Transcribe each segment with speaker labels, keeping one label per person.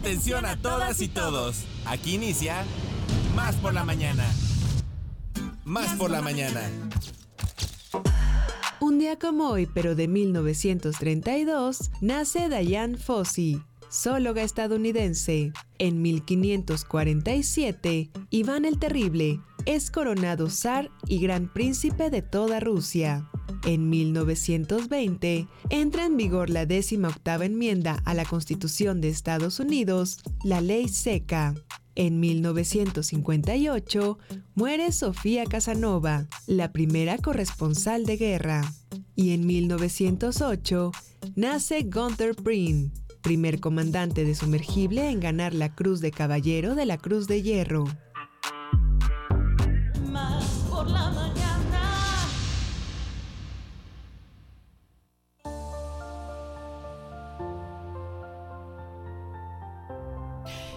Speaker 1: Atención a todas y todos. Aquí inicia Más por la mañana. Más por la mañana.
Speaker 2: Un día como hoy, pero de 1932, nace Diane Fossey, zoóloga estadounidense. En 1547, Iván el Terrible es coronado zar y gran príncipe de toda Rusia. En 1920 entra en vigor la décima octava enmienda a la Constitución de Estados Unidos, la Ley Seca. En 1958 muere Sofía Casanova, la primera corresponsal de guerra. Y en 1908 nace Gunther Prin, primer comandante de sumergible en ganar la Cruz de Caballero de la Cruz de Hierro.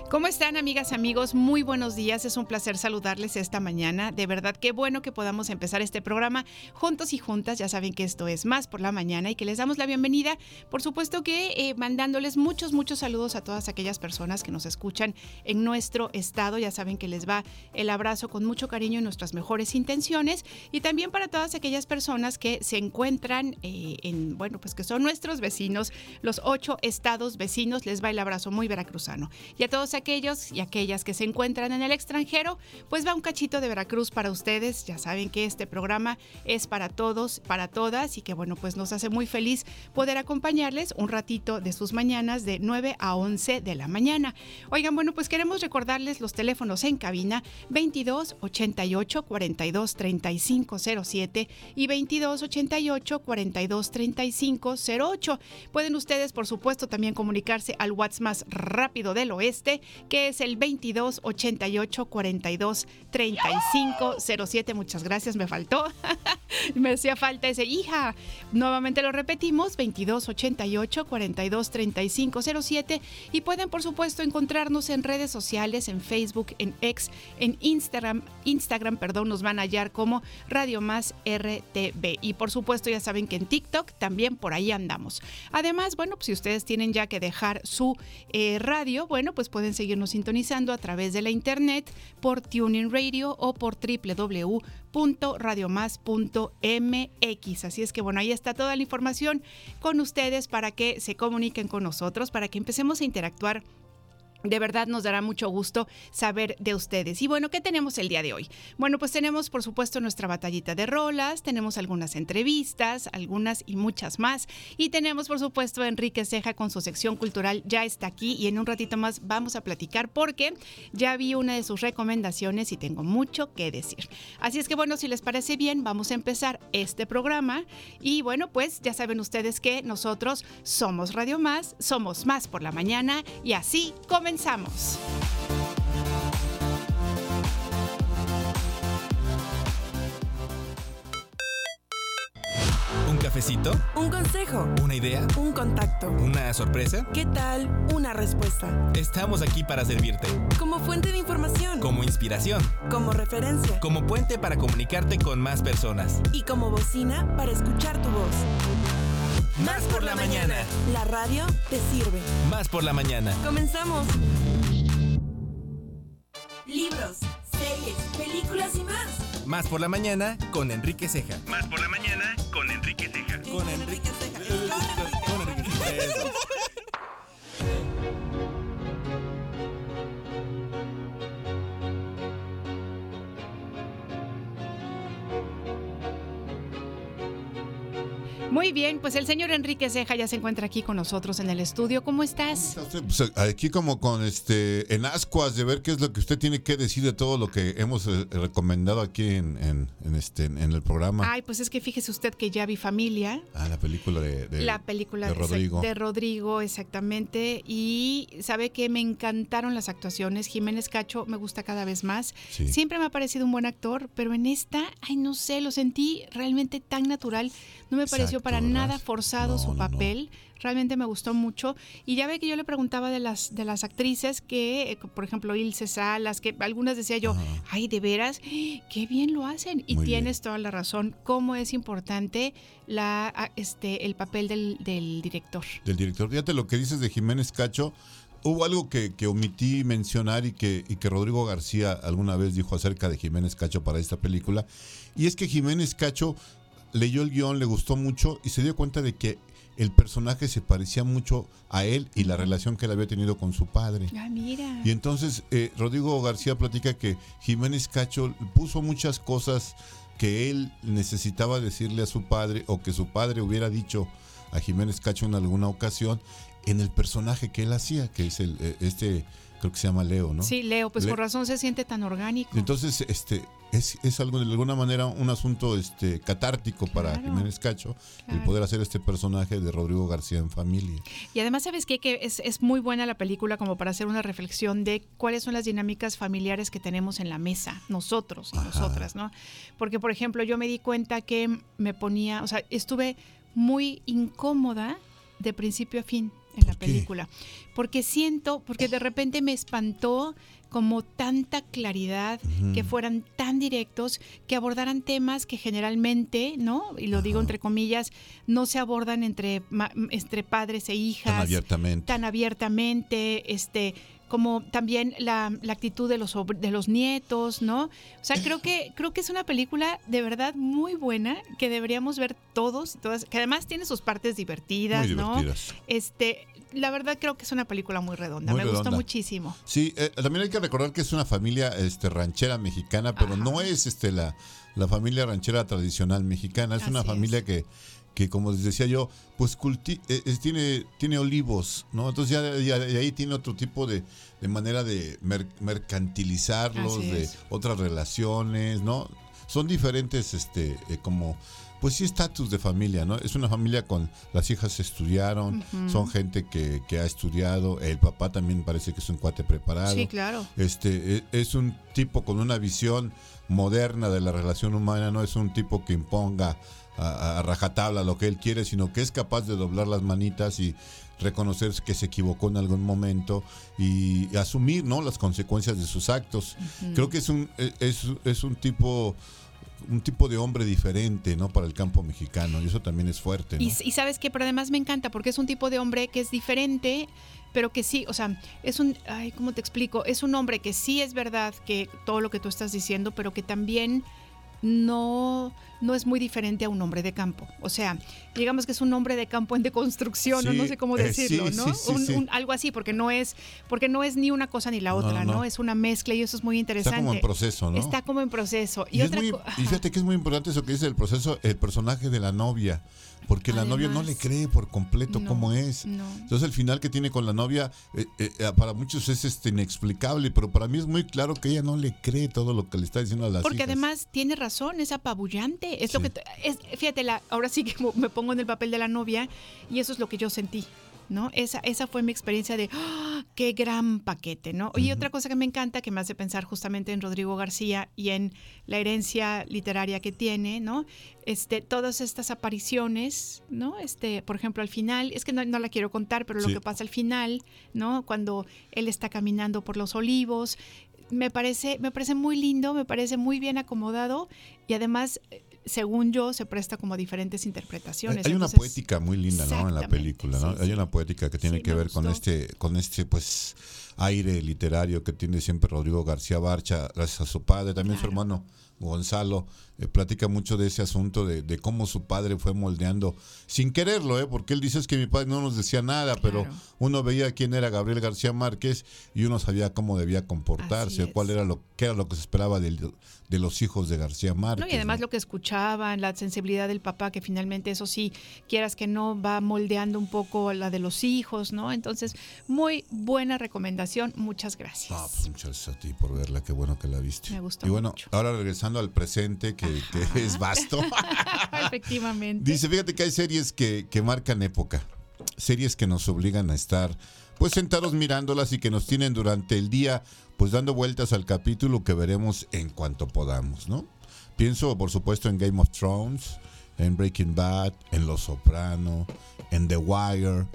Speaker 3: ¿Cómo están amigas, amigos? Muy buenos días. Es un placer saludarles esta mañana. De verdad, qué bueno que podamos empezar este programa juntos y juntas. Ya saben que esto es más por la mañana y que les damos la bienvenida. Por supuesto que eh, mandándoles muchos, muchos saludos a todas aquellas personas que nos escuchan en nuestro estado. Ya saben que les va el abrazo con mucho cariño y nuestras mejores intenciones. Y también para todas aquellas personas que se encuentran eh, en, bueno, pues que son nuestros vecinos, los ocho estados vecinos, les va el abrazo muy veracruzano. Y a todos aquellos y aquellas que se encuentran en el extranjero, pues va un cachito de Veracruz para ustedes. Ya saben que este programa es para todos, para todas y que bueno, pues nos hace muy feliz poder acompañarles un ratito de sus mañanas de 9 a 11 de la mañana. Oigan, bueno, pues queremos recordarles los teléfonos en cabina 22 88 42 35 07 y 22 88 42 35 08. Pueden ustedes, por supuesto, también comunicarse al WhatsApp más rápido del oeste que es el 22 88 42 35 07. Muchas gracias, me faltó. me hacía falta ese hija. Nuevamente lo repetimos, 22 88 42 35 07 y pueden por supuesto encontrarnos en redes sociales, en Facebook, en X, en Instagram, Instagram, perdón, nos van a hallar como Radio Más RTV y por supuesto ya saben que en TikTok también por ahí andamos. Además, bueno, pues si ustedes tienen ya que dejar su eh, radio, bueno, pues pueden seguirnos sintonizando a través de la internet por Tuning Radio o por www.radiomás.mx. Así es que bueno, ahí está toda la información con ustedes para que se comuniquen con nosotros, para que empecemos a interactuar de verdad nos dará mucho gusto saber de ustedes. Y bueno, ¿qué tenemos el día de hoy? Bueno, pues tenemos por supuesto nuestra batallita de rolas, tenemos algunas entrevistas, algunas y muchas más. Y tenemos por supuesto a Enrique Ceja con su sección cultural, ya está aquí y en un ratito más vamos a platicar porque ya vi una de sus recomendaciones y tengo mucho que decir. Así es que bueno, si les parece bien, vamos a empezar este programa. Y bueno, pues ya saben ustedes que nosotros somos Radio Más, somos Más por la mañana y así comenzamos comenzamos.
Speaker 1: ¿Un cafecito?
Speaker 4: Un consejo.
Speaker 1: ¿Una idea?
Speaker 4: Un contacto.
Speaker 1: ¿Una sorpresa?
Speaker 4: ¿Qué tal? Una respuesta.
Speaker 1: Estamos aquí para servirte.
Speaker 4: Como fuente de información.
Speaker 1: Como inspiración.
Speaker 4: Como referencia.
Speaker 1: Como puente para comunicarte con más personas.
Speaker 4: Y como bocina para escuchar tu voz.
Speaker 1: Más por la mañana.
Speaker 4: La radio te sirve.
Speaker 1: Más por la mañana.
Speaker 4: Comenzamos. Libros, series, películas y más.
Speaker 1: Más por la mañana con Enrique Ceja.
Speaker 5: Más por la mañana
Speaker 3: Muy bien, pues el señor Enrique Ceja ya se encuentra aquí con nosotros en el estudio. ¿Cómo estás?
Speaker 6: Pues aquí como con este en ascuas de ver qué es lo que usted tiene que decir de todo lo que hemos eh, recomendado aquí en, en- en este en el programa.
Speaker 3: Ay, pues es que fíjese usted que ya vi familia.
Speaker 6: Ah, la película de, de-
Speaker 3: la película
Speaker 6: de Rodrigo.
Speaker 3: de Rodrigo, exactamente. Y sabe que me encantaron las actuaciones. Jiménez Cacho me gusta cada vez más.
Speaker 6: Sí.
Speaker 3: Siempre me ha parecido un buen actor, pero en esta, ay, no sé, lo sentí realmente tan natural. No me pareció
Speaker 6: Exacto,
Speaker 3: nada forzado
Speaker 6: No,
Speaker 3: su
Speaker 6: no, no.
Speaker 3: papel. Realmente me gustó mucho. Y ya ve que yo le preguntaba de las, de las actrices que, eh, por ejemplo, Ilse Salas, que algunas decía yo,
Speaker 6: Ajá.
Speaker 3: ay, de veras, qué bien lo hacen. Y
Speaker 6: Muy bien.
Speaker 3: tienes toda la razón, cómo es importante la, a- este, el papel del, del director.
Speaker 6: del director. Fíjate lo que dices de Jiménez Cacho. hubo algo que, que omití mencionar y que, y que Rodrigo García alguna vez dijo acerca de Jiménez Cacho para esta película. Y es que Jiménez Cacho leyó el guion, le gustó mucho y se dio cuenta de que el personaje se parecía mucho a él y la relación que él había tenido con su padre.
Speaker 3: Ah, mira.
Speaker 6: Y entonces eh, Rodrigo García platica que Jiménez Cacho puso muchas cosas que él necesitaba decirle a su padre o que su padre hubiera dicho a Jiménez Cacho en alguna ocasión en el personaje que él hacía, que es el eh, este creo que se llama Leo, ¿no?
Speaker 3: Sí, Leo, pues
Speaker 6: Le-
Speaker 3: por razón se siente tan orgánico.
Speaker 6: Entonces, este es, es algo de alguna manera un asunto este catártico para Jiménez Cacho el poder hacer este personaje de Rodrigo García en familia.
Speaker 3: Y además, ¿sabes qué? Que es, es muy buena la película como para hacer una reflexión de cuáles son las dinámicas familiares que tenemos en la mesa, nosotros y
Speaker 6: Ajá.
Speaker 3: nosotras, ¿no? Porque, por ejemplo, yo me di cuenta que me ponía, o sea, estuve muy incómoda de principio a fin en la película. Porque siento, porque de repente me espantó como tanta claridad, que fueran tan directos, que abordaran temas que generalmente, ¿no? Y lo digo entre comillas, no se abordan entre, entre padres e hijas
Speaker 6: Tan abiertamente.
Speaker 3: tan abiertamente, este, como también la, la actitud de los de los nietos, ¿no? O sea, creo que creo que es una película de verdad muy buena que deberíamos ver todos, y todas, que además tiene sus partes divertidas,
Speaker 6: Muy
Speaker 3: ¿no?
Speaker 6: divertidas.
Speaker 3: Este, la verdad creo que es una película muy redonda,
Speaker 6: Muy
Speaker 3: me gustó
Speaker 6: redonda.
Speaker 3: muchísimo.
Speaker 6: Sí, eh, también hay que recordar que es una familia este, ranchera mexicana, pero
Speaker 3: Ajá.
Speaker 6: no es este la, la familia ranchera tradicional mexicana, es una familia
Speaker 3: es.
Speaker 6: que, que, como les decía yo, pues culti eh, tiene, tiene olivos, ¿no? Entonces ya, ya- ya ahí tiene otro tipo de, de manera de mer- mercantilizarlos, de otras relaciones, ¿no? Son diferentes, este, eh, como, pues sí, estatus de familia, ¿no? Es una familia con, las hijas estudiaron, son gente que, que ha estudiado, el papá también parece que es un cuate preparado.
Speaker 3: Sí, claro.
Speaker 6: Este e- es un tipo con una visión moderna de la relación humana, no es un tipo que imponga a, a rajatabla lo que él quiere, sino que es capaz de doblar las manitas y reconocer que se equivocó en algún momento y, asumir ¿no? las consecuencias de sus actos. Creo que es un, e- es, es un tipo un tipo de hombre diferente no para el campo mexicano y eso también es fuerte ¿no?
Speaker 3: Y, y sabes que, pero además me encanta porque es un tipo de hombre que es diferente, pero que sí, o sea, es un, ay, ¿cómo te explico? Es un hombre que sí es verdad que todo lo que tú estás diciendo, pero que también no, no es muy diferente a un hombre de campo. O sea, digamos que es un hombre de campo en deconstrucción, o no sé cómo
Speaker 6: eh,
Speaker 3: decirlo,
Speaker 6: sí,
Speaker 3: ¿no?
Speaker 6: sí,
Speaker 3: Un- un- algo así, porque no es, porque no es ni una cosa ni la otra,
Speaker 6: no,
Speaker 3: ¿no?
Speaker 6: no.
Speaker 3: Es una mezcla y eso es muy
Speaker 6: está
Speaker 3: interesante.
Speaker 6: como en proceso no
Speaker 3: Está como en proceso. Y, otra
Speaker 6: muy, y fíjate que es muy importante eso que dice el proceso, el personaje de la novia, porque la novia no le cree por completo
Speaker 3: no,
Speaker 6: cómo es.
Speaker 3: no.
Speaker 6: Entonces el final que tiene con la novia, eh, eh, eh, para muchos es este inexplicable, pero para mí es muy claro que ella no le cree todo lo que le está diciendo a las
Speaker 3: Porque
Speaker 6: hijas.
Speaker 3: además tiene razón, es apabullante. Es lo que es, fíjate, la, ahora sí que me pongo en el papel de la novia y eso es lo que yo sentí. ¿No? Esa, esa fue mi experiencia de ¡ah! qué gran paquete, ¿no? Y otra cosa que me encanta, que me hace pensar justamente en Rodrigo García y en la herencia literaria que tiene, ¿no? Este, todas estas apariciones, ¿no? Este, por ejemplo, al final, es que no, no la quiero contar, pero lo que pasa al final, ¿no? Cuando él está caminando por los olivos, me parece, me parece muy lindo, me parece muy bien acomodado y además, según yo, se presta como a diferentes interpretaciones.
Speaker 6: Hay una poética muy linda, ¿no? En la película, ¿no?
Speaker 3: sí,
Speaker 6: Hay una poética que tiene
Speaker 3: Sí,
Speaker 6: que ver con este, con este, pues, aire literario que tiene siempre Rodrigo García Barcha, gracias a su padre, también su hermano Gonzalo, eh, platica mucho de ese asunto de, de cómo su padre fue moldeando, sin quererlo, ¿eh? Porque él dice es que mi padre no nos decía nada, pero uno veía quién era Gabriel García Márquez y uno sabía cómo debía comportarse, cuál era lo, qué era lo que se esperaba del- de, los hijos de García Márquez.
Speaker 3: No, y además
Speaker 6: ¿no?
Speaker 3: lo que escuchaban, la sensibilidad del papá, que finalmente eso sí, quieras que no, va moldeando un poco la de los hijos, ¿no? Entonces, muy buena recomendación, muchas gracias.
Speaker 6: Ah, pues muchas gracias a ti por verla, qué bueno que la viste.
Speaker 3: Me gustó
Speaker 6: Y bueno,
Speaker 3: mucho.
Speaker 6: ahora regresando al presente, que, que es vasto.
Speaker 3: Efectivamente.
Speaker 6: Dice, fíjate que hay series que, que marcan época, series que nos obligan a estar pues sentados mirándolas y que nos tienen durante el día pues dando vueltas al capítulo que veremos en cuanto podamos, ¿no? Pienso por supuesto en Game of Thrones, en Breaking Bad, en Los Soprano, en The Wire.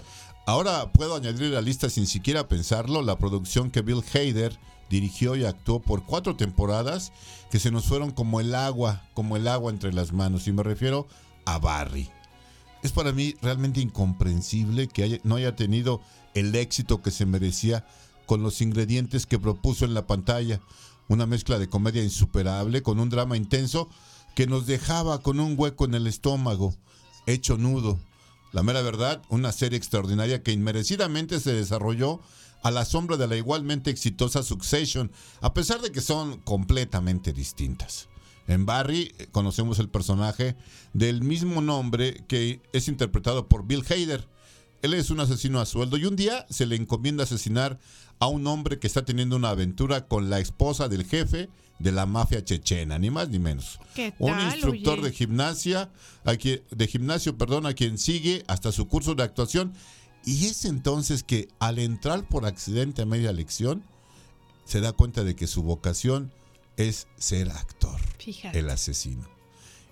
Speaker 6: Ahora puedo añadir a la lista sin siquiera pensarlo la producción que Bill Hader dirigió y actuó por cuatro temporadas que se nos fueron como el agua, como el agua entre las manos. Y me refiero a Barry. es para mí realmente incomprensible que no haya tenido el éxito que se merecía con los ingredientes que propuso en la pantalla. Una mezcla de comedia insuperable con un drama intenso que nos dejaba con un hueco en el estómago, hecho nudo. La mera verdad, una serie extraordinaria que inmerecidamente se desarrolló a la sombra de la igualmente exitosa Succession, a pesar de que son completamente distintas. En Barry eh, conocemos el personaje del mismo nombre que es interpretado por Bill Hader. Él es un asesino a sueldo y un día se le encomienda asesinar a un hombre que está teniendo una aventura con la esposa del jefe de la mafia chechena, ni más ni menos.
Speaker 3: ¿Qué
Speaker 6: Un instructor
Speaker 3: oye?
Speaker 6: de gimnasia, a quien- de gimnasio, perdón, a quien sigue hasta su curso de actuación. Y es entonces que al entrar por accidente a media lección, se da cuenta de que su vocación es ser actor,
Speaker 3: Fíjate.
Speaker 6: el asesino.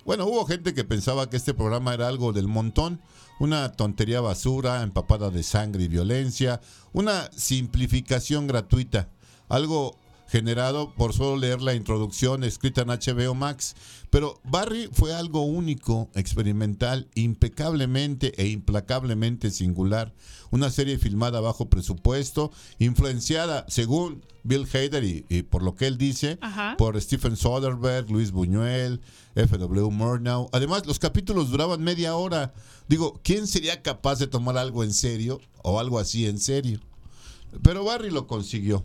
Speaker 6: Bueno, hubo gente que pensaba que este programa era algo del montón, una tontería basura, empapada de sangre y violencia, una simplificación gratuita, algo generado por solo leer la introducción escrita en HBO Max. Pero Barry fue algo único, experimental, impecablemente e implacablemente singular. Una serie filmada bajo presupuesto, influenciada, según Bill Hader y, y por lo que él dice,
Speaker 3: Ajá.
Speaker 6: por Stephen Soderbergh, Luis Buñuel, F.W. Murnau. Además, los capítulos duraban media hora. Digo, ¿quién sería capaz de tomar algo en serio o algo así en serio? Pero Barry lo consiguió,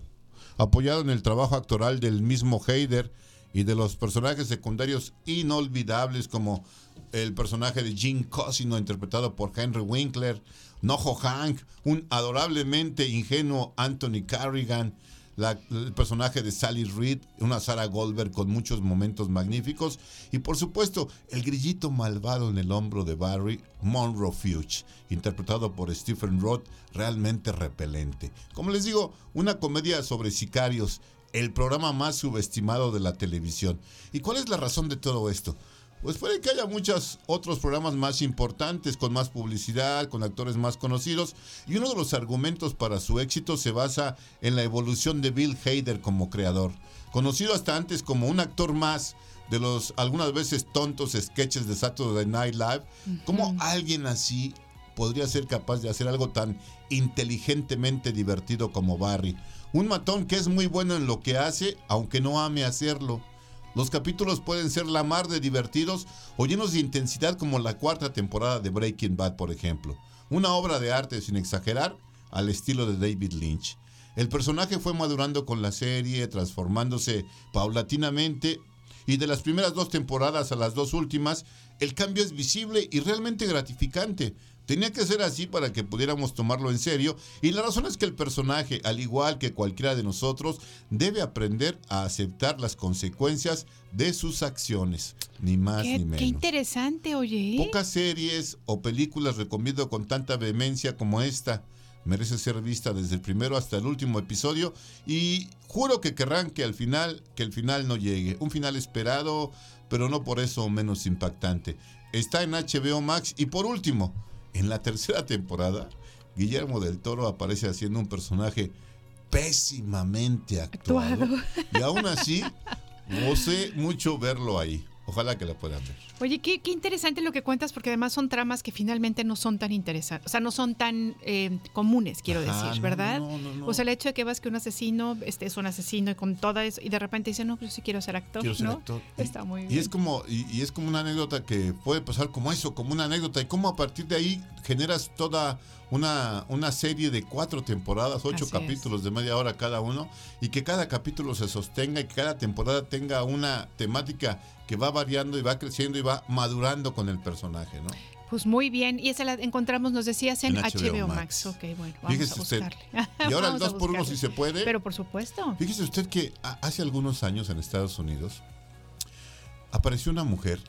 Speaker 6: apoyado en el trabajo actoral del mismo Hader y de los personajes secundarios inolvidables como el personaje de Jim Cosino interpretado por Henry Winkler, Noho Hank, un adorablemente ingenuo Anthony Carrigan, la- el personaje de Sally Reed, una Sarah Goldberg con muchos momentos magníficos y por supuesto el grillito malvado en el hombro de Barry, Monroe Fuchs, interpretado por Stephen Roth, realmente repelente. Como les digo, una comedia sobre sicarios, el programa más subestimado de la televisión. ¿Y cuál es la razón de todo esto? Pues puede que haya muchos otros programas más importantes, con más publicidad, con actores más conocidos, y uno de los argumentos para su éxito se basa en la evolución de Bill Hader como creador, conocido hasta antes como un actor más de los algunas veces tontos sketches de Saturday Night Live, ¿cómo alguien así podría ser capaz de hacer algo tan inteligentemente divertido como Barry? Un matón que es muy bueno en lo que hace, aunque no ame hacerlo. Los capítulos pueden ser la mar de divertidos o llenos de intensidad como la cuarta temporada de Breaking Bad, por ejemplo. Una obra de arte, sin exagerar, al estilo de David Lynch. El personaje fue madurando con la serie, transformándose paulatinamente y de las primeras dos temporadas a las dos últimas, el cambio es visible y realmente gratificante. Tenía que ser así para que pudiéramos tomarlo en serio y la razón es que el personaje, al igual que cualquiera de nosotros, debe aprender a aceptar las consecuencias de sus acciones, ni más
Speaker 3: Qué,
Speaker 6: ni
Speaker 3: qué
Speaker 6: menos.
Speaker 3: interesante, oye.
Speaker 6: Pocas series o películas recomiendo con tanta vehemencia como esta. Merece ser vista desde el primero hasta el último episodio y juro que querrán que al final que el final no llegue. Un final esperado, pero no por eso menos impactante. Está en HBO Max y por último, en la tercera temporada, Guillermo del Toro aparece haciendo un personaje pésimamente actuado.
Speaker 3: Actuado.
Speaker 6: Y aún así, gocé mucho verlo ahí. Ojalá que la puedan ver.
Speaker 3: Oye, qué, qué interesante lo que cuentas, porque además son tramas que finalmente no son tan interesantes, o sea, no son tan eh, comunes, quiero
Speaker 6: Ajá,
Speaker 3: decir, ¿verdad?
Speaker 6: no, no, no.
Speaker 3: O sea, el hecho de que vas que un asesino este, es un asesino y con toda eso, y de repente dice, no, pues sí quiero ser actor,
Speaker 6: Quiero ser
Speaker 3: ¿no?
Speaker 6: actor. Y-
Speaker 3: Está muy
Speaker 6: Y
Speaker 3: bien.
Speaker 6: es como y, y es como una anécdota que puede pasar como eso, como una anécdota y cómo a partir de ahí generas toda una, una serie de cuatro temporadas, ocho
Speaker 3: Así
Speaker 6: capítulos de media hora cada uno y que cada capítulo se sostenga y que cada temporada tenga una temática que va variando y va creciendo y va madurando con el personaje, ¿no?
Speaker 3: Pues muy bien, y esa la encontramos, nos decías, en,
Speaker 6: En
Speaker 3: HBO,
Speaker 6: HBO
Speaker 3: Max.
Speaker 6: Max.
Speaker 3: Ok, bueno, vamos
Speaker 6: Fíjese
Speaker 3: a
Speaker 6: usted.
Speaker 3: buscarle.
Speaker 6: Y ahora el
Speaker 3: Vamos a
Speaker 6: 2 por 1
Speaker 3: buscarle.
Speaker 6: si se puede.
Speaker 3: Pero por supuesto.
Speaker 6: Fíjese usted que hace algunos años en Estados Unidos apareció una mujer,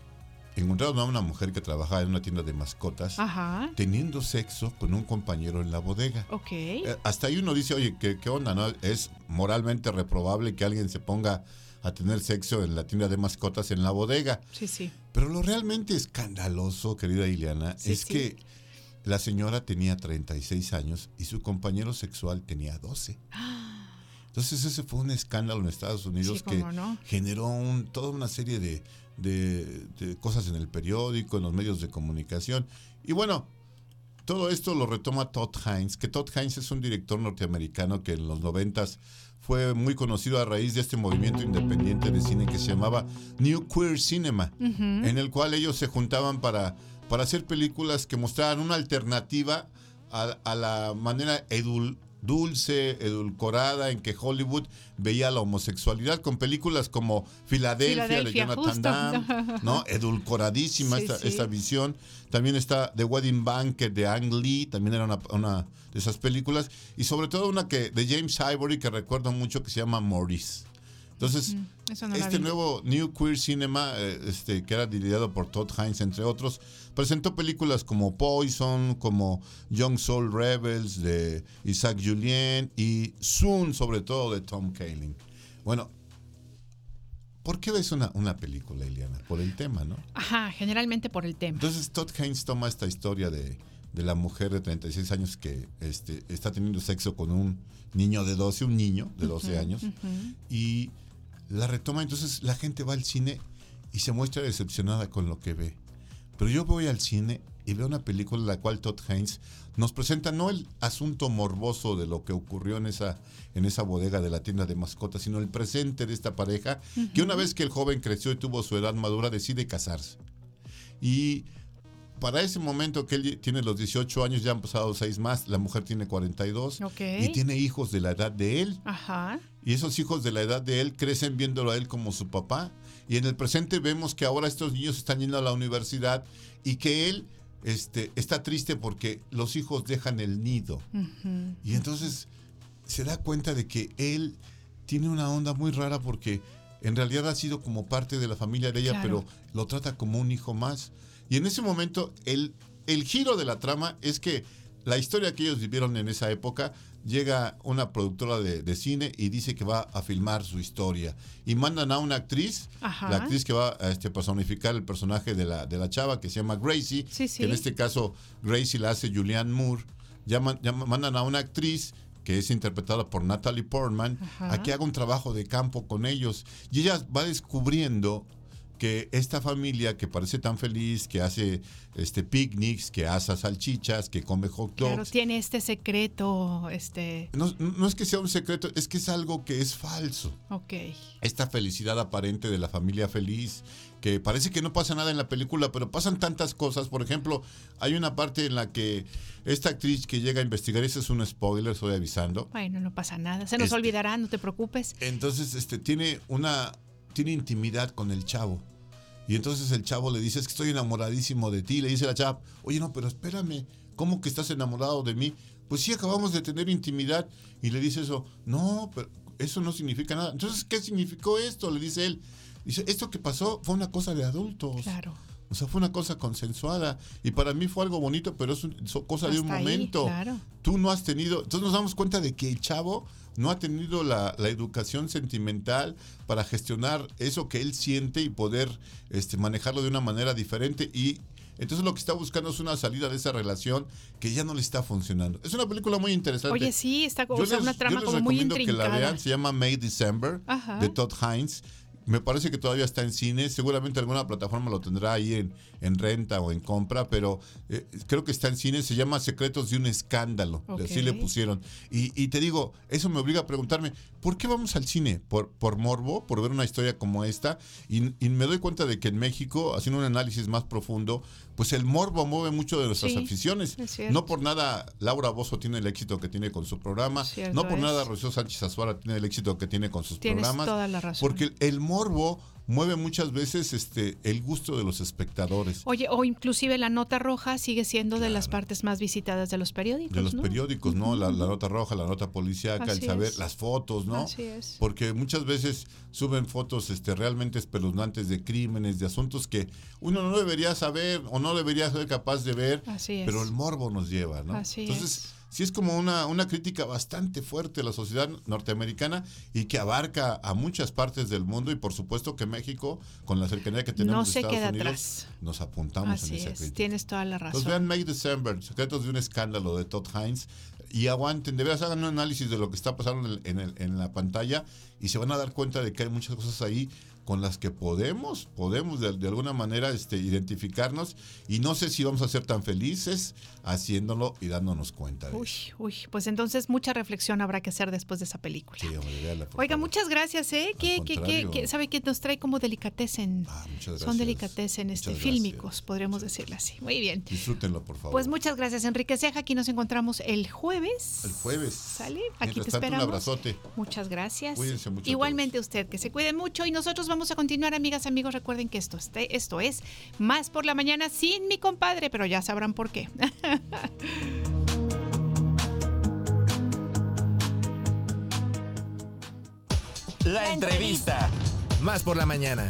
Speaker 6: encontraron a una mujer que trabajaba en una tienda de mascotas,
Speaker 3: Ajá,
Speaker 6: teniendo sexo con un compañero en la bodega.
Speaker 3: ok.
Speaker 6: Eh, hasta ahí uno dice, oye, ¿qué, qué onda? no Es moralmente reprobable que alguien se ponga a tener sexo en la tienda de mascotas en la bodega.
Speaker 3: Sí, sí.
Speaker 6: Pero lo realmente escandaloso, querida Ileana,
Speaker 3: Sí,
Speaker 6: es
Speaker 3: sí.
Speaker 6: que la señora tenía 36 años y su compañero sexual tenía 12. Entonces ese fue un escándalo en Estados Unidos
Speaker 3: Sí,
Speaker 6: que
Speaker 3: no.
Speaker 6: generó un- toda una serie de, de- de cosas en el periódico, en los medios de comunicación. Y bueno, todo esto lo retoma Todd Hines, que Todd Hines es un director norteamericano que en los noventas fue muy conocido a raíz de este movimiento independiente de cine que se llamaba New Queer Cinema, en el cual ellos se juntaban para, para hacer películas que mostraran una alternativa a, a la manera edul- dulce, edulcorada en que Hollywood veía la homosexualidad con películas como Filadelfia,
Speaker 3: Filadelfia,
Speaker 6: de Jonathan. Demme, ¿no? Edulcoradísima
Speaker 3: Sí,
Speaker 6: esta,
Speaker 3: sí.
Speaker 6: esta visión. También está The Wedding Banquet de Ang Lee, también era una, una de esas películas. Y sobre todo una que de James Ivory que recuerdo mucho que se llama Maurice. Entonces,
Speaker 3: no la
Speaker 6: este nuevo New Queer Cinema, eh, este, que era dirigido por Todd Hines, entre otros, presentó películas como Poison, como Young Soul Rebels de Isaac Julien y Soon, sobre todo, de Tom Kaling. Bueno, ¿por qué ves una, una película, Eliana? Por el tema, ¿no?
Speaker 3: Ajá, generalmente por el tema.
Speaker 6: Entonces Todd Haynes toma esta historia de, de la mujer de 36 años que este, está teniendo sexo con un niño de 12, un niño de 12 años, y la retoma. Entonces la gente va al cine y se muestra decepcionada con lo que ve. Pero yo voy al cine y veo una película en la cual Todd Haynes nos presenta no el asunto morboso de lo que ocurrió en esa, en esa bodega de la tienda de mascotas, sino el presente de esta pareja, que una vez que el joven creció y tuvo su edad madura, decide casarse. Y para ese momento que él tiene los 18 años, ya han pasado seis más, la mujer tiene 42
Speaker 3: Ok.
Speaker 6: y tiene hijos de la edad de él.
Speaker 3: Ajá.
Speaker 6: Y esos hijos de la edad de él crecen viéndolo a él como su papá. Y en el presente vemos que ahora estos niños están yendo a la universidad y que él este, está triste porque los hijos dejan el nido. Y entonces se da cuenta de que él tiene una onda muy rara porque en realidad ha sido como parte de la familia de ella,
Speaker 3: Claro.
Speaker 6: pero lo trata como un hijo más. Y en ese momento el, el giro de la trama es que la historia que ellos vivieron en esa época, llega una productora de, de cine y dice que va a filmar su historia. Y mandan a una actriz,
Speaker 3: Ajá.
Speaker 6: la actriz que va a este, personificar el personaje de la, de la chava que se llama Gracie,
Speaker 3: Sí, sí.
Speaker 6: que en este caso Gracie la hace Julianne Moore. Llaman- llaman- mandan a una actriz que es interpretada por Natalie Portman,
Speaker 3: Ajá.
Speaker 6: a que haga un trabajo de campo con ellos. Y ella va descubriendo que esta familia que parece tan feliz, que hace este picnics, que asa salchichas, que come hot dogs,
Speaker 3: Claro, tiene este secreto, este,
Speaker 6: no, no es que sea un secreto, es que es algo que es falso.
Speaker 3: ok.
Speaker 6: Esta felicidad aparente de la familia feliz, que parece que no pasa nada en la película, pero pasan tantas cosas. Por ejemplo, hay una parte en la que esta actriz que llega a investigar, ese es un spoiler, estoy avisando.
Speaker 3: Bueno, no pasa nada. Se nos
Speaker 6: Este-
Speaker 3: olvidará, no te preocupes.
Speaker 6: Entonces, este, tiene una, tiene intimidad con el chavo. Y entonces el chavo le dice, es que estoy enamoradísimo de ti. Le dice la chava, oye, no, pero espérame, ¿cómo que estás enamorado de mí? Pues sí, acabamos de tener intimidad. Y le dice eso, no, pero eso no significa nada. Entonces, ¿qué significó esto? Le dice él. Dice, esto que pasó fue una cosa de adultos.
Speaker 3: Claro.
Speaker 6: O sea, fue una cosa consensuada. Y para mí fue algo bonito, pero es un- cosa de un
Speaker 3: ahí,
Speaker 6: momento.
Speaker 3: claro.
Speaker 6: Tú no has tenido. Entonces nos damos cuenta de que el chavo no ha tenido la, la educación sentimental para gestionar eso que él siente y poder este, manejarlo de una manera diferente. Y entonces lo que está buscando es una salida de esa relación que ya no le está funcionando. Es una película muy interesante.
Speaker 3: Oye, sí, está o
Speaker 6: Yo
Speaker 3: sea,
Speaker 6: les-
Speaker 3: una
Speaker 6: yo
Speaker 3: trama
Speaker 6: les
Speaker 3: como muy
Speaker 6: recomiendo que la
Speaker 3: intrincada.
Speaker 6: vean. Se llama May December
Speaker 3: Ajá.
Speaker 6: de Todd Hines. Me parece que todavía está en cine. Seguramente alguna plataforma lo tendrá ahí en, en renta o en compra, pero eh, creo que está en cine. Se llama Secretos de un Escándalo. Así le pusieron. Y, y te digo, eso me obliga a preguntarme, ¿por qué vamos al cine? ¿Por, por morbo? ¿Por ver una historia como esta? Y, y me doy cuenta de que en México, haciendo un análisis más profundo, pues el morbo mueve mucho de nuestras
Speaker 3: Sí,
Speaker 6: aficiones. No por nada Laura Bozo tiene el éxito que tiene con su programa.
Speaker 3: Cierto
Speaker 6: no por
Speaker 3: es.
Speaker 6: nada Rocío Sánchez Azuara tiene el éxito que tiene con sus
Speaker 3: Tienes
Speaker 6: programas.
Speaker 3: toda la razón.
Speaker 6: Porque el morbo mueve muchas veces este el gusto de los espectadores.
Speaker 3: Oye, o inclusive la nota roja sigue siendo de las partes más visitadas de los periódicos.
Speaker 6: de los
Speaker 3: ¿no?
Speaker 6: periódicos, ¿no? La, la nota roja, la nota policíaca, el saber,
Speaker 3: es.
Speaker 6: las fotos, ¿no?
Speaker 3: Así es.
Speaker 6: Porque muchas veces suben fotos este, realmente espeluznantes de crímenes, de asuntos que uno no debería saber o no debería ser capaz de ver,
Speaker 3: Así es.
Speaker 6: pero el morbo nos lleva, ¿no?
Speaker 3: Así
Speaker 6: Entonces,
Speaker 3: es.
Speaker 6: Sí es como una, una crítica bastante fuerte a la sociedad norteamericana y que abarca a muchas partes del mundo y por supuesto que México, con la cercanía que tenemos
Speaker 3: No se
Speaker 6: Estados
Speaker 3: queda
Speaker 6: Unidos,
Speaker 3: atrás.
Speaker 6: nos apuntamos
Speaker 3: Así
Speaker 6: en esa
Speaker 3: es,
Speaker 6: crítica.
Speaker 3: tienes toda la razón.
Speaker 6: Entonces vean May December, Secretos de un escándalo de Todd Hines. y aguanten, de veras hagan un análisis de lo que está pasando en, el- en el- en la pantalla y se van a dar cuenta de que hay muchas cosas ahí con las que podemos, podemos de, de alguna manera este, identificarnos y no sé si vamos a ser tan felices haciéndolo y dándonos cuenta de
Speaker 3: Uy,
Speaker 6: eso.
Speaker 3: uy, pues entonces mucha reflexión habrá que hacer después de esa película.
Speaker 6: Sí, hombre, por
Speaker 3: Oiga,
Speaker 6: favor.
Speaker 3: muchas gracias, ¿eh? Que, que, que, sabe que nos trae como delicatessen.
Speaker 6: Ah.
Speaker 3: Son delicatessen este, fílmicos, podríamos decirlo así. Muy bien.
Speaker 6: Disfrútenlo, por favor.
Speaker 3: Pues muchas gracias, Enrique Ceja. Aquí nos encontramos el jueves.
Speaker 6: El jueves.
Speaker 3: ¿Sale? Aquí
Speaker 6: Mientras
Speaker 3: te
Speaker 6: tanto,
Speaker 3: esperamos.
Speaker 6: Un abrazote.
Speaker 3: Muchas gracias.
Speaker 6: Cuídense mucho
Speaker 3: Igualmente usted, que se cuide mucho y nosotros vamos a continuar, amigas, amigos. Recuerden que esto, este- esto es Más por la Mañana sin mi compadre, pero ya sabrán por qué.
Speaker 1: La entrevista. Más por la mañana.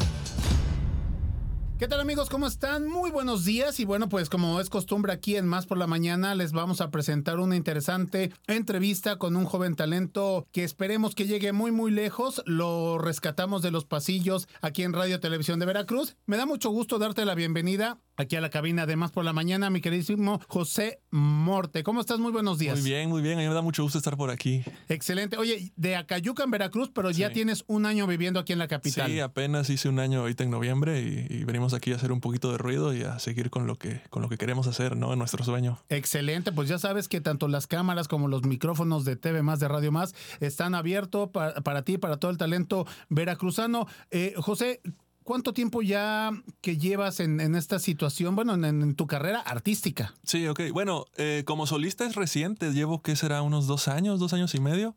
Speaker 7: ¿Qué tal amigos? ¿Cómo están? Muy buenos días y bueno, pues como es costumbre aquí en Más por la Mañana les vamos a presentar una interesante entrevista con un joven talento que esperemos que llegue muy muy lejos. Lo rescatamos de los pasillos aquí en Radio Televisión de Veracruz. Me da mucho gusto darte la bienvenida aquí a la cabina de Más por la Mañana, mi queridísimo José Morte. ¿Cómo estás? Muy buenos días.
Speaker 8: Muy bien, muy bien. A mí me da mucho gusto estar por aquí.
Speaker 7: Excelente. Oye, de Acayuca en Veracruz, pero ya tienes un año viviendo aquí en la capital.
Speaker 8: Sí, apenas hice un año ahorita en noviembre y, y venimos aquí a hacer un poquito de ruido y a seguir con lo que, con lo que queremos hacer, ¿no? En nuestro sueño.
Speaker 7: Excelente, pues ya sabes que tanto las cámaras como los micrófonos de TV Más, de Radio Más, están abiertos para, para ti, para todo el talento veracruzano. Eh, José, ¿cuánto tiempo ya que llevas en, en esta situación, bueno, en, en tu carrera artística?
Speaker 8: Sí, ok. Bueno, eh, como solista es reciente. Llevo, ¿qué será? Unos dos años, dos años y medio.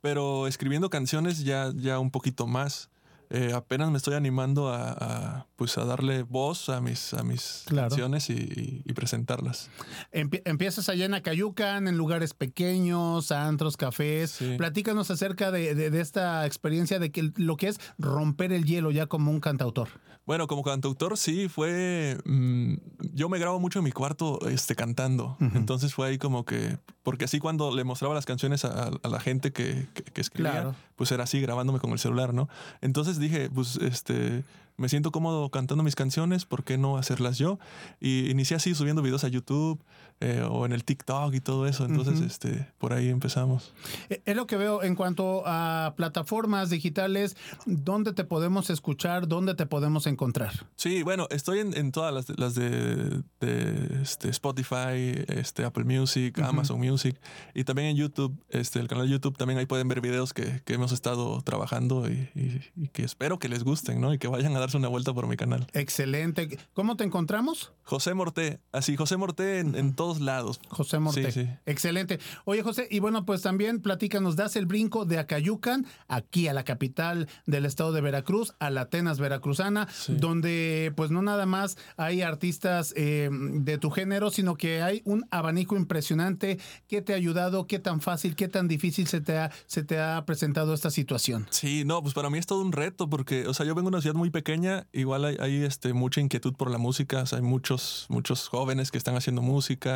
Speaker 8: Pero escribiendo canciones ya, ya un poquito más. Eh, apenas me estoy animando a, a, pues a darle voz a mis, a mis
Speaker 7: Claro.
Speaker 8: canciones y, y- y presentarlas.
Speaker 7: Empie- empiezas allá en Acayucan, en lugares pequeños, antros, cafés.
Speaker 8: Sí.
Speaker 7: Platícanos acerca de, de- de esta experiencia de que lo que es romper el hielo ya como un cantautor.
Speaker 8: Bueno, como cantautor sí fue. mm, yo me grabo mucho en mi cuarto este, cantando. Entonces fue ahí como que. Porque así cuando le mostraba las canciones a, a la gente que, que- que escribía,
Speaker 7: Claro.
Speaker 8: pues era así grabándome con el celular, ¿no? Entonces dije, pues este. Me siento cómodo cantando mis canciones, ¿por qué no hacerlas yo? Y inicié así subiendo videos a YouTube eh, o en el TikTok y todo eso. Entonces, este, por ahí empezamos.
Speaker 7: Eh, Es lo que veo en cuanto a plataformas digitales, ¿dónde te podemos escuchar? ¿Dónde te podemos encontrar?
Speaker 8: Sí, bueno, estoy en, en todas las, de- las de, de, este, Spotify, este, Apple Music. Amazon Music y también en YouTube, este, el canal de YouTube, también ahí pueden ver videos que, que hemos estado trabajando y, y- y que espero que les gusten, ¿no? Y que vayan a darse una vuelta por mi canal.
Speaker 7: Excelente. ¿Cómo te encontramos?
Speaker 8: José Morté, así, José Morté en, en todos lados.
Speaker 7: José Morte.
Speaker 8: Sí, sí.
Speaker 7: Excelente. Oye, José, y bueno, pues también platícanos, das el brinco de Acayucan aquí a la capital del estado de Veracruz, a la Atenas veracruzana,
Speaker 8: Sí.
Speaker 7: donde pues no nada más hay artistas eh, de tu género, sino que hay un abanico impresionante. ¿Qué te ha ayudado? ¿Qué tan fácil, qué tan difícil se te ha, se te ha presentado esta situación?
Speaker 8: Sí, no, pues para mí es todo un reto porque, o sea, yo vengo de una ciudad muy pequeña, igual hay, hay, este, mucha inquietud por la música, o sea, hay muchos, muchos jóvenes que están haciendo música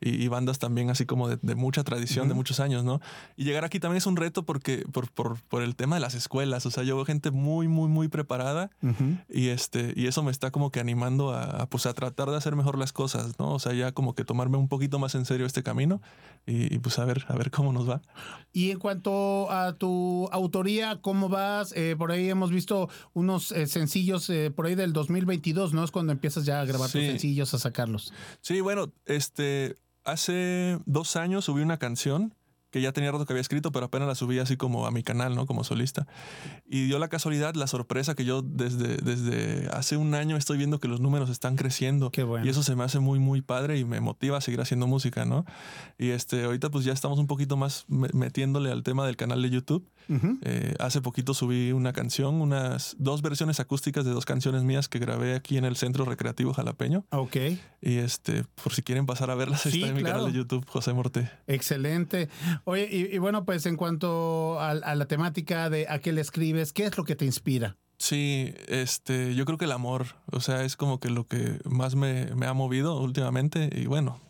Speaker 8: y, y bandas también así como de, de mucha tradición, de muchos años, ¿no? Y llegar aquí también es un reto porque, por, por, por el tema de las escuelas, o sea, yo veo gente muy, muy, muy preparada y, este, y eso me está como que animando a, a, pues, a tratar de hacer mejor las cosas, ¿no? O sea, ya como que tomarme un poquito más en serio este camino y, y, pues a ver, a ver cómo nos va.
Speaker 7: Y en cuanto a tu autoría, ¿cómo vas? Eh, por ahí hemos visto unos eh, sencillos eh, por ahí del 2022, ¿no? Es cuando empiezas ya a grabar tus
Speaker 8: Sí.
Speaker 7: sencillos, a sacarlos.
Speaker 8: Sí, bueno, este, hace dos años subí una canción que ya tenía rato que había escrito, pero apenas la subí así como a mi canal, ¿no? Como solista. Y dio la casualidad, la sorpresa que yo desde, desde hace un año estoy viendo que los números están creciendo.
Speaker 7: Qué bueno.
Speaker 8: Y eso se me hace muy, muy padre y me motiva a seguir haciendo música, ¿no? Y este, ahorita pues ya estamos un poquito más me- metiéndole al tema del canal de YouTube. Eh, hace poquito subí una canción, unas dos versiones acústicas de dos canciones mías que grabé aquí en el Centro Recreativo Jalapeño.
Speaker 7: Ok,
Speaker 8: Y este, por si quieren pasar a verlas,
Speaker 7: Sí,
Speaker 8: está en mi canal de YouTube, José Morte.
Speaker 7: excelente. Oye, y, y bueno, pues en cuanto a, a la temática de a qué le escribes, ¿qué es lo que te inspira?
Speaker 8: Sí, este, yo creo que el amor, o sea, es como que lo que más me, me ha movido últimamente y bueno.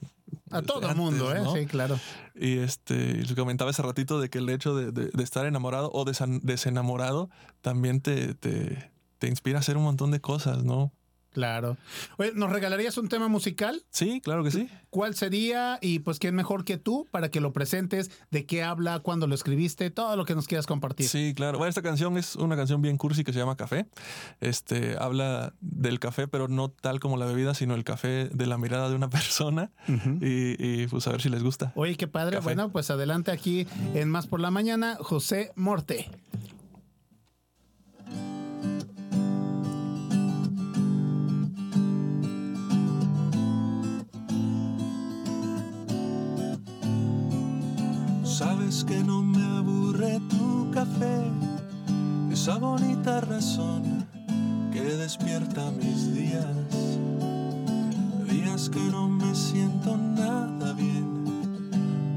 Speaker 7: A todo el mundo, ¿eh?
Speaker 8: ¿no?
Speaker 7: Sí, claro.
Speaker 8: Y este, les comentaba hace ratito de que el hecho de, de- de estar enamorado o desenamorado también te, te, te inspira a hacer un montón de cosas, ¿no?
Speaker 7: Claro. Oye, ¿nos regalarías un tema musical?
Speaker 8: Sí, claro que sí.
Speaker 7: ¿Cuál sería? Y pues, ¿quién mejor que tú para que lo presentes? ¿De qué habla? ¿Cuándo lo escribiste? Todo lo que nos quieras compartir.
Speaker 8: Sí, claro. Bueno, esta canción es una canción bien cursi que se llama Café. Este habla del café, pero no tal como la bebida, sino el café de la mirada de una persona. y, y, pues a ver si les gusta.
Speaker 7: Oye, qué padre.
Speaker 8: Café.
Speaker 7: Bueno, pues adelante aquí en Más por la Mañana, José Morte.
Speaker 9: Sabes que no me aburre tu café, esa bonita razón que despierta mis días. Días que no me siento nada bien,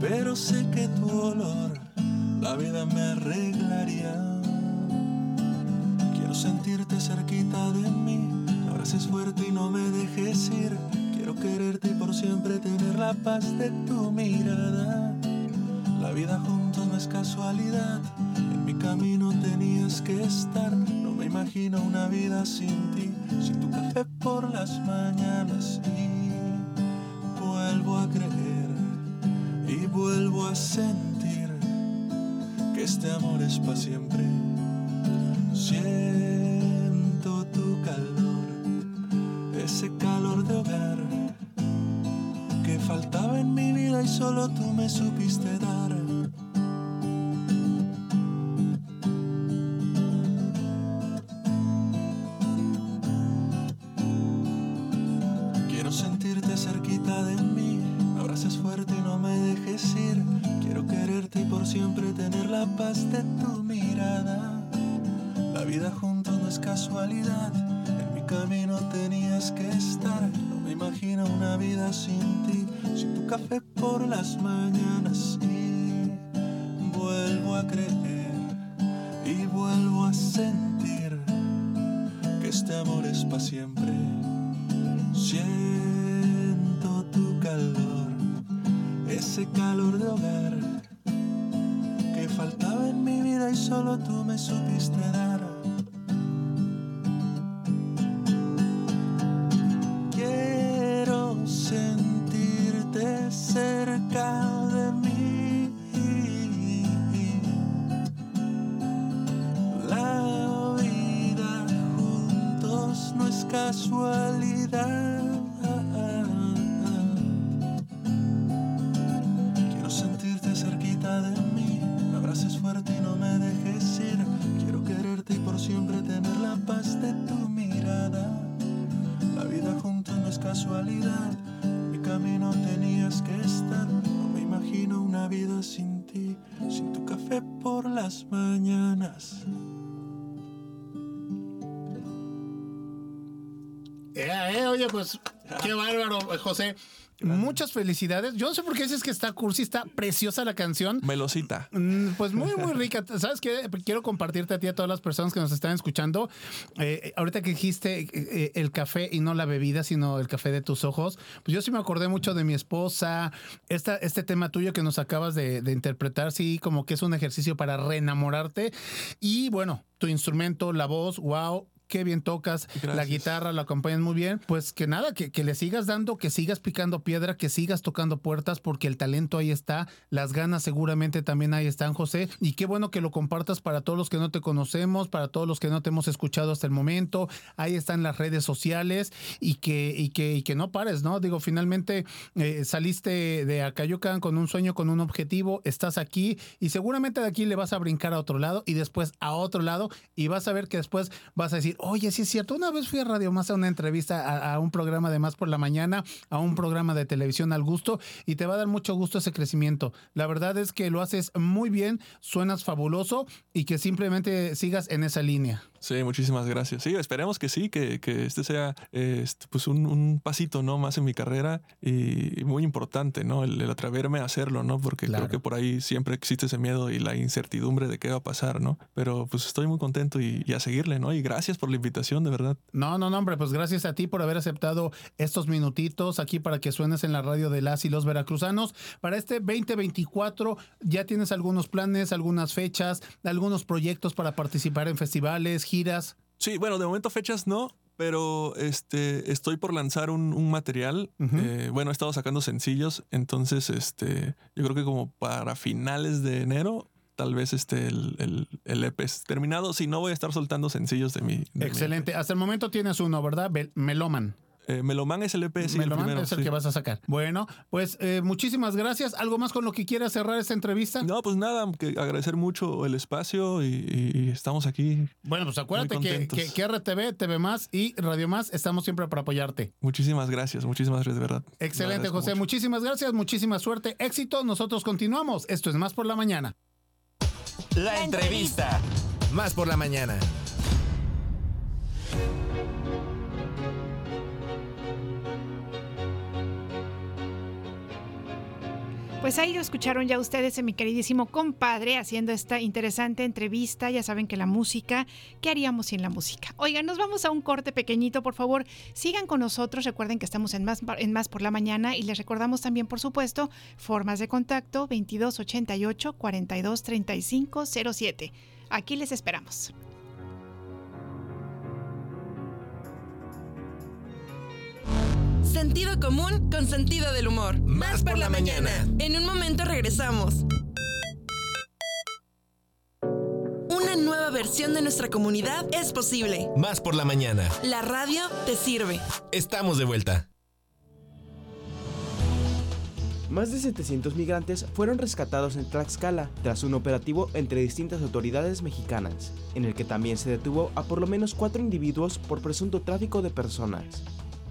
Speaker 9: pero sé que tu olor la vida me arreglaría. Quiero sentirte cerquita de mí, abraces fuerte y no me dejes ir. Quiero quererte y por siempre tener la paz de tu mirada. La vida juntos no es casualidad, en mi camino tenías que estar. No me imagino una vida sin ti, sin tu café por las mañanas. Y vuelvo a creer y vuelvo a sentir que este amor es para siempre. Solo tú me supiste dar. Por las
Speaker 7: pues qué bárbaro, José. Muchas felicidades. Yo no sé por qué dices que está cursi, está preciosa la canción.
Speaker 8: Melosita.
Speaker 7: Mm, Pues muy, muy rica. ¿Sabes qué? Quiero compartirte a ti, a todas las personas que nos están escuchando. Eh, ahorita que dijiste eh, el café y no la bebida, sino el café de tus ojos, pues yo sí me acordé mucho de mi esposa. Esta, este tema tuyo que nos acabas de, de interpretar, sí, como que es un ejercicio para reenamorarte. Y bueno, tu instrumento, la voz, wow. Qué bien tocas, la guitarra, la acompañas muy bien. Pues que nada, que, que le sigas dando, que sigas picando piedra, que sigas tocando puertas, porque el talento ahí está, las ganas seguramente también ahí están, José. Y qué bueno que lo compartas para todos los que no te conocemos, para todos los que no te hemos escuchado hasta el momento. Ahí están las redes sociales y que, y que, y que no pares, ¿no? Digo, finalmente eh, saliste de Acayucan con un sueño, con un objetivo, estás aquí y seguramente de aquí le vas a brincar a otro lado y después a otro lado y vas a ver que después vas a decir, oye, sí es cierto, una vez fui a Radio Más a una entrevista a, a un programa de Más por la Mañana, a un programa de televisión al gusto y te va a dar mucho gusto ese crecimiento. La verdad es que lo haces muy bien, suenas fabuloso y que simplemente sigas en esa línea.
Speaker 8: Sí, muchísimas gracias. Sí, esperemos que sí, que, que este sea eh, este, pues un, un pasito ¿no? más en mi carrera y, y muy importante, ¿no? El, el atreverme a hacerlo, ¿no? Porque
Speaker 7: Claro.
Speaker 8: creo que por ahí siempre existe ese miedo y la incertidumbre de qué va a pasar, ¿no? Pero pues estoy muy contento y, y a seguirle, ¿no? Y gracias por la invitación, de verdad.
Speaker 7: No, no, no, hombre, pues gracias a ti por haber aceptado estos minutitos aquí para que suenes en la radio de las y los veracruzanos. Para este 2024, ¿ya tienes algunos planes, algunas fechas, algunos proyectos para participar en festivales, giras?
Speaker 8: Sí, bueno, de momento fechas no, pero este, estoy por lanzar un, un material. Eh, bueno, he estado sacando sencillos, entonces este, yo creo que como para finales de enero, tal vez este, el, el, el EP es terminado. Si no, voy a estar soltando sencillos de mi. de mi
Speaker 7: Excelente. Hasta el momento tienes uno, ¿verdad? Meloman.
Speaker 8: Eh, Meloman es el EP, sí, el
Speaker 7: Meloman
Speaker 8: primero,
Speaker 7: es el
Speaker 8: sí.
Speaker 7: que vas a sacar. Bueno, pues eh, muchísimas gracias. ¿Algo más con lo que quieras cerrar esta entrevista?
Speaker 8: No, pues nada, que agradecer mucho el espacio y, estamos aquí.
Speaker 7: Bueno, pues acuérdate que, que, que RTV, TV Más y Radio Más estamos siempre para apoyarte.
Speaker 8: Muchísimas gracias, muchísimas gracias, de verdad.
Speaker 7: Excelente, José.
Speaker 8: mucho.
Speaker 7: Muchísimas gracias, muchísima suerte, éxito. Nosotros continuamos. Esto es Más por la Mañana.
Speaker 1: La entrevista. Más por la mañana.
Speaker 3: Pues ahí lo escucharon ya ustedes, a mi queridísimo compadre, haciendo esta interesante entrevista. Ya saben que la música, ¿qué haríamos sin la música? Oigan, nos vamos a un corte pequeñito, por favor. Sigan con nosotros. Recuerden que estamos en más, en más por la mañana y les recordamos también, por supuesto, formas de contacto 2288 4235 07. Aquí les esperamos.
Speaker 4: Sentido común con sentido del humor.
Speaker 1: Más por la mañana.
Speaker 4: En un momento regresamos. Una nueva versión de nuestra comunidad es posible.
Speaker 1: Más por la mañana.
Speaker 4: La radio te sirve.
Speaker 1: Estamos de vuelta.
Speaker 10: Más de 700 migrantes fueron rescatados en Tlaxcala tras un operativo entre distintas autoridades mexicanas, en el que también se detuvo a por lo menos cuatro individuos por presunto tráfico de personas.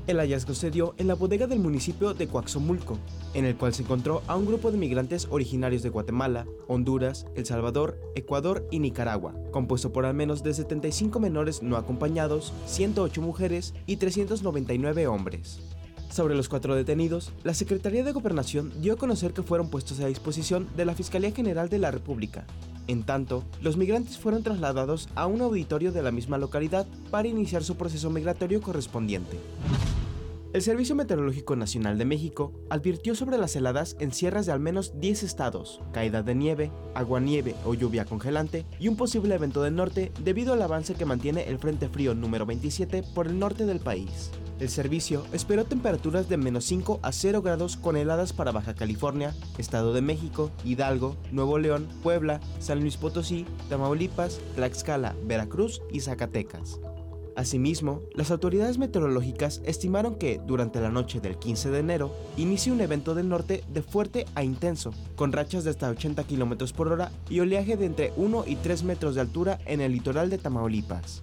Speaker 10: El hallazgo se dio en la bodega del municipio de Coaxomulco, en el cual se encontró a un grupo de migrantes originarios de Guatemala, Honduras, El Salvador, Ecuador y Nicaragua, compuesto por al menos de 75 menores no acompañados, 108 mujeres y 399 hombres. Sobre los cuatro detenidos, la Secretaría de Gobernación dio a conocer que fueron puestos a disposición de la Fiscalía General de la República. En tanto, los migrantes fueron trasladados a un auditorio de la misma localidad para iniciar su proceso migratorio correspondiente. El Servicio Meteorológico Nacional de México advirtió sobre las heladas en sierras de al menos 10 estados, caída de nieve, aguanieve o lluvia congelante y un posible evento del norte debido al avance que mantiene el Frente Frío número 27 por el norte del país. El servicio esperó temperaturas de menos 5 a 0 grados con heladas para Baja California, Estado de México, Hidalgo, Nuevo León, Puebla, San Luis Potosí, Tamaulipas, Tlaxcala, Veracruz y Zacatecas. Asimismo, las autoridades meteorológicas estimaron que, durante la noche del 15 de enero, inicia un evento del norte de fuerte a intenso, con rachas de hasta 80 km por hora y oleaje de entre 1 y 3 metros de altura en el litoral de Tamaulipas.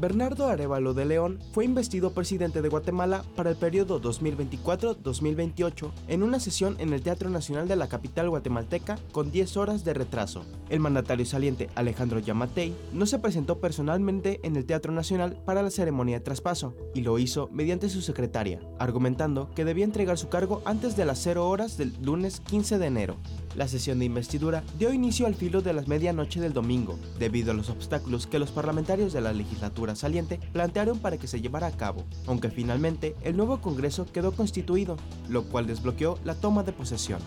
Speaker 10: Bernardo Arevalo de León fue investido presidente de Guatemala para el periodo 2024-2028 en una sesión en el Teatro Nacional de la capital guatemalteca con 10 horas de retraso. El mandatario saliente Alejandro Yamatei no se presentó personalmente en el Teatro Nacional para la ceremonia de traspaso y lo hizo mediante su secretaria, argumentando que debía entregar su cargo antes de las 0 horas del lunes 15 de enero. La sesión de investidura dio inicio al filo de las medianoche del domingo, debido a los obstáculos que los parlamentarios de la legislatura saliente plantearon para que se llevara a cabo, aunque finalmente el nuevo Congreso quedó constituido, lo cual desbloqueó la toma de posesión.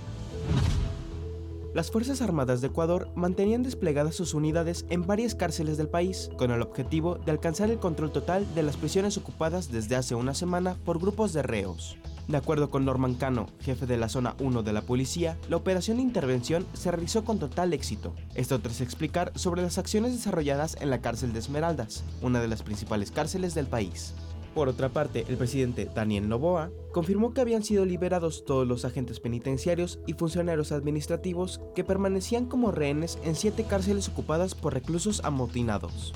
Speaker 10: Las Fuerzas Armadas de Ecuador mantenían desplegadas sus unidades en varias cárceles del país, con el objetivo de alcanzar el control total de las prisiones ocupadas desde hace una semana por grupos de reos. De acuerdo con Norman Cano, jefe de la zona 1 de la policía, la operación de intervención se realizó con total éxito. Esto tras explicar sobre las acciones desarrolladas en la cárcel de Esmeraldas, una de las principales cárceles del país. Por otra parte, el presidente Daniel Noboa confirmó que habían sido liberados todos los agentes penitenciarios y funcionarios administrativos que permanecían como rehenes en siete cárceles ocupadas por reclusos amotinados.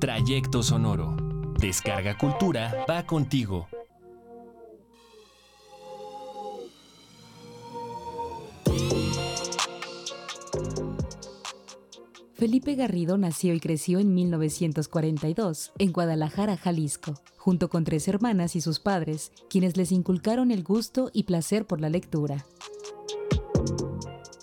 Speaker 11: Trayecto Sonoro. Descarga Cultura va contigo.
Speaker 12: Felipe Garrido nació y creció en 1942 en Guadalajara, Jalisco, junto con tres hermanas y sus padres, quienes les inculcaron el gusto y placer por la lectura.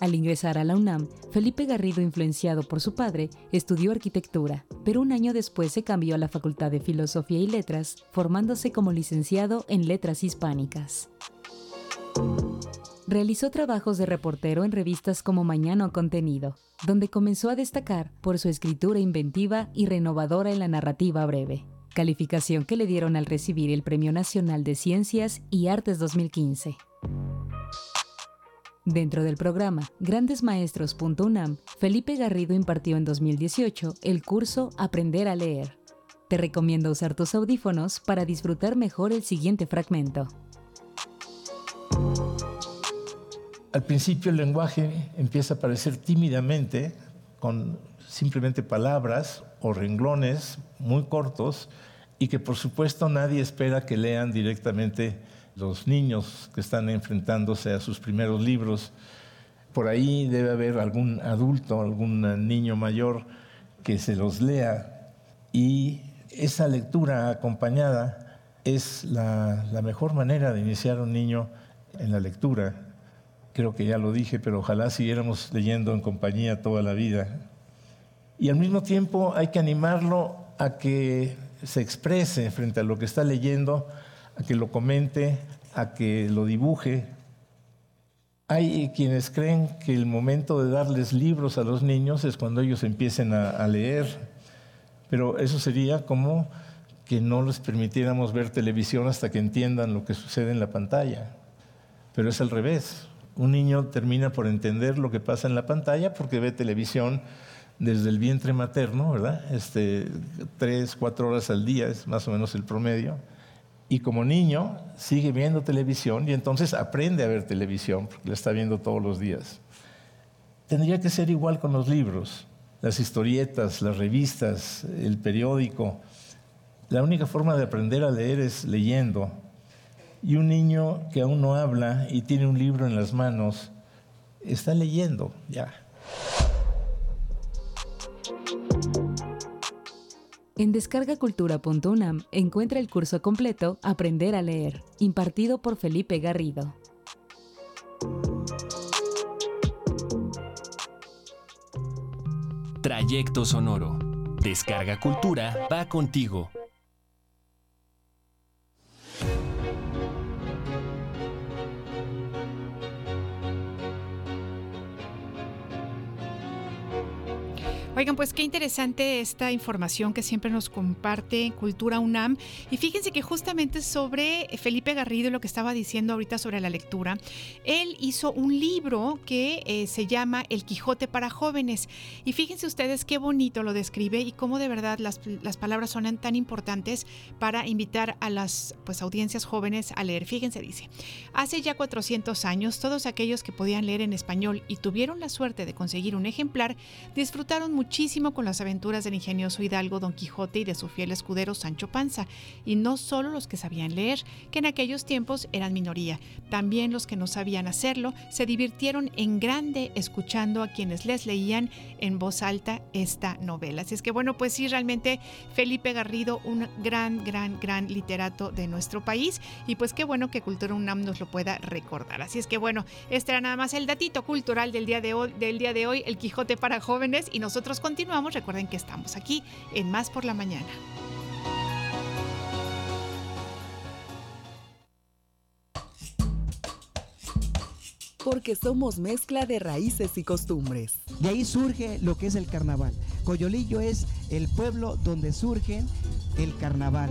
Speaker 12: Al ingresar a la UNAM, Felipe Garrido, influenciado por su padre, estudió arquitectura, pero un año después se cambió a la Facultad de Filosofía y Letras, formándose como licenciado en Letras Hispánicas. Realizó trabajos de reportero en revistas como Mañana o Contenido, donde comenzó a destacar por su escritura inventiva y renovadora en la narrativa breve, calificación que le dieron al recibir el Premio Nacional de Ciencias y Artes 2015. Dentro del programa Grandesmaestros.unam, Felipe Garrido impartió en 2018 el curso Aprender a leer. Te recomiendo usar tus audífonos para disfrutar mejor el siguiente fragmento.
Speaker 13: Al principio el lenguaje empieza a aparecer tímidamente con simplemente palabras o renglones muy cortos y que por supuesto nadie espera que lean directamente los niños que están enfrentándose a sus primeros libros. Por ahí debe haber algún adulto, algún niño mayor que se los lea y esa lectura acompañada es la, mejor manera de iniciar un niño en la lectura creo que ya lo dije, pero ojalá siguiéramos leyendo en compañía toda la vida. Y al mismo tiempo hay que animarlo a que se exprese frente a lo que está leyendo, a que lo comente, a que lo dibuje. Hay quienes creen que el momento de darles libros a los niños es cuando ellos empiecen a, leer, pero eso sería como que no les permitiéramos ver televisión hasta que entiendan lo que sucede en la pantalla. Pero es al revés un niño termina por entender lo que pasa en la pantalla porque ve televisión desde el vientre materno, ¿verdad? Este, tres, cuatro horas al día es más o menos el promedio. Y como niño sigue viendo televisión y entonces aprende a ver televisión porque la está viendo todos los días. Tendría que ser igual con los libros, las historietas, las revistas, el periódico. La única forma de aprender a leer es leyendo y un niño que aún no habla y tiene un libro en las manos, está leyendo ya.
Speaker 12: En descargacultura.unam encuentra el curso completo Aprender a leer, impartido por Felipe Garrido.
Speaker 11: Trayecto Sonoro. Descarga Cultura va contigo.
Speaker 3: Oigan, pues qué interesante esta información que siempre nos comparte Cultura UNAM. Y fíjense que justamente sobre Felipe Garrido lo que estaba diciendo ahorita sobre la lectura, él hizo un libro que eh, se llama El Quijote para jóvenes. Y fíjense ustedes qué bonito lo describe y cómo de verdad las, las palabras son tan importantes para invitar a las pues, audiencias jóvenes a leer. Fíjense, dice, hace ya 400 años todos aquellos que podían leer en español y tuvieron la suerte de conseguir un ejemplar disfrutaron mucho muchísimo con las aventuras del ingenioso hidalgo Don Quijote y de su fiel escudero Sancho Panza, y no solo los que sabían leer, que en aquellos tiempos eran minoría, también los que no sabían hacerlo se divirtieron en grande escuchando a quienes les leían en voz alta esta novela. Así es que bueno, pues sí, realmente Felipe Garrido, un gran, gran, gran literato de nuestro país, y pues qué bueno que Cultura UNAM nos lo pueda recordar. Así es que bueno, este era nada más el datito cultural del día de hoy, del día de hoy el Quijote para jóvenes, y nosotros continuamos, recuerden que estamos aquí en Más por la Mañana.
Speaker 14: Porque somos mezcla de raíces y costumbres.
Speaker 15: De ahí surge lo que es el carnaval. Coyolillo es el pueblo donde surgen el carnaval.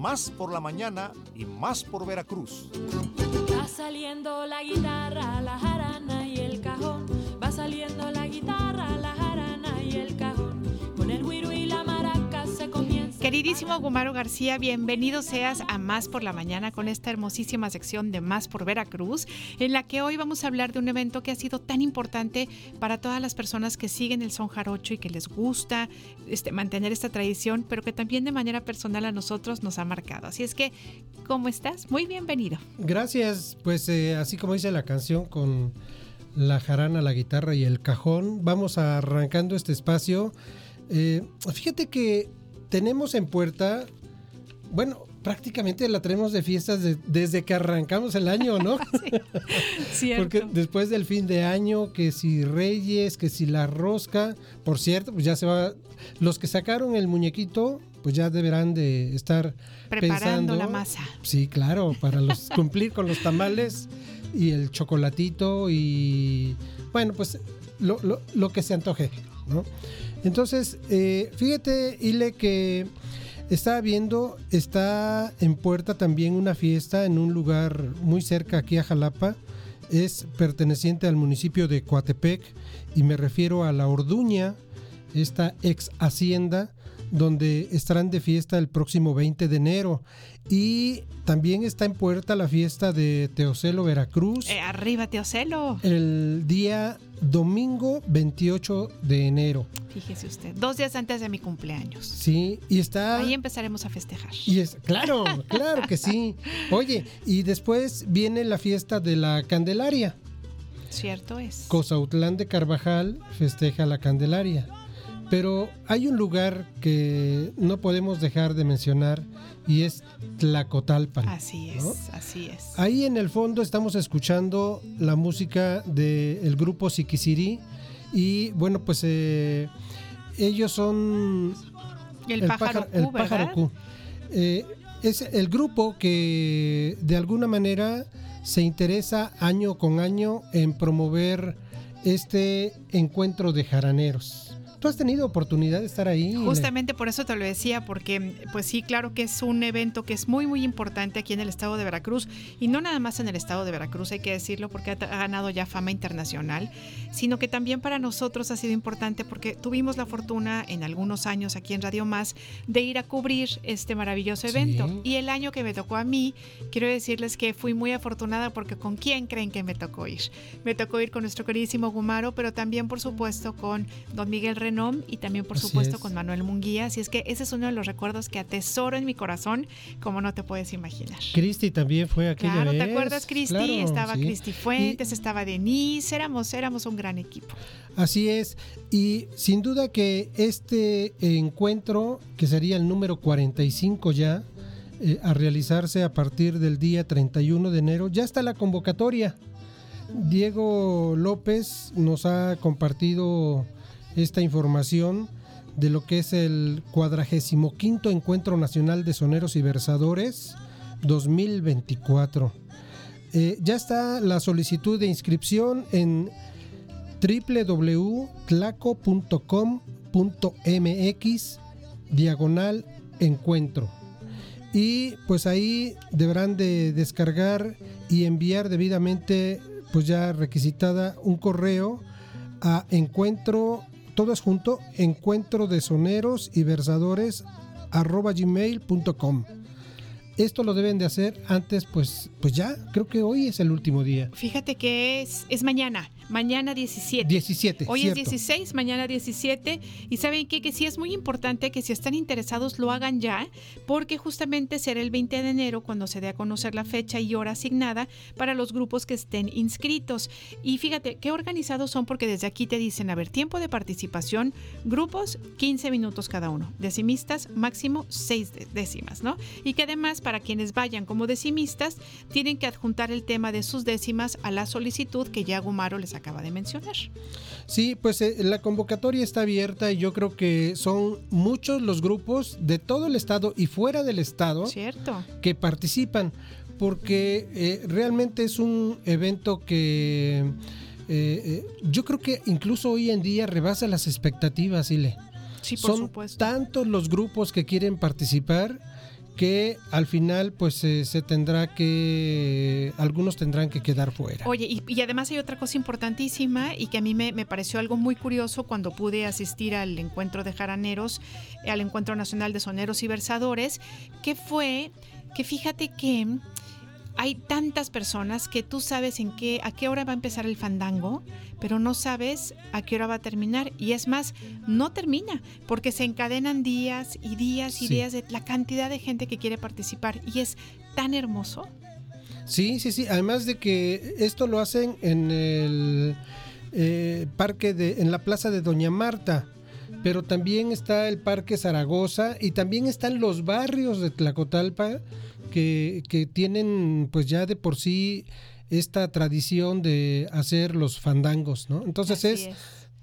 Speaker 16: más por la mañana y más por Veracruz.
Speaker 17: Va saliendo la guitarra, la jarana y el cajón. Va saliendo la guitarra,
Speaker 3: Queridísimo Gumaro García, bienvenido seas a Más por la Mañana con esta hermosísima sección de Más por Veracruz, en la que hoy vamos a hablar de un evento que ha sido tan importante para todas las personas que siguen el son jarocho y que les gusta este, mantener esta tradición, pero que también de manera personal a nosotros nos ha marcado. Así es que, ¿cómo estás? Muy bienvenido.
Speaker 18: Gracias, pues eh, así como dice la canción con la jarana, la guitarra y el cajón, vamos arrancando este espacio. Eh, fíjate que tenemos en puerta, bueno, prácticamente la tenemos de fiestas desde que arrancamos el año, ¿no?
Speaker 3: sí,
Speaker 18: Porque después del fin de año, que si Reyes, que si la rosca, por cierto, pues ya se va. Los que sacaron el muñequito, pues ya deberán de estar
Speaker 3: preparando
Speaker 18: pensando,
Speaker 3: la masa.
Speaker 18: Sí, claro, para los, cumplir con los tamales y el chocolatito y bueno, pues lo, lo, lo que se antoje, ¿no? Entonces, eh, fíjate, Ile, que estaba viendo, está en puerta también una fiesta en un lugar muy cerca aquí a Jalapa. Es perteneciente al municipio de Coatepec y me refiero a La Orduña, esta ex hacienda donde estarán de fiesta el próximo 20 de enero. Y también está en puerta la fiesta de Teocelo, Veracruz.
Speaker 3: Eh, arriba, Teocelo.
Speaker 18: El día domingo 28 de enero.
Speaker 3: Fíjese usted, dos días antes de mi cumpleaños.
Speaker 18: Sí, y está...
Speaker 3: Ahí empezaremos a festejar.
Speaker 18: Y es, claro, claro que sí. Oye, y después viene la fiesta de la Candelaria.
Speaker 3: Cierto es.
Speaker 18: Cosautlán de Carvajal festeja la Candelaria. Pero hay un lugar que no podemos dejar de mencionar y es Tlacotalpan.
Speaker 3: Así es, ¿no? así es.
Speaker 18: Ahí en el fondo estamos escuchando la música del grupo Siquisirí y bueno, pues eh, ellos son
Speaker 3: el, el pájaro,
Speaker 18: pájaro, el pájaro Q. Eh, es el grupo que de alguna manera se interesa año con año en promover este encuentro de jaraneros. ¿Tú has tenido oportunidad de estar ahí?
Speaker 3: Justamente por eso te lo decía, porque pues sí, claro que es un evento que es muy, muy importante aquí en el estado de Veracruz y no nada más en el estado de Veracruz, hay que decirlo, porque ha, ganado ya fama internacional, sino que también para nosotros ha sido importante porque tuvimos la fortuna en algunos años aquí en Radio Más de ir a cubrir este maravilloso evento. Sí. Y el año que me tocó a mí, quiero decirles que fui muy afortunada porque ¿con quién creen que me tocó ir? Me tocó ir con nuestro queridísimo Gumaro, pero también por supuesto con don Miguel René y también por
Speaker 18: Así
Speaker 3: supuesto
Speaker 18: es.
Speaker 3: con Manuel Munguía. Así es que ese es uno de los recuerdos que atesoro en mi corazón, como no te puedes imaginar.
Speaker 18: Cristi también fue aquella
Speaker 3: Claro,
Speaker 18: vez.
Speaker 3: ¿te acuerdas, Cristi?
Speaker 18: Claro,
Speaker 3: estaba
Speaker 18: sí.
Speaker 3: Cristi Fuentes, estaba Denise, éramos, éramos un gran equipo.
Speaker 18: Así es. Y sin duda que este encuentro, que sería el número 45 ya, eh, a realizarse a partir del día 31 de enero, ya está la convocatoria. Diego López nos ha compartido esta información de lo que es el 45 Encuentro Nacional de Soneros y Versadores 2024. Eh, ya está la solicitud de inscripción en www.tlaco.com.mx diagonal encuentro. Y pues ahí deberán de descargar y enviar debidamente pues ya requisitada un correo a encuentro, todo es junto, encuentro de soneros y versadores arroba gmail.com. Esto lo deben de hacer antes, pues, pues ya, creo que hoy es el último día.
Speaker 3: Fíjate que es, es mañana, mañana 17.
Speaker 18: 17.
Speaker 3: Hoy
Speaker 18: cierto.
Speaker 3: es 16, mañana 17. Y saben qué? que sí es muy importante que si están interesados lo hagan ya, porque justamente será el 20 de enero cuando se dé a conocer la fecha y hora asignada para los grupos que estén inscritos. Y fíjate qué organizados son, porque desde aquí te dicen, a ver, tiempo de participación, grupos 15 minutos cada uno, decimistas máximo 6 décimas, ¿no? Y que además para quienes vayan como decimistas tienen que adjuntar el tema de sus décimas a la solicitud que ya Gumaro les acaba de mencionar.
Speaker 18: Sí, pues eh, la convocatoria está abierta y yo creo que son muchos los grupos de todo el estado y fuera del estado
Speaker 3: Cierto.
Speaker 18: que participan porque eh, realmente es un evento que eh, yo creo que incluso hoy en día rebasa las expectativas, Ile.
Speaker 3: Sí, por
Speaker 18: Son
Speaker 3: supuesto.
Speaker 18: tantos los grupos que quieren participar que al final pues eh, se tendrá que, algunos tendrán que quedar fuera.
Speaker 3: Oye, y, además hay otra cosa importantísima y que a mí me, me pareció algo muy curioso cuando pude asistir al encuentro de jaraneros, al encuentro nacional de soneros y versadores, que fue que fíjate que hay tantas personas que tú sabes en qué, a qué hora va a empezar el fandango, pero no sabes a qué hora va a terminar. Y es más, no termina, porque se encadenan días y días y
Speaker 18: Sí.
Speaker 3: días de la cantidad de gente que quiere participar. Y es tan hermoso.
Speaker 18: Sí, sí, sí. Además de que esto lo hacen en el eh, parque de, en la plaza de Doña Marta. Pero también está el Parque Zaragoza y también están los barrios de Tlacotalpa que, que tienen pues ya de por sí esta tradición de hacer los fandangos, ¿no? Entonces es,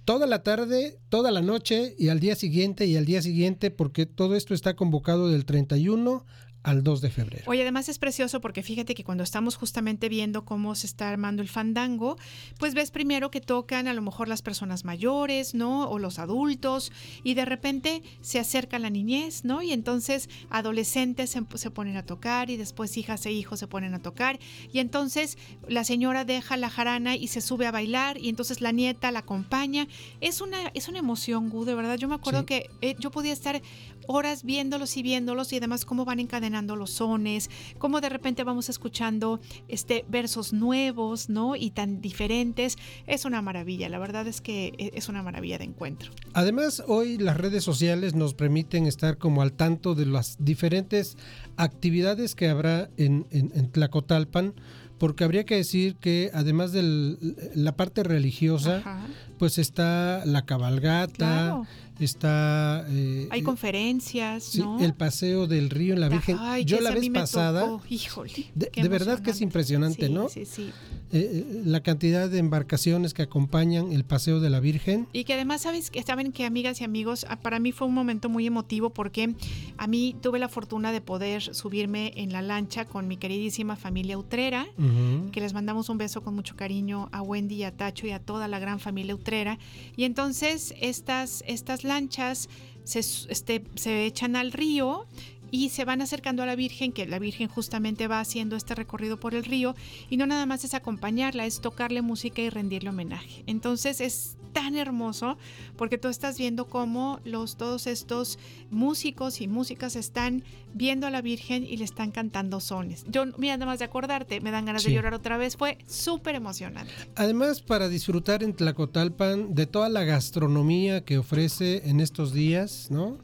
Speaker 18: toda la tarde, toda la noche y al día siguiente y al día siguiente porque todo esto está convocado del 31 al 2 de febrero.
Speaker 3: Oye, además es precioso porque fíjate que cuando estamos justamente viendo cómo se está armando el fandango, pues ves primero que tocan a lo mejor las personas mayores, ¿no? O los adultos, y de repente se acerca la niñez, ¿no? Y entonces adolescentes se, se ponen a tocar y después hijas e hijos se ponen a tocar, y entonces la señora deja la jarana y se sube a bailar, y entonces la nieta la acompaña. Es una, es una emoción, Gu, de verdad. Yo me acuerdo
Speaker 18: Sí.
Speaker 3: que eh, yo podía estar horas viéndolos y viéndolos y además cómo van encadenando los sones, cómo de repente vamos escuchando este versos nuevos, ¿no? Y tan diferentes. Es una maravilla, la verdad es que e- es una maravilla de encuentro.
Speaker 18: Además, hoy las redes sociales nos permiten estar como al tanto de las diferentes actividades que habrá en, en- en Tlacotalpan, porque habría que decir que además de la parte religiosa,
Speaker 3: Ajá.
Speaker 18: Pues está la cabalgata,
Speaker 3: Claro.
Speaker 18: está eh,
Speaker 3: Hay conferencias,
Speaker 18: sí,
Speaker 3: ¿no?
Speaker 18: el paseo del río en la Virgen.
Speaker 3: Ay,
Speaker 18: Yo la vez pasada,
Speaker 3: tocó, híjole,
Speaker 18: de, verdad que es impresionante,
Speaker 3: Sí,
Speaker 18: ¿no?
Speaker 3: Sí, sí.
Speaker 18: Eh, eh, la cantidad de embarcaciones que acompañan el paseo de la Virgen.
Speaker 3: Y que además, ¿sabes? que Saben que amigas y amigos, ah, para mí fue un momento muy emotivo porque a mí tuve la fortuna de poder subirme en la lancha con mi queridísima familia Utrera, que les mandamos un beso con mucho cariño a Wendy y a Tacho y a toda la gran familia Utrera. Y entonces estas, estas lanchas se, este, se echan al río y se van acercando a la Virgen, que la Virgen justamente va haciendo este recorrido por el río, y no nada más es acompañarla, es tocarle música y rendirle homenaje. Entonces es tan hermoso porque tú estás viendo cómo los, todos estos músicos y músicas están viendo a la Virgen y le están cantando sones. Yo, mira, nada más de acordarte, me dan ganas de llorar otra vez, fue súper emocionante.
Speaker 18: Además, para disfrutar en Tlacotalpan de toda la gastronomía que ofrece en estos días, ¿no?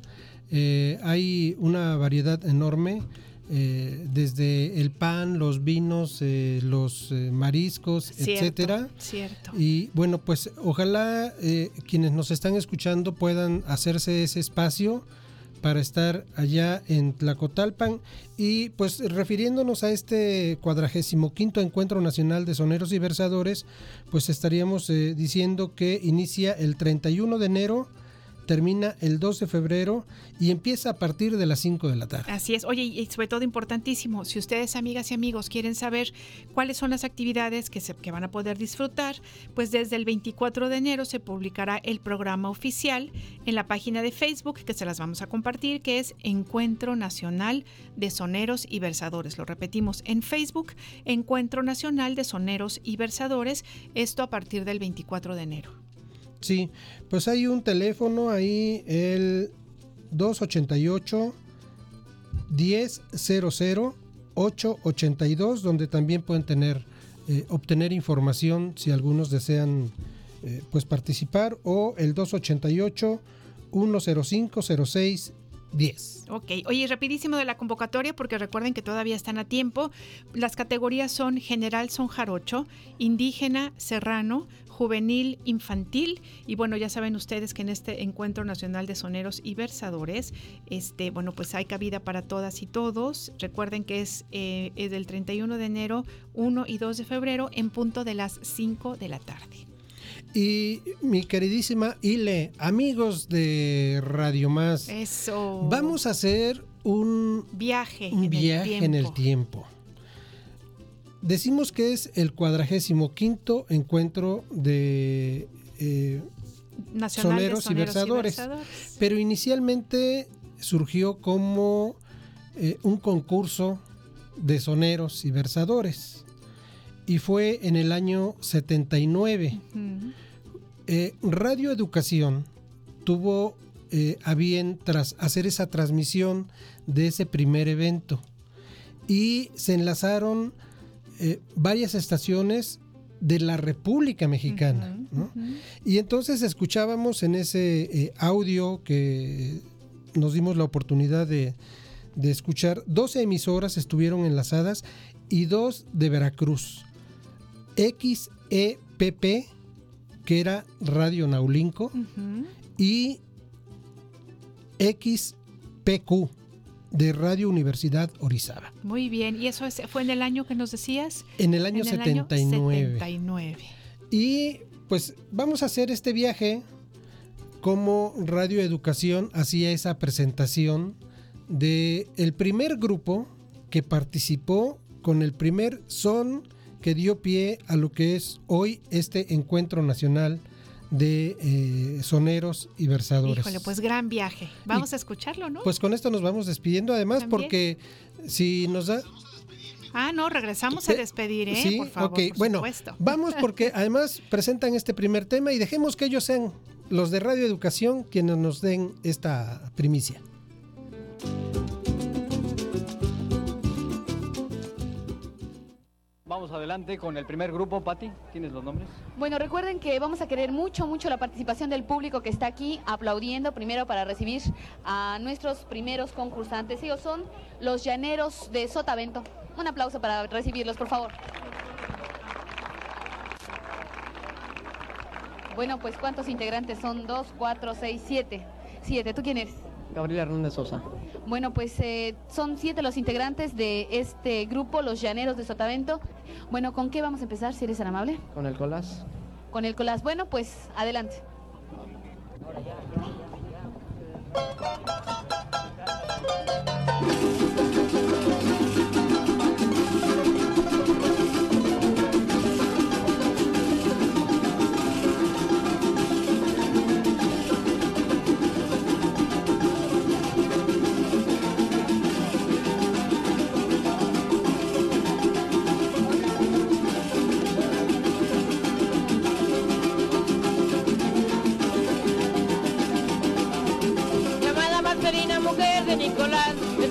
Speaker 18: Eh, hay una variedad enorme, eh, desde el pan, los vinos, eh, los eh, mariscos,
Speaker 3: Cierto,
Speaker 18: etcétera.
Speaker 3: cierto.
Speaker 18: Y bueno, pues ojalá eh, quienes nos están escuchando puedan hacerse ese espacio para estar allá en Tlacotalpan y pues refiriéndonos a este cuadragésimo quinto encuentro nacional de soneros y versadores, pues estaríamos eh, diciendo que inicia el 31 de enero, termina el 2 de febrero y empieza a partir de las 5 de la tarde.
Speaker 3: Así es. Oye, y sobre todo importantísimo, si ustedes, amigas y amigos, quieren saber cuáles son las actividades que, se, que van a poder disfrutar, pues desde el 24 de enero se publicará el programa oficial en la página de Facebook, que se las vamos a compartir, que es Encuentro Nacional de Soneros y Versadores. Lo repetimos en Facebook, Encuentro Nacional de Soneros y Versadores, esto a partir del 24 de enero.
Speaker 18: Sí, pues hay un teléfono ahí, el 288 1000 882, donde también pueden tener, eh, obtener información si algunos desean eh, pues participar, o el 288 105 06 10.
Speaker 3: Ok, oye, rapidísimo de la convocatoria porque recuerden que todavía están a tiempo. Las categorías son general son jarocho, indígena, serrano, juvenil, infantil y bueno, ya saben ustedes que en este encuentro nacional de soneros y versadores, este, bueno, pues hay cabida para todas y todos. Recuerden que es, eh, es del 31 de enero, 1 y 2 de febrero en punto de las 5 de la tarde.
Speaker 18: Y mi queridísima Ile, amigos de Radio Más,
Speaker 3: Eso.
Speaker 18: vamos a hacer un
Speaker 3: viaje,
Speaker 18: un
Speaker 3: en,
Speaker 18: viaje
Speaker 3: el
Speaker 18: en el
Speaker 3: tiempo.
Speaker 18: Decimos que es el cuadragésimo quinto encuentro de eh,
Speaker 3: Nacional de
Speaker 18: soneros, y, versadores, pero inicialmente surgió como eh, un concurso de soneros y versadores. Y fue en el año 79. Eh, Radio Educación tuvo eh, a bien tras hacer esa transmisión de ese primer evento. Y se enlazaron eh, varias estaciones de la República Mexicana. ¿no? Y entonces escuchábamos en ese eh, audio que nos dimos la oportunidad de, de escuchar, 12 emisoras estuvieron enlazadas y dos de Veracruz. XEPP, que era Radio Naulinco, y XPQ, de Radio Universidad Orizaba.
Speaker 3: Muy bien, ¿y eso es- fue en el año que nos decías?
Speaker 18: En el año
Speaker 3: En
Speaker 18: 79.
Speaker 3: 79.
Speaker 18: Y pues vamos a hacer este viaje como Radio Educación hacía esa presentación de el primer grupo que participó con el primer son que dio pie a lo que es hoy este encuentro nacional de eh, soneros y versadores.
Speaker 3: Híjole, pues gran viaje. Vamos a escucharlo, ¿no?
Speaker 18: Pues con esto nos vamos despidiendo, además
Speaker 3: También.
Speaker 18: porque si nos da...
Speaker 3: ah, no, regresamos a despedir, ¿eh?
Speaker 18: Sí,
Speaker 3: por favor,
Speaker 18: ok,
Speaker 3: por
Speaker 18: bueno,
Speaker 3: supuesto.
Speaker 18: vamos porque además presentan este primer tema y dejemos que ellos sean los de Radio Educación quienes nos den esta primicia.
Speaker 19: Vamos adelante con el primer grupo. Patti, ¿tienes los nombres?
Speaker 20: Bueno, recuerden que vamos a querer mucho, mucho la participación del público que está aquí aplaudiendo primero para recibir a nuestros primeros concursantes. Ellos son los llaneros de Sotavento. Un aplauso para recibirlos, por favor. Bueno, pues ¿cuántos integrantes son? Dos, cuatro, seis, siete. Siete. ¿Tú quién eres?
Speaker 19: Gabriela Hernández Sosa.
Speaker 20: Bueno, pues eh, son siete los integrantes de este grupo, los llaneros de Sotavento. Bueno, ¿con qué vamos a empezar, si eres tan amable?
Speaker 19: Con el colas.
Speaker 20: Con el colas. Bueno, pues adelante.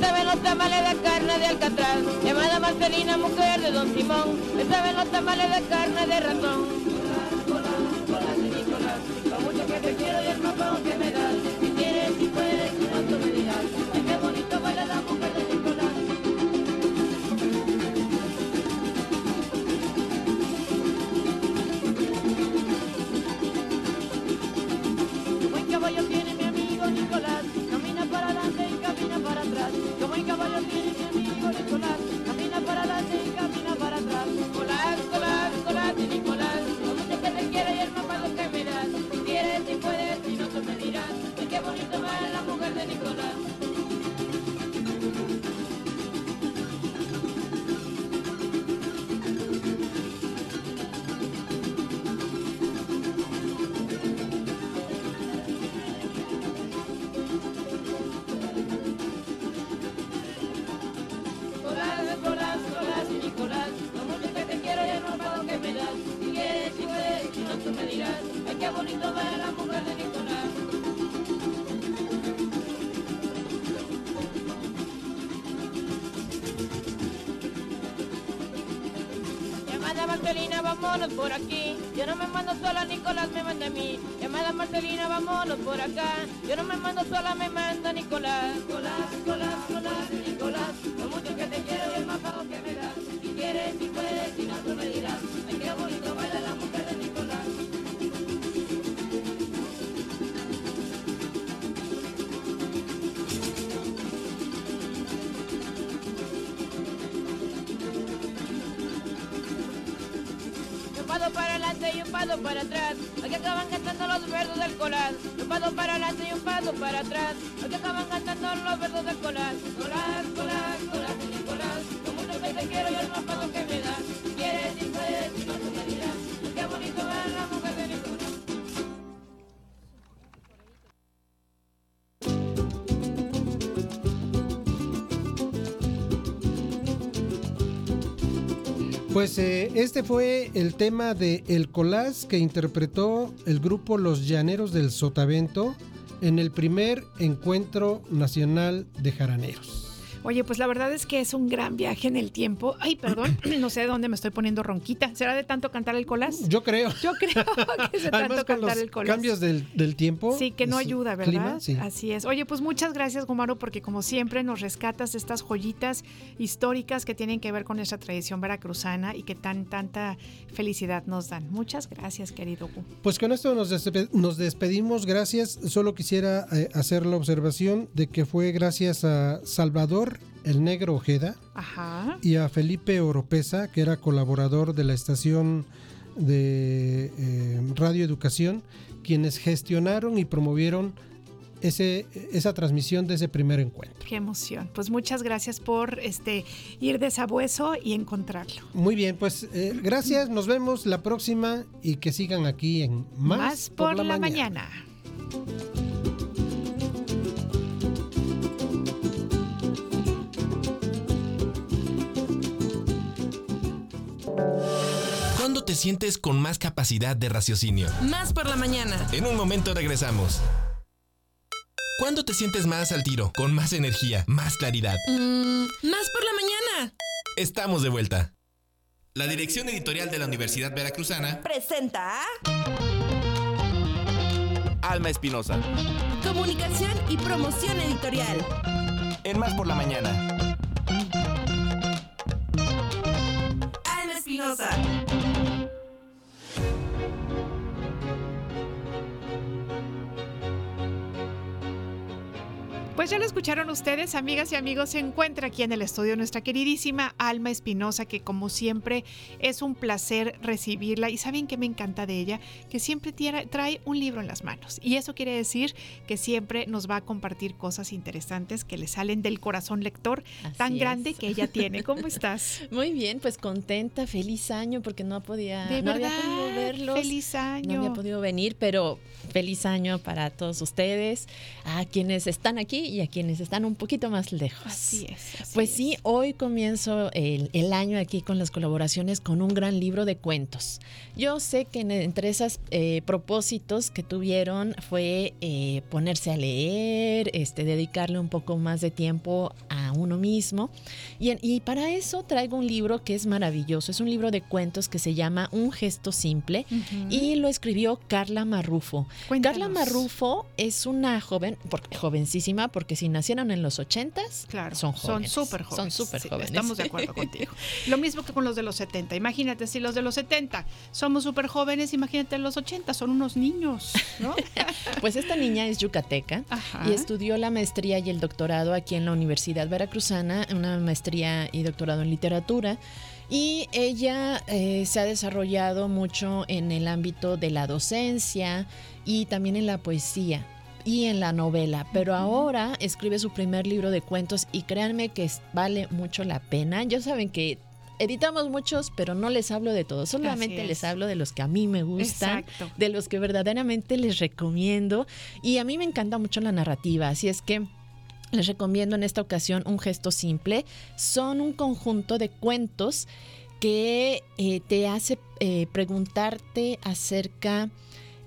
Speaker 21: Nicolás, estaba en los tamales de carne de Alcatraz. Llamada Marcelina, mujer de Don Simón, estaba en los tamales de carne de ratón. Caballo
Speaker 18: Pues eh, este fue el tema de El Colás que interpretó el grupo Los Llaneros del Sotavento en el primer encuentro nacional de jaraneros.
Speaker 3: Oye, pues la verdad es que es un gran viaje en el tiempo. Ay, perdón, no sé de dónde me estoy poniendo ronquita. ¿Será de tanto cantar el colás?
Speaker 18: Yo creo.
Speaker 3: Yo creo que es de tanto
Speaker 18: Además, con
Speaker 3: cantar
Speaker 18: los
Speaker 3: el colás.
Speaker 18: cambios del, del tiempo.
Speaker 3: Sí, que no ayuda, ¿verdad?
Speaker 18: clima, sí.
Speaker 3: Así es. Oye, pues muchas gracias, Gumaro, porque como siempre nos rescatas estas joyitas históricas que tienen que ver con nuestra tradición veracruzana y que tan tanta felicidad nos dan. Muchas gracias, querido Gu.
Speaker 18: Pues con esto nos, despe- nos despedimos. Gracias. Solo quisiera eh, hacer la observación de que fue gracias a Salvador el Negro Ojeda
Speaker 3: Ajá.
Speaker 18: y a Felipe Oropesa, que era colaborador de la estación de eh, Radio Educación, quienes gestionaron y promovieron ese, esa transmisión de ese primer encuentro.
Speaker 3: Qué emoción. Pues muchas gracias por este ir de sabueso y encontrarlo.
Speaker 18: Muy bien, pues eh, gracias, nos vemos la próxima y que sigan aquí en Más,
Speaker 3: Más, por, la, mañana.
Speaker 22: ¿Cuándo te sientes con más capacidad de raciocinio?
Speaker 23: Más por la mañana.
Speaker 22: En un momento regresamos. ¿Cuándo te sientes más al tiro, con más energía, más claridad?
Speaker 23: Mm, más por la mañana.
Speaker 22: Estamos de vuelta. La dirección editorial de la Universidad Veracruzana,
Speaker 24: Presenta
Speaker 22: Alma Espinosa.
Speaker 23: Comunicación y promoción editorial.
Speaker 22: En Más por la Mañana.
Speaker 23: Alma Espinosa.
Speaker 3: Thank you Pues ya lo escucharon ustedes, amigas y amigos. Se encuentra aquí en el estudio nuestra queridísima Alma Espinosa, que como siempre es un placer recibirla. Y saben que me encanta de ella, que siempre trae un libro en las manos. Y eso quiere decir que siempre nos va a compartir cosas interesantes que le salen del corazón lector tan grande que ella tiene. ¿Cómo estás?
Speaker 25: Muy bien, pues contenta, feliz año porque no podía,
Speaker 3: De
Speaker 25: no
Speaker 3: verdad,
Speaker 25: había podido verlos.
Speaker 3: feliz año.
Speaker 25: No había podido venir, pero feliz año para todos ustedes, a quienes están aquí y a quienes están un poquito más lejos.
Speaker 3: Así es. así
Speaker 25: Pues
Speaker 3: es.
Speaker 25: sí, hoy comienzo el, el año aquí con las colaboraciones con un gran libro de cuentos. Yo sé que en- entre esos propósitos que tuvieron fue eh, ponerse a leer, este, dedicarle un poco más de tiempo a uno mismo. Y, y para eso traigo un libro que es maravilloso. Es un libro de cuentos que se llama Un gesto simple
Speaker 3: Ujú.
Speaker 25: y lo escribió Carla Marrufo.
Speaker 3: Cuéntanos.
Speaker 25: Carla Marrufo es una joven, porque, jovencísima, porque si nacieron en los ochentas,
Speaker 3: Claro,
Speaker 25: son
Speaker 3: son
Speaker 25: jóvenes.
Speaker 3: súper jóvenes.
Speaker 25: Son súper
Speaker 3: sí,
Speaker 25: jóvenes.
Speaker 3: Estamos de acuerdo contigo. Lo mismo que con los de los 70. Imagínate, si los de los 70 somos súper jóvenes, imagínate los 80, son unos niños, ¿no?
Speaker 25: Pues esta niña es yucateca
Speaker 3: Ajá.
Speaker 25: y estudió la maestría y el doctorado aquí en la Universidad Veracruzana, una maestría y doctorado en literatura. Y ella eh, se ha desarrollado mucho en el ámbito de la docencia y también en la poesía y en la novela, pero ahora escribe su primer libro de cuentos y créanme que vale mucho la pena. Ya saben que editamos muchos, pero no les hablo de todos, solamente
Speaker 3: es.
Speaker 25: les hablo de los que a mí me gustan,
Speaker 3: Exacto.
Speaker 25: de los que verdaderamente les recomiendo y a mí me encanta mucho la narrativa, así es que les recomiendo en esta ocasión un gesto simple. Son un conjunto de cuentos que eh, te hace eh, preguntarte acerca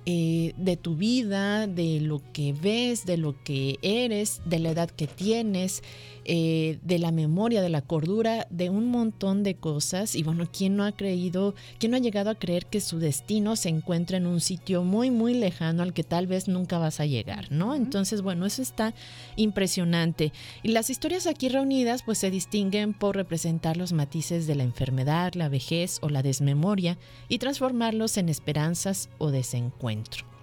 Speaker 25: eh, de tu vida, de lo que ves, de lo que eres, de la edad que tienes, eh, de la memoria, de la cordura, de un montón de cosas. Y bueno, ¿quién no ha creído, quién no ha llegado a creer que su destino se encuentra en un sitio muy, muy lejano al que tal vez nunca vas a llegar, ¿no? Entonces, bueno, eso está impresionante. Y las historias aquí reunidas pues se distinguen por representar los matices de la enfermedad, la vejez o la desmemoria y transformarlos en esperanzas o desencuentro.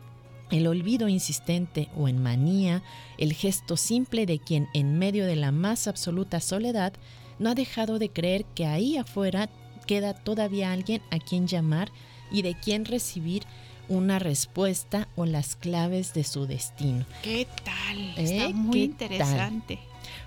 Speaker 25: El olvido insistente o en manía, el gesto simple de quien en medio de la más absoluta soledad no ha dejado de creer que ahí afuera queda todavía alguien a quien llamar y de quien recibir una respuesta o las claves de su destino.
Speaker 3: ¿Qué tal?
Speaker 25: ¿Eh?
Speaker 3: Está muy
Speaker 25: ¿Qué
Speaker 3: interesante.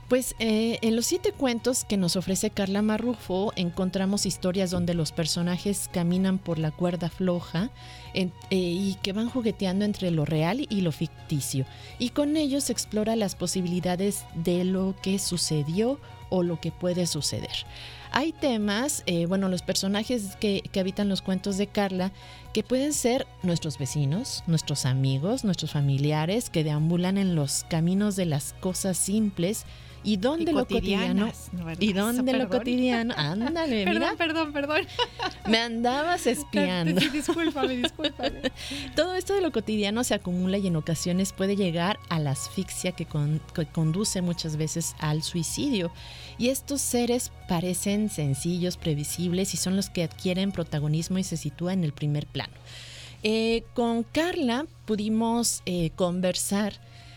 Speaker 25: Pues eh, en los siete cuentos que nos ofrece Carla Marrufo encontramos historias donde los personajes caminan por la cuerda floja eh, y que van jugueteando entre lo real y lo ficticio. Y con ellos explora las posibilidades de lo que sucedió o lo que puede suceder. Hay temas, eh, bueno, los personajes que habitan los cuentos de Carla, que pueden ser nuestros vecinos, nuestros amigos, nuestros familiares, que deambulan en los caminos de las cosas simples y dónde lo cotidiano
Speaker 3: cotidianas, ¿no, verdad?
Speaker 25: y dónde lo
Speaker 3: Perdón.
Speaker 25: cotidiano, ándale, mira,
Speaker 3: Perdón, perdón, perdón.
Speaker 25: me andabas espiando.
Speaker 3: Sí, discúlpame, discúlpame.
Speaker 25: Todo esto de lo cotidiano se acumula y en ocasiones puede llegar a la asfixia que, con- que conduce muchas veces al suicidio. Y estos seres parecen sencillos, previsibles y son los que adquieren protagonismo y se sitúan en el primer plano. Eh, con Carla pudimos eh, conversar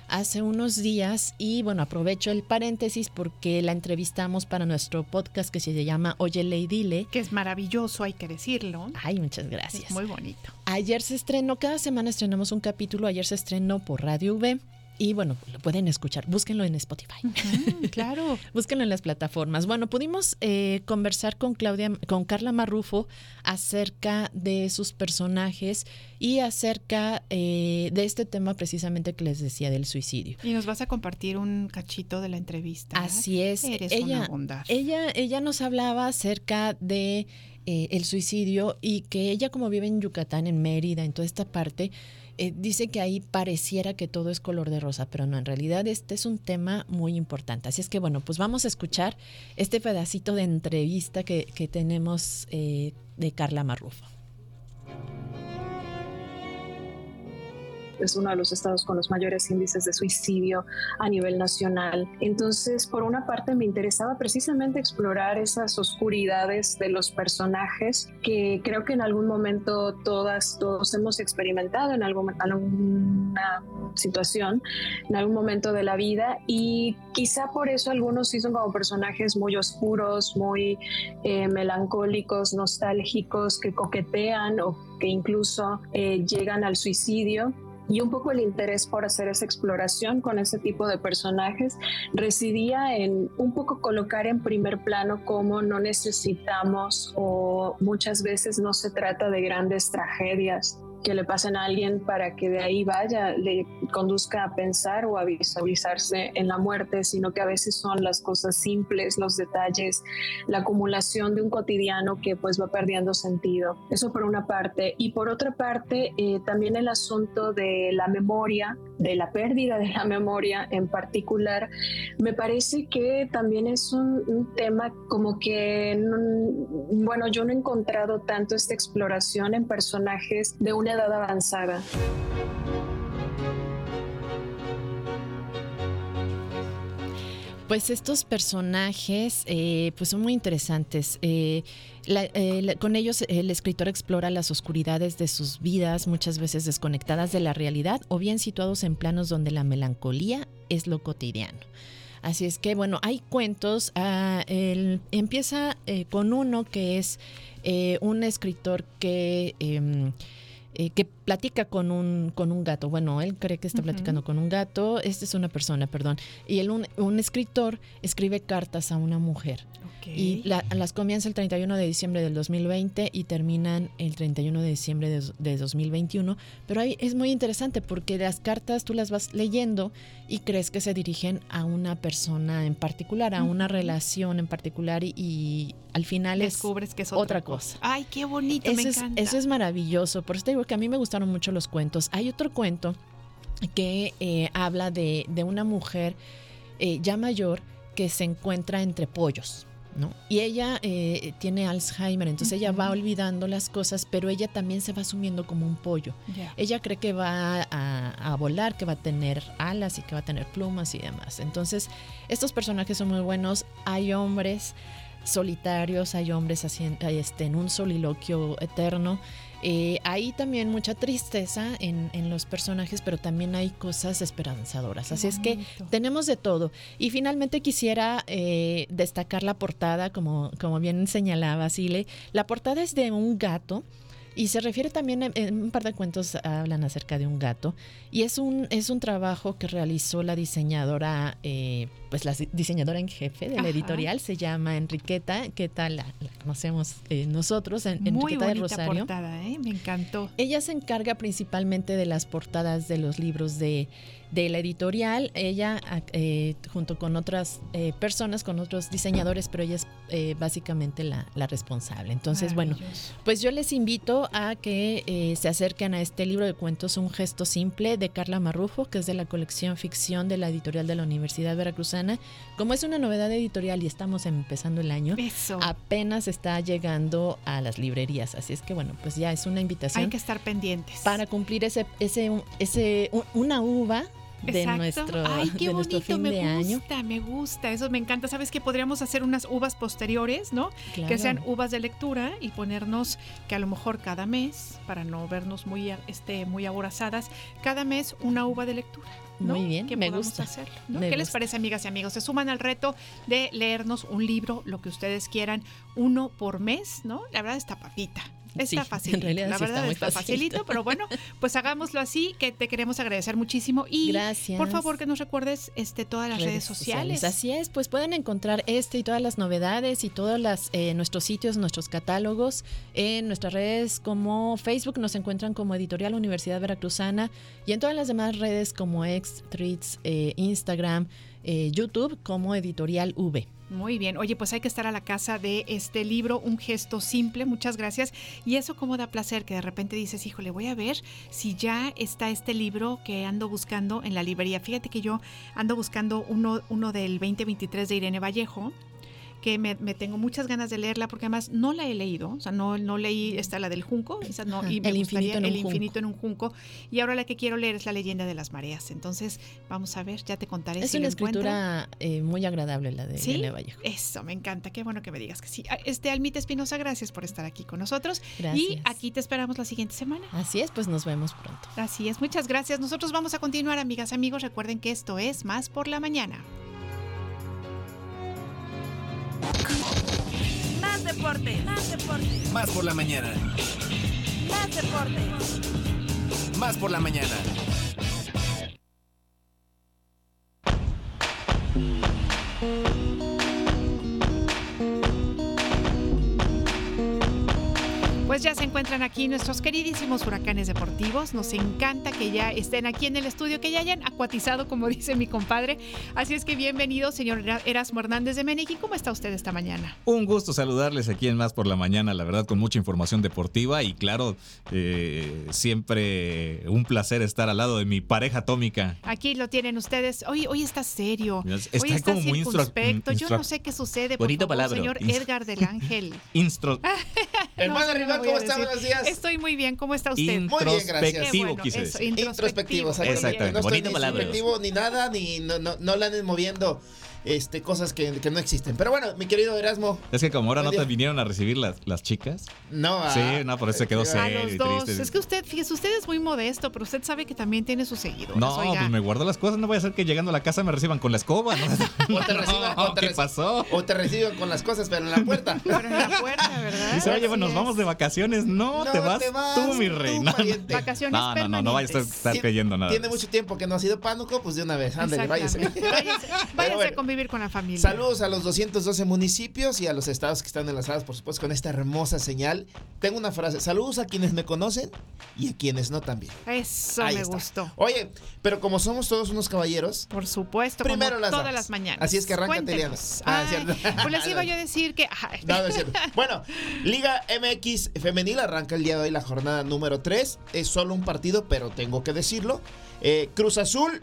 Speaker 25: hace unos días y bueno, aprovecho el paréntesis porque la entrevistamos para nuestro podcast que se llama Oye Ley Dile.
Speaker 3: Que es maravilloso, hay que decirlo.
Speaker 25: Ay, muchas gracias.
Speaker 3: Es muy bonito.
Speaker 25: Ayer se estrenó, cada semana estrenamos un capítulo, ayer se estrenó por Radio V. Y bueno, lo pueden escuchar, búsquenlo en Spotify.
Speaker 3: claro.
Speaker 25: búsquenlo en las plataformas. Bueno, pudimos eh, conversar con Claudia, con Carla Marrufo acerca de sus personajes y acerca eh, de este tema precisamente que les decía del suicidio.
Speaker 3: Y nos vas a compartir un cachito de la entrevista.
Speaker 25: Así es.
Speaker 3: Eres
Speaker 25: ella,
Speaker 3: una bondad.
Speaker 25: ella, ella nos hablaba acerca de eh, el suicidio y que ella como vive en Yucatán, en Mérida, en toda esta parte, eh, dice que ahí pareciera que todo es color de rosa, pero no, en realidad este es un tema muy importante. Así es que bueno, pues vamos a escuchar este pedacito de entrevista que, que tenemos eh, de Carla Marrufo.
Speaker 26: Es uno de los estados con los mayores índices de suicidio a nivel nacional. Entonces, por una parte, me interesaba precisamente explorar esas oscuridades de los personajes que creo que en algún momento todas, todos hemos experimentado en algún, alguna situación, en algún momento de la vida y quizá por eso algunos sí son como personajes muy oscuros, muy eh, melancólicos, nostálgicos, que coquetean o que incluso eh, llegan al suicidio y un poco el interés por hacer esa exploración con ese tipo de personajes residía en un poco colocar en primer plano cómo no necesitamos o muchas veces no se trata de grandes tragedias que le pasen a alguien para que de ahí vaya, le conduzca a pensar o a visualizarse en la muerte, sino que a veces son las cosas simples, los detalles, la acumulación de un cotidiano que pues va perdiendo sentido. Eso por una parte. Y por otra parte, eh, también el asunto de la memoria, de la pérdida de la memoria en particular, me parece que también es un, tema como que, no, bueno, yo no he encontrado tanto esta exploración en personajes de una edad avanzada.
Speaker 25: Pues estos personajes eh, pues son muy interesantes. Eh, la, eh, la, con ellos el escritor explora las oscuridades de sus vidas, muchas veces desconectadas de la realidad o bien situados en planos donde la melancolía es lo cotidiano. Así es que, bueno, hay cuentos. El, empieza con uno que es un escritor que... Eh, que platica con un, con un gato. Bueno, él cree que está uh -huh. platicando con un gato. Esta es una persona, perdón. Y él, un, un escritor escribe cartas a una mujer. Okay. Y la, las comienza el 31 de diciembre del 2020 y terminan el 31 de diciembre de, de 2021. Pero ahí es muy interesante porque las cartas tú las vas leyendo y crees que se dirigen a una persona en particular, a uh -huh. una relación en particular y, y al final
Speaker 3: descubres
Speaker 25: es
Speaker 3: que es otra,
Speaker 25: otra cosa.
Speaker 3: cosa. Ay, qué bonito,
Speaker 25: eso
Speaker 3: me
Speaker 25: es,
Speaker 3: encanta.
Speaker 25: Eso es maravilloso. Por eso te digo que a mí me gustaron mucho los cuentos. Hay otro cuento que eh, habla de, de, una mujer eh, ya mayor que se encuentra entre pollos. ¿no? Y ella eh, tiene Alzheimer, entonces uh -huh. ella va olvidando las cosas, pero ella también se va asumiendo como un pollo.
Speaker 3: Yeah.
Speaker 25: Ella cree que va a, a, volar, que va a tener alas y que va a tener plumas y demás. Entonces, estos personajes son muy buenos. Hay hombres solitarios, hay hombres haciendo, este, en un soliloquio eterno. Eh, hay también mucha tristeza en, en, los personajes, pero también hay cosas esperanzadoras.
Speaker 3: Qué
Speaker 25: Así
Speaker 3: bonito.
Speaker 25: es que tenemos de todo. Y finalmente quisiera eh, destacar la portada, como, como bien señalaba Sile. La portada es de un gato Y se refiere también, en un par de cuentos hablan acerca de un gato. Y es un, es un trabajo que realizó la diseñadora, eh, pues la diseñadora en jefe de la
Speaker 3: Ajá.
Speaker 25: editorial, se llama Enriqueta, ¿qué tal? La, la conocemos eh, nosotros, en,
Speaker 3: Muy
Speaker 25: Enriqueta de Rosario.
Speaker 3: portada, ¿eh? Me encantó.
Speaker 25: Ella se encarga principalmente de las portadas de los libros de, de la editorial. Ella, eh, junto con otras eh, personas, con otros diseñadores, pero ella es eh, básicamente la, la responsable. Entonces, bueno, pues yo les invito a que se acerquen a este libro de cuentos Un gesto simple de Carla Marrufo, que es de la colección Ficción de la editorial de la Universidad Veracruzana. Como es una novedad editorial y estamos empezando el año,
Speaker 3: Eso.
Speaker 25: apenas está llegando a las librerías. Así es que bueno, pues ya es una invitación
Speaker 3: Hay que estar pendientes.
Speaker 25: para cumplir ese, ese, ese una uva de
Speaker 3: Exacto.
Speaker 25: nuestro,
Speaker 3: Ay, qué
Speaker 25: de nuestro
Speaker 3: bonito,
Speaker 25: fin
Speaker 3: me
Speaker 25: de año.
Speaker 3: gusta, me gusta, eso me encanta. Sabes que podríamos hacer unas uvas posteriores, ¿no?
Speaker 25: Claro.
Speaker 3: Que sean uvas de lectura y ponernos que a lo mejor cada mes, para no vernos muy, este, muy aborazadas, cada mes una uva de lectura. ¿no?
Speaker 25: Muy bien,
Speaker 3: que
Speaker 25: me gusta,
Speaker 3: hacerlo, ¿no?
Speaker 25: me
Speaker 3: ¿Qué les parece, amigas y amigos? Se suman al reto de leernos un libro, lo que ustedes quieran, uno por mes, ¿no? La verdad está papita. Está
Speaker 25: Sí, en realidad
Speaker 3: la
Speaker 25: sí está
Speaker 3: verdad
Speaker 25: muy
Speaker 3: está
Speaker 25: facilito.
Speaker 3: facilito, pero bueno, pues hagámoslo así, que te queremos agradecer muchísimo. Y
Speaker 25: Gracias.
Speaker 3: por favor que nos recuerdes este, todas las redes, sociales.
Speaker 25: Así es, pues pueden encontrar este y todas las novedades y todos las, eh, nuestros sitios, nuestros catálogos en nuestras redes como Facebook, nos encuentran como Editorial Universidad Veracruzana y en todas las demás redes como X, Tweets, eh, Instagram, eh, YouTube como Editorial V.
Speaker 3: Muy bien. Oye, pues hay que estar a la casa de este libro, Un gesto simple. Muchas gracias. Y eso como da placer que de repente dices, híjole, voy a ver si ya está este libro que ando buscando en la librería. Fíjate que yo ando buscando uno, uno del 2023 de Irene Vallejo que me, me tengo muchas ganas de leerla porque además no la he leído, o sea, no, no leí esta, la del Junco, esa no, y me
Speaker 25: El infinito en
Speaker 3: El infinito en un Junco, y ahora la que quiero leer es La leyenda de las mareas, entonces vamos a ver, ya te contaré
Speaker 25: Es
Speaker 3: si
Speaker 25: una escritura eh, muy agradable la de
Speaker 3: ¿Sí?
Speaker 25: Irene Vallejo.
Speaker 3: Eso, me encanta. Qué bueno que me digas que sí. Ah, Este Almita Espinosa, gracias por estar aquí con nosotros. Y
Speaker 25: Gracias.
Speaker 3: aquí te esperamos la siguiente semana.
Speaker 25: Así es, pues nos vemos pronto.
Speaker 3: Así es, muchas gracias. Nosotros vamos a continuar, amigas, amigos. Recuerden que esto es Más por la Mañana.
Speaker 23: Más deporte, más deporte,
Speaker 22: Más por la mañana.
Speaker 23: más deporte.
Speaker 22: Más por la mañana.
Speaker 3: Pues ya se encuentran aquí nuestros queridísimos huracanes deportivos. Nos encanta que ya estén aquí en el estudio, que ya hayan acuatizado, como dice mi compadre. Así es que bienvenido, señor Era- Erasmo Hernández de Menegui. ¿Cómo está usted esta mañana?
Speaker 27: Un gusto saludarles aquí en Más por la Mañana, la verdad, con mucha información deportiva y claro, eh, siempre un placer estar al lado de mi pareja atómica.
Speaker 3: Aquí lo tienen ustedes. Hoy, hoy está serio.
Speaker 27: Está
Speaker 3: hoy está
Speaker 27: como muy.
Speaker 3: Yo no sé qué sucede. Por
Speaker 27: Bonito
Speaker 3: favor,
Speaker 27: palabra.
Speaker 3: señor Edgar del Ángel.
Speaker 27: Instro-
Speaker 28: Hermano ¿cómo está?
Speaker 3: decir.
Speaker 28: Buenos días.
Speaker 3: Estoy muy bien. ¿Cómo está usted?
Speaker 28: Muy bien, gracias.
Speaker 27: Introspectivo,
Speaker 3: bueno,
Speaker 27: quise
Speaker 3: eso,
Speaker 27: decir.
Speaker 28: Introspectivo,
Speaker 3: bien.
Speaker 27: Exactamente,
Speaker 28: No estoy
Speaker 27: bonita
Speaker 28: ni
Speaker 27: palabra.
Speaker 28: introspectivo ni nada, ni no, no, no le anden moviendo este, cosas que, que no existen. Pero bueno, mi querido Erasmo,
Speaker 27: Es que como ahora no te vinieron a recibir las, las chicas.
Speaker 28: no.
Speaker 27: Sí,
Speaker 28: ah,
Speaker 27: no, por eso se quedó
Speaker 3: A
Speaker 27: serio
Speaker 3: los
Speaker 27: y
Speaker 3: dos.
Speaker 27: triste.
Speaker 3: Es que usted, fíjese, usted es muy modesto, pero usted sabe que también tiene sus seguidores.
Speaker 27: No,
Speaker 3: oiga.
Speaker 27: pues me guardo las cosas, no voy a hacer que llegando a la casa me reciban con la escoba. ¿no?
Speaker 28: O te reciban,
Speaker 27: No,
Speaker 28: o te
Speaker 27: ¿Qué
Speaker 28: reci-
Speaker 27: pasó?
Speaker 28: O te reciban con las cosas, pero en la puerta.
Speaker 3: Pero en la puerta, ¿verdad?
Speaker 27: Dice, oye, bueno, nos vamos de vacaciones. No,
Speaker 28: No
Speaker 27: te, vas
Speaker 28: te vas
Speaker 27: tú, mi
Speaker 28: tú,
Speaker 27: reina.
Speaker 28: pariente.
Speaker 3: Vacaciones
Speaker 27: No, no, no, no vayas a estar creyendo nada.
Speaker 28: Tiene mucho tiempo que no ha sido pánuco, pues de una vez, ándale, váyase.
Speaker 3: Váyase, váyase a convivir con la familia.
Speaker 28: Saludos a los 212 municipios y a los estados que están enlazados, por supuesto, con esta hermosa señal. Tengo una frase, saludos a quienes me conocen y a quienes no también.
Speaker 3: Eso
Speaker 28: Ahí
Speaker 3: me
Speaker 28: está.
Speaker 3: gustó.
Speaker 28: Oye, pero como somos todos unos caballeros,
Speaker 3: Por supuesto,
Speaker 28: Primero
Speaker 3: como
Speaker 28: las
Speaker 3: todas
Speaker 28: damas.
Speaker 3: las mañanas.
Speaker 28: Así es que arráncate. Eliana. Ah, cierto.
Speaker 3: Pues les iba yo a decir que... ay.
Speaker 28: No, no es cierto. Bueno, Liga MX Femenil arranca el día de hoy la jornada número 3. Es solo un partido, pero tengo que decirlo. Eh, Cruz Azul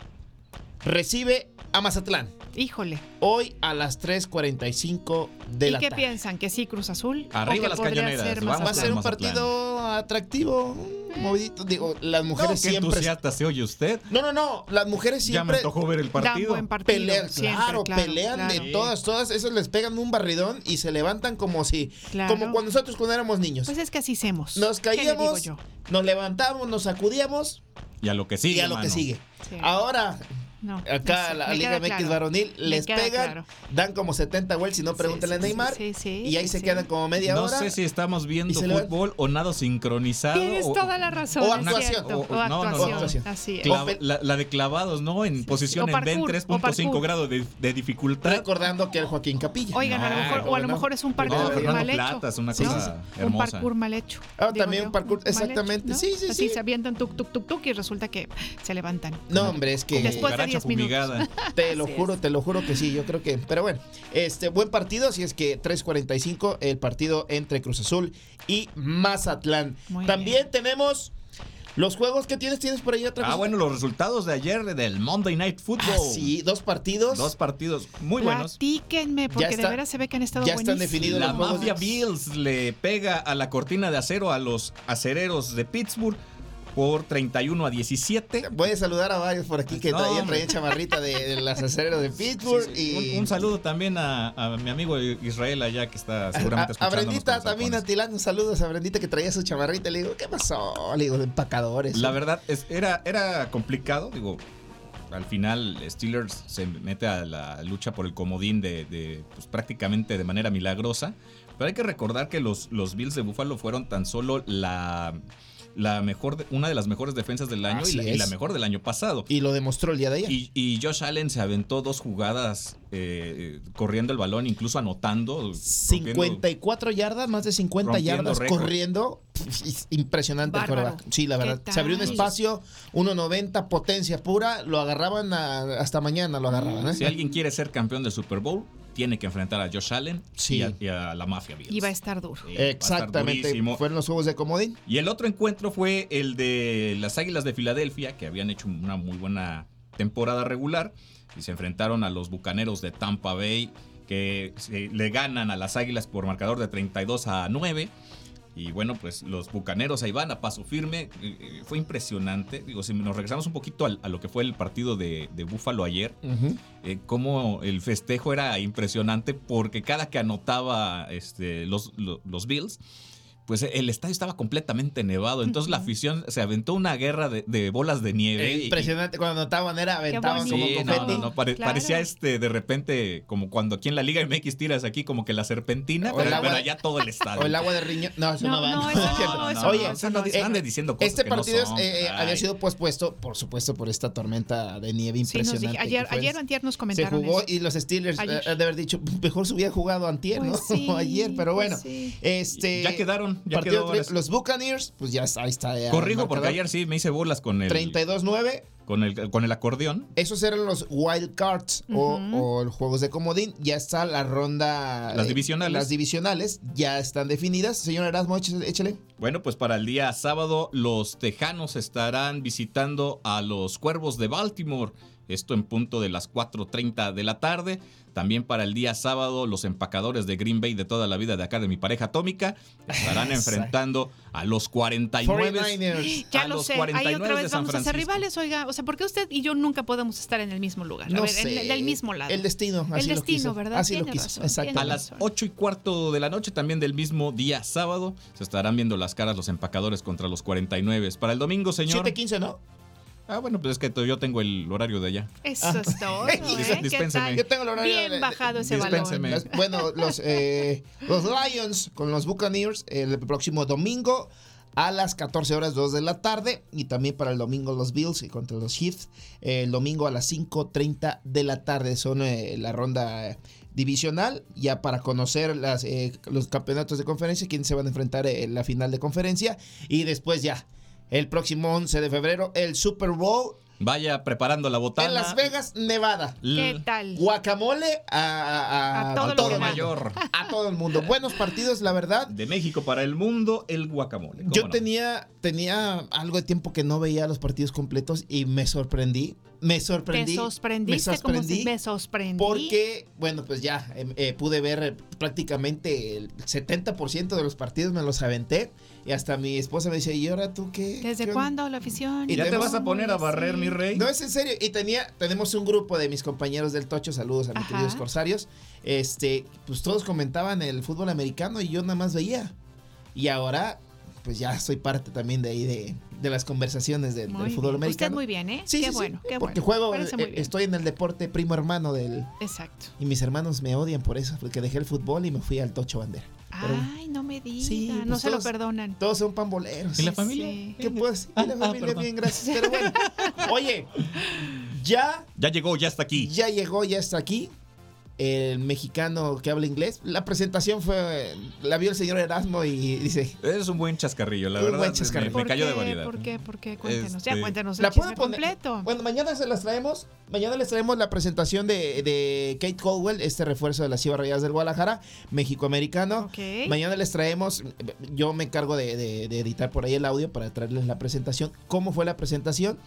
Speaker 28: recibe a Mazatlán.
Speaker 3: Híjole.
Speaker 28: Hoy a las 3.45 de
Speaker 3: ¿Y
Speaker 28: la
Speaker 3: qué
Speaker 28: tarde.
Speaker 3: piensan? ¿Que sí, Cruz Azul?
Speaker 27: Arriba
Speaker 3: ¿O que
Speaker 27: las cañoneras,
Speaker 3: ser
Speaker 27: vamos
Speaker 28: Va a ser un
Speaker 27: Mazatlán.
Speaker 28: partido atractivo, movidito. Digo, las
Speaker 27: No,
Speaker 28: mujeres
Speaker 27: qué
Speaker 28: siempre.
Speaker 27: entusiasta se oye usted.
Speaker 28: No, no, no. Las mujeres
Speaker 27: Ya me
Speaker 28: siempre.
Speaker 27: antojó ver el
Speaker 3: Dan
Speaker 27: partido.
Speaker 3: buen partido.
Speaker 28: Pelean,
Speaker 3: siempre,
Speaker 28: claro, pelean
Speaker 3: claro.
Speaker 28: de todas, todas. Esos les pegan un barridón y se levantan como si.
Speaker 3: Claro.
Speaker 28: Como cuando nosotros cuando éramos niños.
Speaker 3: Pues es que así hacemos.
Speaker 28: Nos
Speaker 3: ¿Qué le digo
Speaker 28: caíamos,
Speaker 3: yo?
Speaker 28: nos levantamos, nos sacudíamos
Speaker 27: Y a lo que sigue.
Speaker 28: y a lo que sigue.
Speaker 3: Sí.
Speaker 28: Ahora,
Speaker 3: no.
Speaker 28: Acá
Speaker 3: Sí,
Speaker 28: la
Speaker 3: me
Speaker 28: Liga MX
Speaker 3: claro.
Speaker 28: varonil les pegan,
Speaker 3: claro.
Speaker 28: dan como 70 vueltas, si no pregúntenle a Neymar.
Speaker 3: sí, sí,
Speaker 28: y ahí
Speaker 3: sí,
Speaker 28: se
Speaker 3: sí.
Speaker 28: quedan como media
Speaker 27: No
Speaker 28: hora.
Speaker 27: sé si estamos viendo fútbol o nado sincronizado.
Speaker 3: Tienes
Speaker 27: o-
Speaker 3: toda la razón.
Speaker 28: o actuación.
Speaker 27: O-
Speaker 3: O,
Speaker 27: no, no, no.
Speaker 3: actuación. Así es.
Speaker 27: Clava- la, la de clavados, ¿no? En posición en B en
Speaker 3: parkour, o
Speaker 27: 3.5
Speaker 3: parkour.
Speaker 27: grados de, de dificultad.
Speaker 28: Recordando que el Joaquín Capilla.
Speaker 3: Oigan, a lo
Speaker 27: No,
Speaker 3: mejor, o a lo mejor es un
Speaker 27: No,
Speaker 3: parkour mal hecho.
Speaker 27: Plata es una
Speaker 3: ¿no?
Speaker 27: cosa
Speaker 3: Un
Speaker 27: hermosa.
Speaker 3: parkour mal hecho.
Speaker 28: Ah, también un parkour, exactamente.
Speaker 3: ¿no?
Speaker 28: Sí, sí,
Speaker 3: Así
Speaker 28: sí.
Speaker 3: se avientan tuk, tuk, tuk, tuk y resulta que se levantan.
Speaker 28: No, hombre, es que
Speaker 3: Después de 10 minutos.
Speaker 28: Te lo juro, te lo juro que sí, yo creo que. Pero bueno, este buen partido, si es que 3.45 el partido entre Cruz Azul y Mazatlán.
Speaker 27: Muy
Speaker 28: También tenemos los juegos que tienes, tienes por ahí otra
Speaker 27: Ah,
Speaker 28: cosa?
Speaker 27: bueno, los resultados de ayer del Monday Night Football.
Speaker 28: Ah, sí, dos partidos.
Speaker 27: Dos partidos muy buenos.
Speaker 3: Platíquenme, porque
Speaker 27: está-
Speaker 3: de veras se ve que han estado buenísimos.
Speaker 27: La Mafia Bills le pega a la cortina de acero a los acereros de Pittsburgh por 31 a 17.
Speaker 28: Voy a saludar a varios por aquí que
Speaker 27: No,
Speaker 28: traían, traían chamarrita de, de las acereras de Pittsburgh. y
Speaker 27: Un, un saludo también a, a mi amigo Israel allá que está seguramente
Speaker 28: a, a Brendita también, atilando saludos a Brendita que traía su chamarrita. Le digo, ¿qué pasó? Le digo, de empacadores.
Speaker 27: La verdad es, era, era complicado, digo, al final Steelers se mete a la lucha por el comodín de, de, pues, prácticamente de manera milagrosa, pero hay que recordar que los, los Bills de Buffalo fueron tan solo la, la mejor, de- una de las mejores defensas del año y la, y
Speaker 28: es.
Speaker 27: la mejor del año pasado.
Speaker 28: Y lo demostró el día de ayer.
Speaker 27: Y, y Josh Allen se aventó dos jugadas eh, corriendo el balón, incluso anotando. rompiendo-
Speaker 28: 54 yardas, más de 50
Speaker 27: rompiendo
Speaker 28: yardas
Speaker 27: récord.
Speaker 28: corriendo. Impresionante el. Sí, la
Speaker 27: ¿Qué
Speaker 28: verdad. Se abrió un espacio, 1.90, potencia pura. Lo agarraban a- hasta mañana, lo agarraban. ¿eh?
Speaker 27: Si alguien quiere ser campeón del Super Bowl, tiene que enfrentar a Josh Allen y, a, y a la mafia Bills.
Speaker 3: Y va a estar duro.
Speaker 27: Sí, va a estar
Speaker 28: Exactamente. Fueron los juegos de comodín.
Speaker 27: Y el otro encuentro fue el de las Águilas de Filadelfia, que habían hecho una muy buena temporada regular y se enfrentaron a los Bucaneros de Tampa Bay, que se- le ganan a las Águilas por marcador de 32 a 9. Y bueno, pues los Bucaneros ahí van a paso firme. Eh, eh, Fue impresionante. Digo, si nos regresamos un poquito al- a, lo que fue el partido de, de Búfalo ayer, eh, cómo el festejo era impresionante porque cada que anotaba este, los, lo- los Bills, pues el estadio estaba completamente nevado. Entonces la afición se aventó una guerra de, de bolas de nieve.
Speaker 28: Eh,
Speaker 27: y-
Speaker 28: Impresionante. Cuando anotaban era aventaban como
Speaker 27: Sí, no,
Speaker 28: confeti.
Speaker 27: no, no, pare-
Speaker 28: Claro.
Speaker 27: parecía este de repente como cuando aquí en la Liga MX tiras aquí como que la serpentina,
Speaker 28: O el
Speaker 27: pero,
Speaker 28: agua
Speaker 27: pero
Speaker 28: de-
Speaker 27: allá todo el estadio.
Speaker 28: O el agua de riñón. No, eso no,
Speaker 3: No,
Speaker 28: va. Oye,
Speaker 3: no, eso no,
Speaker 27: eso ande diciendo cosas
Speaker 28: este
Speaker 27: que no
Speaker 28: partido
Speaker 27: son,
Speaker 28: eh, eh, había sido pospuesto, por supuesto, por esta tormenta de nieve
Speaker 3: Sí, nos
Speaker 28: impresionante.
Speaker 3: dije- ayer, ayer antier nos
Speaker 28: se
Speaker 3: comentaron
Speaker 28: jugó
Speaker 3: eso.
Speaker 28: y los Steelers eh, de haber dicho, mejor se hubiera jugado antier,
Speaker 3: Pues
Speaker 28: ¿no?
Speaker 3: sí,
Speaker 28: ayer, pero
Speaker 3: pues
Speaker 28: bueno.
Speaker 3: sí.
Speaker 28: Este,
Speaker 27: Ya quedaron, ya
Speaker 28: partido
Speaker 27: quedó
Speaker 28: entre-
Speaker 27: ahora sí.
Speaker 28: Los Buccaneers, pues ya está, ahí está. ya
Speaker 27: Corrijo porque
Speaker 28: marcador.
Speaker 27: ayer sí me hice bolas con el
Speaker 28: 32-9.
Speaker 27: con el con el acordeón.
Speaker 28: Esos eran los wild cards o-
Speaker 27: Ujú.
Speaker 28: o, los juegos de comodín. Ya está la ronda.
Speaker 27: Las
Speaker 28: eh,
Speaker 27: divisionales.
Speaker 28: Las divisionales ya están definidas. Señor Erasmo, échale. échale.
Speaker 27: Bueno, pues para el día sábado los Tejanos estarán visitando a los Cuervos de Baltimore. Esto en punto de las 4.30 de la tarde. También para el día sábado los empacadores de Green Bay de toda la vida de acá de mi pareja atómica estarán enfrentando a los 49
Speaker 3: Ya
Speaker 27: a
Speaker 3: lo
Speaker 27: los
Speaker 3: sé, ahí
Speaker 27: 49
Speaker 3: otra vez vamos a ser rivales, oiga. O sea, ¿por qué usted y yo nunca podemos estar en el mismo lugar? A ver,
Speaker 28: sé.
Speaker 3: en- del mismo lado.
Speaker 28: El destino,
Speaker 3: El
Speaker 28: así lo
Speaker 3: destino,
Speaker 28: quiso.
Speaker 3: ¿verdad?
Speaker 28: Así lo quiso,
Speaker 3: razón,
Speaker 28: exacto.
Speaker 3: tiene
Speaker 27: A las 8 y cuarto de la noche, también del mismo día sábado, se estarán viendo las caras los empacadores contra los 49. Para el domingo, señor.
Speaker 28: 7-15, ¿no?
Speaker 27: Ah, bueno, pues es que yo tengo el horario de allá.
Speaker 3: Eso es todo. ¿eh? ¿Qué
Speaker 27: dispénseme.
Speaker 28: Yo tengo el horario
Speaker 3: Bien
Speaker 28: de-
Speaker 3: bajado ese
Speaker 27: dispénseme.
Speaker 3: balón.
Speaker 28: Los- bueno, los, eh, los Lions con los Buccaneers el próximo domingo a las 14 horas 2 de la tarde y también para el domingo los Bills y contra los Chiefs eh, el domingo a las 5.30 de la tarde son eh, la ronda eh, divisional ya para conocer las, eh, los campeonatos de conferencia quiénes se van a enfrentar en la final de conferencia y después ya el próximo 11 de febrero el Super Bowl
Speaker 27: Vaya preparando la botana.
Speaker 28: en Las Vegas, Nevada.
Speaker 3: ¿Qué tal?
Speaker 28: Guacamole a, a-
Speaker 3: A todo
Speaker 28: a el mundo.
Speaker 27: mayor.
Speaker 28: A todo el mundo. Buenos partidos, la verdad.
Speaker 27: De México para el mundo, el guacamole. ¿Cómo
Speaker 28: Yo
Speaker 27: no?
Speaker 28: tenía, tenía algo de tiempo que no veía los partidos completos y me sorprendí. Me sorprendí.
Speaker 3: Te sorprendiste
Speaker 28: me
Speaker 3: como
Speaker 28: sorprendí
Speaker 3: si me sorprendí.
Speaker 28: Porque, bueno, pues ya eh, eh, pude ver eh, prácticamente el 70% de los partidos, me los aventé. Y hasta mi esposa me dice, ¿y ahora tú qué?
Speaker 3: ¿Desde
Speaker 28: qué onda?"
Speaker 3: cuándo la afición?
Speaker 28: Y
Speaker 27: ¿Ya te vas a poner a barrer, mi rey?
Speaker 28: No, es en serio. Y tenía, tenemos un grupo de mis compañeros del Tocho, saludos a mis
Speaker 3: Ajá.
Speaker 28: queridos corsarios. Este, pues todos comentaban el fútbol americano y yo nada más veía. Y ahora, pues ya soy parte también de ahí de, de las conversaciones de- del fútbol
Speaker 3: bien.
Speaker 28: americano.
Speaker 3: Usted muy bien, ¿eh?
Speaker 28: Sí,
Speaker 3: qué
Speaker 28: sí, sí,
Speaker 3: bueno, qué
Speaker 28: porque
Speaker 3: bueno.
Speaker 28: juego, eh,
Speaker 3: muy bien.
Speaker 28: estoy en el deporte primo hermano del...
Speaker 3: Exacto.
Speaker 28: Y mis hermanos me odian por eso, porque dejé el fútbol y me fui al tocho bandera. Pero
Speaker 3: Ay, no me diga,
Speaker 28: Sí,
Speaker 3: no
Speaker 28: pues
Speaker 3: se lo perdonan.
Speaker 28: todos son pamboleros.
Speaker 27: ¿Y la familia?
Speaker 3: Sí.
Speaker 28: ¿Qué pues? Y la
Speaker 27: ah,
Speaker 28: familia bien, gracias. Pero bueno, oye, ya,
Speaker 27: Ya llegó, ya está aquí.
Speaker 28: ya llegó, ya está aquí el mexicano que habla inglés. La presentación fue, la vio el señor Erasmo y dice,
Speaker 27: Es un buen chascarrillo, la
Speaker 28: Un
Speaker 27: verdad.
Speaker 28: buen
Speaker 27: me-
Speaker 28: chascarrillo.
Speaker 27: Me,
Speaker 3: ¿Por
Speaker 27: cayó de variedad.
Speaker 3: ¿Por qué? ¿Por qué? Cuéntenos. Ya
Speaker 27: Este,
Speaker 3: cuéntenos
Speaker 28: ¿La puedo poner?
Speaker 3: completo.
Speaker 28: Bueno, mañana se las traemos. Mañana les traemos la presentación de, de Kate Caldwell, este refuerzo de las Chivas Rayadas del Guadalajara, México-americano.
Speaker 3: Ok.
Speaker 28: Mañana les traemos, yo me encargo de, de- de editar por ahí el audio para traerles la presentación. ¿Cómo fue la presentación?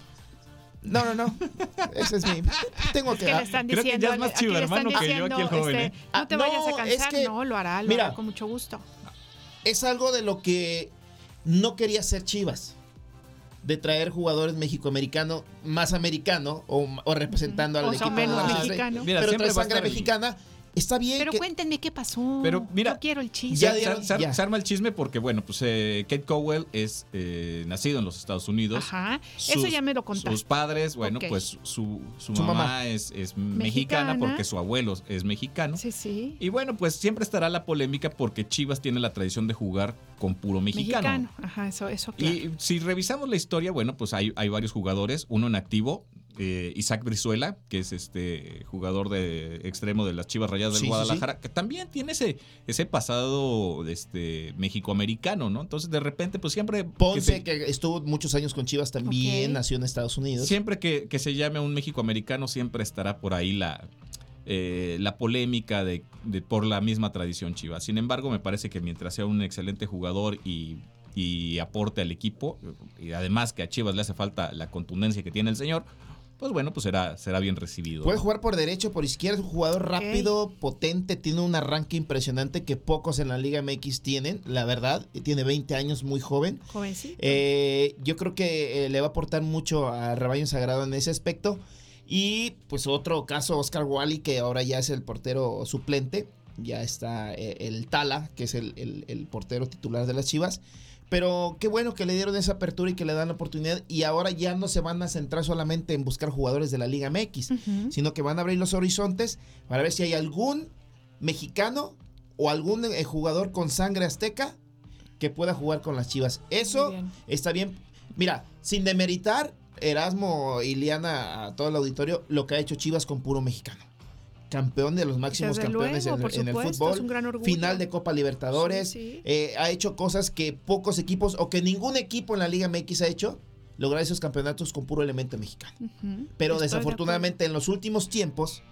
Speaker 28: No, no, no. Ese es mi. Tengo
Speaker 3: Es
Speaker 28: que.
Speaker 3: que le están
Speaker 27: Creo que
Speaker 3: diciendo,
Speaker 27: ya es más
Speaker 3: están
Speaker 27: chivermano que yo,
Speaker 3: diciendo,
Speaker 27: aquí el joven,
Speaker 3: este,
Speaker 27: ¿eh?
Speaker 28: Ah,
Speaker 3: No te vayas
Speaker 28: no,
Speaker 3: a
Speaker 28: es
Speaker 3: cansar,
Speaker 28: que-
Speaker 3: no, lo hará, lo
Speaker 28: mira.
Speaker 3: hará con mucho gusto.
Speaker 28: Es algo de lo que no quería hacer Chivas. De traer jugadores mexicoamericanos más americano o, o representando
Speaker 3: Ujú.
Speaker 28: al
Speaker 3: O sea,
Speaker 28: equipo.
Speaker 3: menos
Speaker 28: de-
Speaker 3: mexicano.
Speaker 27: Mira,
Speaker 28: pero
Speaker 27: siempre
Speaker 28: trae sangre
Speaker 27: el-
Speaker 28: mexicana. Está bien.
Speaker 3: Pero
Speaker 28: que-
Speaker 3: cuéntenme qué pasó.
Speaker 27: Pero, mira,
Speaker 3: Yo quiero el chisme.
Speaker 28: Ya
Speaker 27: Se-
Speaker 28: dieron-
Speaker 27: se,
Speaker 28: ya.
Speaker 27: se arma el chisme porque, bueno, pues eh, Kate Cowell es eh, nacido en los Estados Unidos.
Speaker 3: Ajá. Eso ya me lo contaste.
Speaker 27: Sus padres, bueno, pues su, su
Speaker 28: Su
Speaker 27: mamá,
Speaker 28: mamá.
Speaker 27: es, es mexicana,
Speaker 3: Mexicana.
Speaker 27: porque su abuelo es mexicano.
Speaker 3: Sí, sí.
Speaker 27: Y bueno, pues siempre estará la polémica porque Chivas tiene la tradición de jugar con puro mexicano.
Speaker 3: Mexicano. Ajá, eso, eso claro.
Speaker 27: Y si revisamos la historia, bueno, pues hay, hay varios jugadores, uno en activo, eh, Isaac Brizuela, que es este jugador de extremo de las Chivas Rayadas del
Speaker 28: Sí, sí,
Speaker 27: Guadalajara, que también tiene ese, ese pasado de este mexicoamericano, ¿no? Entonces, de repente, pues siempre que
Speaker 28: Ponce,
Speaker 27: se-
Speaker 28: que estuvo muchos años con Chivas, también nació en Estados Unidos.
Speaker 27: Siempre que, que se llame a un mexicoamericano, siempre estará por ahí la, eh, la polémica de, de- por la misma tradición chiva. Sin embargo, me parece que mientras sea un excelente jugador y, y aporte al equipo, y además que a Chivas le hace falta la contundencia que tiene el señor, pues bueno, pues será, será bien recibido.
Speaker 28: Puede
Speaker 27: ¿no?
Speaker 28: jugar por derecho, por izquierda, es un jugador rápido, potente, tiene un arranque impresionante que pocos en la Liga MX tienen, la verdad, y tiene 20 años, muy joven.
Speaker 3: Jovencito.
Speaker 28: Eh, yo creo que eh, le va a aportar mucho al rebaño sagrado en ese aspecto. Y pues otro caso, Oscar Wally, que ahora ya es el portero suplente. Ya está eh, el Tala, que es el, el- el portero titular de las Chivas. Pero qué bueno que le dieron esa apertura y que le dan la oportunidad. Y ahora ya no se van a centrar solamente en buscar jugadores de la Liga MX, sino que van a abrir los horizontes para ver si hay algún mexicano o algún eh, jugador con sangre azteca que pueda jugar con las Chivas. Eso
Speaker 3: bien.
Speaker 28: está bien. Mira, sin demeritar Erasmo y Liana a todo el auditorio, lo que ha hecho Chivas con puro mexicano. Campeón de los máximos
Speaker 3: Desde
Speaker 28: campeones
Speaker 3: luego,
Speaker 28: en,
Speaker 3: por
Speaker 28: en el fútbol.
Speaker 3: es un gran orgullo.
Speaker 28: Final de Copa Libertadores.
Speaker 3: Sí, sí.
Speaker 28: Eh, ha hecho cosas que pocos equipos o que ningún equipo en la Liga MX ha hecho. Lograr esos campeonatos con puro elemento mexicano. Pero
Speaker 3: Estoy de
Speaker 28: desafortunadamente en los últimos tiempos,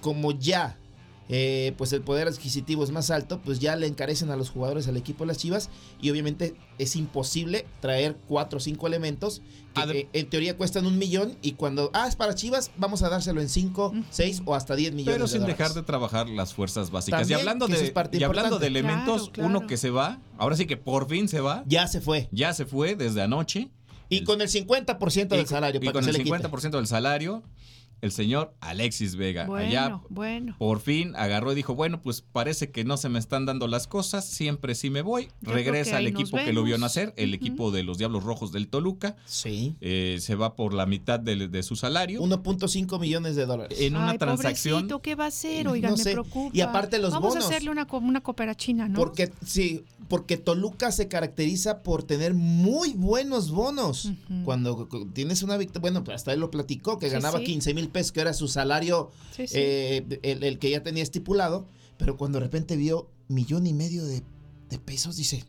Speaker 28: como ya eh, pues el poder adquisitivo es más alto, pues ya le encarecen a los jugadores al equipo de las Chivas y obviamente es imposible traer cuatro o cinco elementos que
Speaker 27: Adem-
Speaker 28: eh, en teoría cuestan un millón y cuando, ah, es para Chivas, vamos a dárselo en cinco, seis o hasta 10 millones.
Speaker 27: Pero sin dejar de trabajar las fuerzas básicas.
Speaker 28: También,
Speaker 27: y hablando, de,
Speaker 28: es
Speaker 27: y hablando de elementos,
Speaker 3: Claro,
Speaker 27: uno que se va, ahora sí que por fin se va,
Speaker 28: Ya se fue.
Speaker 27: ya se fue desde anoche.
Speaker 28: Y con el 50% del
Speaker 27: y-
Speaker 28: salario.
Speaker 27: Y
Speaker 28: para
Speaker 27: con
Speaker 28: que
Speaker 27: el
Speaker 28: se le quite.
Speaker 27: 50% del salario, el señor Alexis Vega.
Speaker 3: Bueno,
Speaker 27: Allá
Speaker 3: bueno.
Speaker 27: por fin agarró y dijo, bueno, pues parece que no se me están dando las cosas, siempre sí me voy.
Speaker 3: Yo
Speaker 27: Regresa al equipo que lo vio nacer, el equipo de los Diablos Rojos del Toluca.
Speaker 28: Sí.
Speaker 27: Eh, se va por la mitad de, de su salario.
Speaker 28: 1.5 millones de dólares.
Speaker 27: En una transacción.
Speaker 3: pobrecito, ¿qué va a hacer?
Speaker 28: No
Speaker 3: Oigan, me
Speaker 28: sé.
Speaker 3: preocupa.
Speaker 28: Y aparte los
Speaker 3: Vamos
Speaker 28: bonos.
Speaker 3: a hacerle una, una cooperatina, ¿no?
Speaker 28: Porque, sí, porque Toluca se caracteriza por tener muy buenos bonos. Cuando cu- tienes una victoria, bueno, pues hasta él lo platicó, que
Speaker 3: Sí,
Speaker 28: ganaba
Speaker 3: sí.
Speaker 28: 15 mil pesos, que era su salario,
Speaker 3: Sí, sí.
Speaker 28: eh, el, el que ya tenía estipulado, pero cuando de repente vio millón y medio de, de pesos, dice,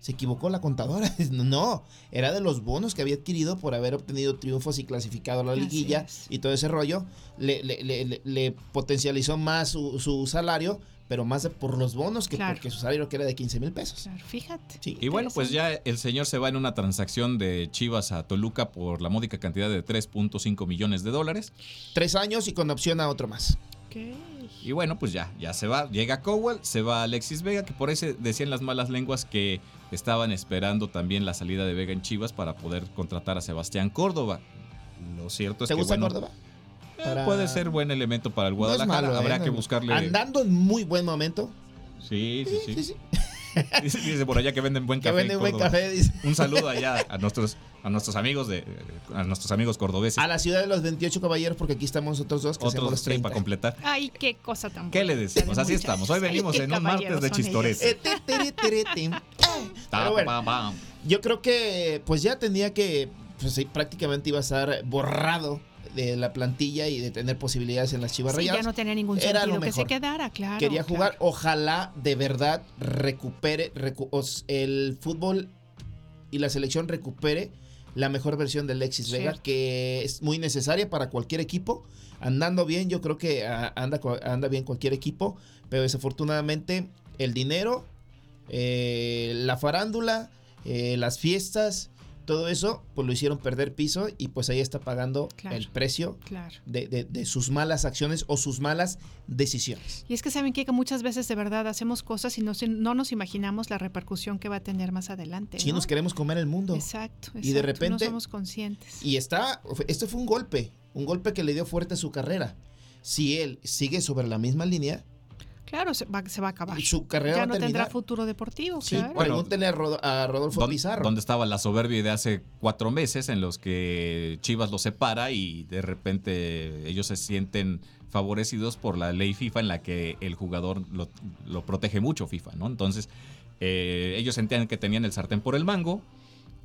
Speaker 28: se equivocó la contadora. no, era de los bonos que había adquirido por haber obtenido triunfos y clasificado a la liguilla y todo ese rollo. Le, le- le- le- le potencializó más su, su salario, pero más de por los bonos que
Speaker 3: Claro.
Speaker 28: porque su salario que era de 15 mil pesos.
Speaker 3: Claro, fíjate.
Speaker 28: Sí.
Speaker 27: Y bueno, pues ya el señor se va en una transacción de Chivas a Toluca por la módica cantidad de 3.5 millones de dólares.
Speaker 28: Tres años y con opción a otro más.
Speaker 27: Y bueno, pues ya, ya se va. Llega Cowell, se va Alexis Vega, que por eso decían las malas lenguas que estaban esperando también la salida de Vega en Chivas para poder contratar a Sebastián Córdoba. Lo cierto es
Speaker 28: ¿Te
Speaker 27: que
Speaker 28: gusta
Speaker 27: bueno,
Speaker 28: Córdoba?
Speaker 27: Eh,
Speaker 28: Para-
Speaker 27: puede ser buen elemento para el
Speaker 28: No
Speaker 27: Guadalajara.
Speaker 28: malo, ¿eh?
Speaker 27: Habrá
Speaker 28: No-
Speaker 27: que buscarle.
Speaker 28: Andando en muy buen momento.
Speaker 27: Sí, sí, sí.
Speaker 28: Sí, sí.
Speaker 27: Dice, dice por allá que venden buen
Speaker 28: Que
Speaker 27: café. en
Speaker 28: venden buen café, dice.
Speaker 27: Un saludo allá a nuestros, a nuestros amigos de a nuestros amigos cordobeses.
Speaker 28: A la ciudad de los 28 caballeros, porque aquí estamos nosotros dos, que hacemos
Speaker 27: Otros
Speaker 28: los
Speaker 27: sí,
Speaker 28: 30.
Speaker 27: para completar.
Speaker 3: Ay, qué cosa tan
Speaker 27: ¿Qué le decimos?
Speaker 3: de
Speaker 27: Así estamos. Hoy venimos en un martes de
Speaker 28: tim. Pero bueno, yo creo que pues ya tenía que, pues sí, prácticamente iba a estar borrado de la plantilla y de tener posibilidades en las Chivas
Speaker 3: Sí,
Speaker 28: Rayadas.
Speaker 3: ya no tenía ningún
Speaker 28: Era
Speaker 3: sentido
Speaker 28: lo
Speaker 3: que se quedara, claro.
Speaker 28: Quería
Speaker 3: claro.
Speaker 28: jugar, ojalá de verdad recupere, recu- el fútbol y la selección recupere la mejor versión de Alexis Vega, que es muy necesaria para cualquier equipo. Andando bien, yo creo que anda, anda bien cualquier equipo, pero desafortunadamente el dinero, eh, la farándula, eh, las fiestas, todo eso, pues lo hicieron perder piso y pues ahí está pagando
Speaker 3: Claro.
Speaker 28: el precio
Speaker 3: Claro.
Speaker 28: de, de- de sus malas acciones o sus malas decisiones.
Speaker 3: Y es que saben que muchas veces de verdad hacemos cosas y no, no nos imaginamos la repercusión que va a tener más adelante.
Speaker 28: Si
Speaker 3: ¿no?
Speaker 28: nos queremos comer el mundo.
Speaker 3: Exacto,
Speaker 28: Y de
Speaker 3: exacto,
Speaker 28: repente-
Speaker 3: no somos conscientes.
Speaker 28: Y está, este fue un golpe, un golpe que le dio fuerte a su carrera. Si él sigue sobre la misma línea,
Speaker 3: Claro, se va, se va a acabar.
Speaker 28: su carrera
Speaker 3: ya
Speaker 28: va a
Speaker 3: no tendrá futuro deportivo,
Speaker 28: Sí,
Speaker 3: claro.
Speaker 28: pregúntenle a, Rodo- a Rodolfo
Speaker 27: ¿Dó-
Speaker 28: Pizarro.
Speaker 27: ¿Dónde estaba la soberbia de hace cuatro meses en los que Chivas los separa y de repente ellos se sienten favorecidos por la ley FIFA en la que el jugador lo, lo protege mucho FIFA, ¿no? Entonces, eh, ellos sentían que tenían el sartén por el mango.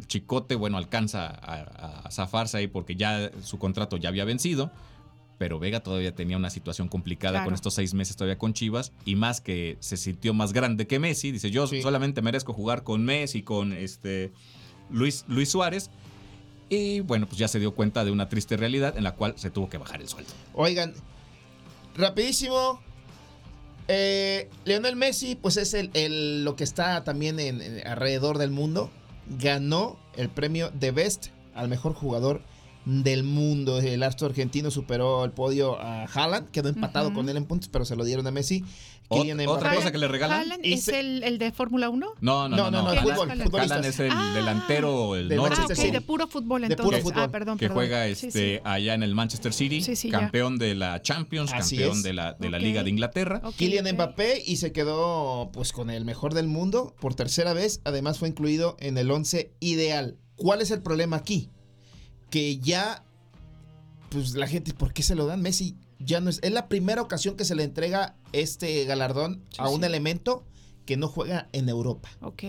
Speaker 27: Chicote, bueno, alcanza a, a zafarse ahí porque ya su contrato ya había vencido. Pero Vega todavía tenía una situación complicada
Speaker 3: Claro.
Speaker 27: con estos seis meses todavía con Chivas y más que se sintió más grande que Messi. Dice, yo solamente merezco jugar con Messi, con este Luis, Luis Suárez. Y bueno, pues ya se dio cuenta de una triste realidad en la cual se tuvo que bajar el sueldo.
Speaker 28: Oigan, rapidísimo. Eh, Lionel Messi, pues es el, el- lo que está también en, en- alrededor del mundo. Ganó el premio de Best al mejor jugador del mundo. El astro argentino superó el podio a Haaland, quedó empatado con él en puntos, pero se lo dieron a Messi.
Speaker 27: Ot-
Speaker 28: Kylian
Speaker 27: otra
Speaker 28: Mbappé-
Speaker 27: cosa que le regalan.
Speaker 3: ¿Haaland es
Speaker 28: se-
Speaker 3: el, el de Fórmula 1?
Speaker 27: No, no, no,
Speaker 28: No, no,
Speaker 27: no.
Speaker 28: no,
Speaker 27: Haaland-
Speaker 28: fútbol,
Speaker 27: Haaland es el
Speaker 3: Ah.
Speaker 27: delantero, el
Speaker 28: Del
Speaker 27: norte.
Speaker 3: Ah, de puro fútbol
Speaker 28: De
Speaker 3: entonces.
Speaker 28: puro fútbol.
Speaker 3: Ah, perdón,
Speaker 27: que
Speaker 3: perdón.
Speaker 27: juega este
Speaker 3: sí.
Speaker 27: allá en el Manchester City,
Speaker 3: Sí, sí, ya.
Speaker 27: campeón de la Champions,
Speaker 28: Así
Speaker 27: campeón
Speaker 28: es.
Speaker 27: de la, de la. Liga de Inglaterra.
Speaker 3: Ok,
Speaker 28: Kylian. Mbappé y se quedó pues con el mejor del mundo por tercera vez. Además fue incluido en el 11 ideal. ¿Cuál es el problema aquí? Que ya pues la gente, ¿por qué se lo dan? Messi ya no es es la primera ocasión que se le entrega este galardón
Speaker 3: Sí,
Speaker 28: a un
Speaker 3: sí.
Speaker 28: elemento que no juega en Europa.
Speaker 3: Ok.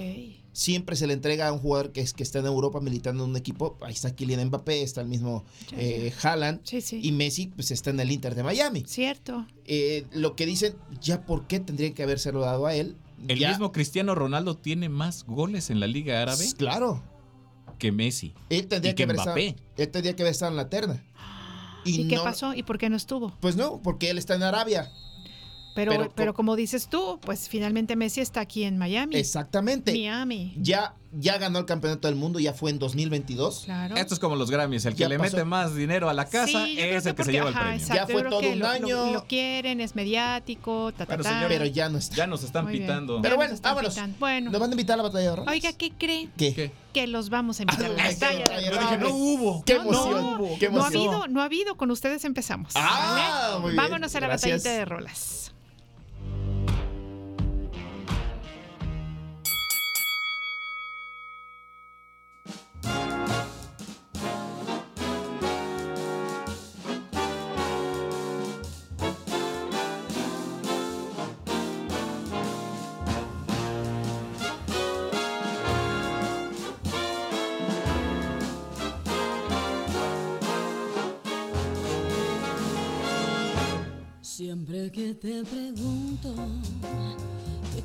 Speaker 28: Siempre se le entrega a un jugador que, es, que está en Europa militando en un equipo. Ahí está Kylian Mbappé, está el mismo eh, Haaland.
Speaker 3: Sí, sí.
Speaker 28: Y Messi pues está en el Inter de Miami.
Speaker 3: Cierto.
Speaker 28: Eh, lo que dicen, ya por qué tendría que habérselo dado a él.
Speaker 27: El
Speaker 28: Ya-
Speaker 27: mismo Cristiano Ronaldo tiene más goles en la Liga Árabe
Speaker 28: Claro.
Speaker 27: Que Messi.
Speaker 28: Él tendría
Speaker 27: Y
Speaker 28: que,
Speaker 27: que Mbappé.
Speaker 28: él tendría que estado en la terna.
Speaker 3: ¿Y, qué
Speaker 28: no-
Speaker 3: pasó? ¿Y por qué no estuvo?
Speaker 28: Pues no, porque él está en Arabia.
Speaker 3: Pero,
Speaker 28: Pero
Speaker 3: pero,
Speaker 28: co-
Speaker 3: como dices tú, pues finalmente Messi está aquí en Miami.
Speaker 28: Exactamente.
Speaker 3: Miami.
Speaker 28: Ya, ya ganó el campeonato del mundo, ya fue en 2022.
Speaker 3: Claro.
Speaker 27: Esto es como los Grammys, el que
Speaker 28: Ya
Speaker 27: le
Speaker 28: pasó.
Speaker 27: mete más dinero a la casa
Speaker 3: Sí,
Speaker 27: es el que se lleva el premio.
Speaker 3: exacto,
Speaker 28: Ya fue todo un
Speaker 3: lo- lo-
Speaker 28: año.
Speaker 3: Lo, quieren, es mediático, ta, ta,
Speaker 28: Pero ya no está.
Speaker 27: Ya nos están
Speaker 3: Muy
Speaker 27: pitando.
Speaker 28: Pero bueno, vámonos.
Speaker 3: pitando. Bueno,
Speaker 28: ¿Nos van a invitar a la batalla de rolas?
Speaker 3: oiga, ¿qué cree?
Speaker 28: ¿Qué?
Speaker 27: ¿Qué?
Speaker 3: Que los vamos a invitar a la batalla de
Speaker 28: no hubo. Qué emoción,
Speaker 3: no, ha habido, no ha habido. Con ustedes empezamos.
Speaker 28: Ah,
Speaker 3: ¿vale?
Speaker 28: muy bien.
Speaker 3: Vámonos a la batallita de rolas.
Speaker 17: Siempre que te pregunto que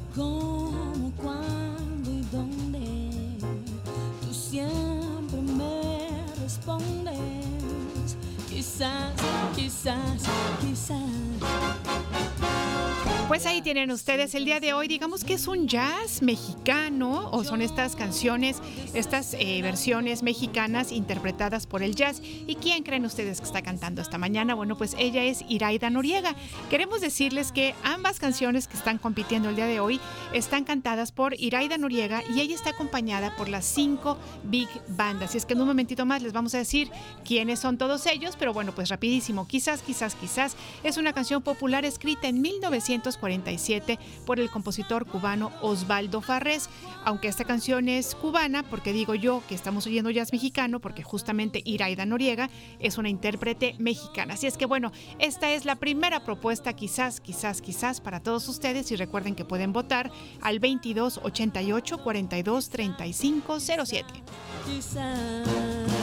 Speaker 3: Pues ahí tienen ustedes el día de hoy, digamos que es un jazz mexicano o son estas canciones, estas eh, versiones mexicanas interpretadas por el jazz. ¿Y quién creen ustedes que está cantando esta mañana? Bueno, pues ella es Iraida Noriega. Queremos decirles que ambas canciones que están compitiendo el día de hoy están cantadas por Iraida Noriega y ella está acompañada por las cinco big bandas. Y es que en un momentito más les vamos a decir quiénes son todos ellos, pero bueno, pues rapidísimo. Quizás, quizás, quizás es una canción popular escrita en 1940 1947 por el compositor cubano Osvaldo Farrés. Aunque esta canción es cubana, porque digo yo que estamos oyendo jazz mexicano, porque justamente Iraida Noriega es una intérprete mexicana. Así es que bueno, esta es la primera propuesta quizás, quizás, quizás para todos ustedes y recuerden que pueden votar al 22 88 42 35 07.
Speaker 17: Quizás.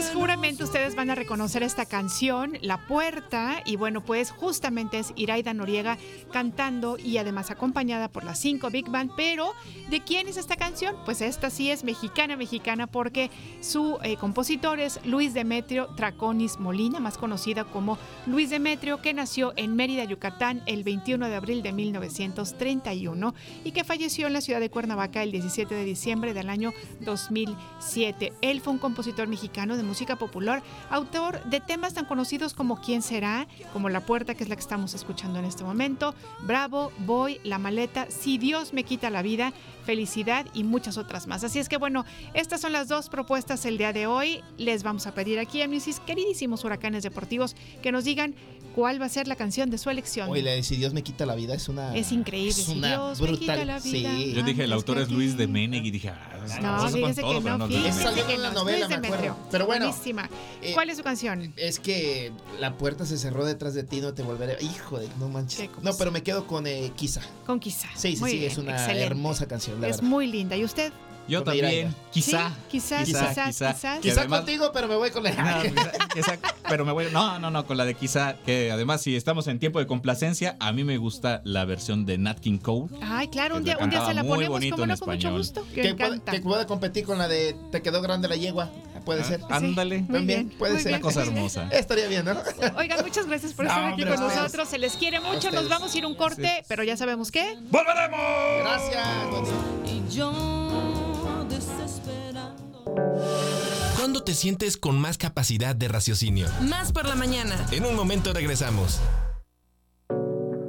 Speaker 3: pues seguramente ustedes van a reconocer esta canción, La Puerta, y bueno, pues justamente es Iraida Noriega cantando y además acompañada por las cinco Big Band, pero ¿de quién es esta canción? Pues esta sí es mexicana, mexicana, porque su eh, compositor es Luis Demetrio Traconis Molina, más conocida como Luis Demetrio, que nació en Mérida, Yucatán, el 21 de abril de 1931 y que falleció en la ciudad de Cuernavaca el 17 de diciembre del año 2007. Él fue un compositor mexicano de música popular, autor de temas tan conocidos como ¿Quién será?, como La Puerta, que es la que estamos escuchando en este momento, Bravo, Voy, La Maleta, Si Dios me quita la vida, Felicidad y muchas otras más. Así es que bueno, estas son las dos propuestas el día de hoy. Les vamos a pedir aquí a mis queridísimos huracanes deportivos que nos digan cuál va a ser la canción de su elección.
Speaker 28: Oye, la de Si Dios me quita la vida es una.
Speaker 3: Es increíble.
Speaker 28: Es
Speaker 3: Si
Speaker 28: una
Speaker 3: Dios me
Speaker 28: brutal.
Speaker 3: quita la vida.
Speaker 28: Sí.
Speaker 27: Yo dije, el autor
Speaker 3: que
Speaker 27: es. Luis de Meneg y dije, ah,
Speaker 3: No,
Speaker 27: con
Speaker 3: fíjese que no,
Speaker 27: no,
Speaker 3: fíjese que no.
Speaker 28: novela,
Speaker 3: Luis
Speaker 28: me
Speaker 3: Demetrio.
Speaker 28: acuerdo. Pero bueno,
Speaker 3: Buenísima.
Speaker 28: eh,
Speaker 3: ¿Cuál es su canción?
Speaker 28: Es que la puerta se cerró detrás de ti, no te volveré. Hijo de, no manches. No, pero me quedo con eh, Quizá.
Speaker 3: Con Quizá.
Speaker 28: Sí, sí,
Speaker 3: Muy
Speaker 28: sí,
Speaker 3: bien,
Speaker 28: es una
Speaker 3: excelente.
Speaker 28: hermosa canción, la
Speaker 3: Es
Speaker 28: verdad.
Speaker 3: muy linda. ¿Y usted?
Speaker 27: Yo
Speaker 28: Con
Speaker 27: también, quizá. Quizá,
Speaker 3: quizás,
Speaker 27: quizá.
Speaker 28: Quizá
Speaker 27: además-
Speaker 28: contigo, pero me voy con la.
Speaker 27: No, quizá- pero me voy. No, no, no, con la de quizá. Que además, si estamos en tiempo de complacencia, a mí me gusta la versión de Nat King Cole.
Speaker 3: Ay, claro, un día, un día se la ponemos
Speaker 27: bonito
Speaker 3: como
Speaker 27: en
Speaker 3: no, con mucho
Speaker 27: español.
Speaker 3: gusto. Que
Speaker 28: puede, competir con la de Te quedó grande la yegua. Puede
Speaker 27: Ah,
Speaker 28: ser.
Speaker 27: ándale.
Speaker 3: muy
Speaker 28: También
Speaker 3: bien,
Speaker 28: puede ser.
Speaker 3: bien.
Speaker 27: Una cosa hermosa.
Speaker 28: Estaría bien, ¿no?
Speaker 3: Oigan, muchas gracias por
Speaker 28: No,
Speaker 3: estar aquí con nosotros. Se les quiere mucho. Nos vamos a ir un corte, pero ya sabemos qué.
Speaker 27: ¡Volveremos!
Speaker 28: Gracias.
Speaker 17: Y yo.
Speaker 22: ¿Cuándo te sientes con más capacidad de raciocinio?
Speaker 29: Más por la mañana.
Speaker 22: En un momento regresamos.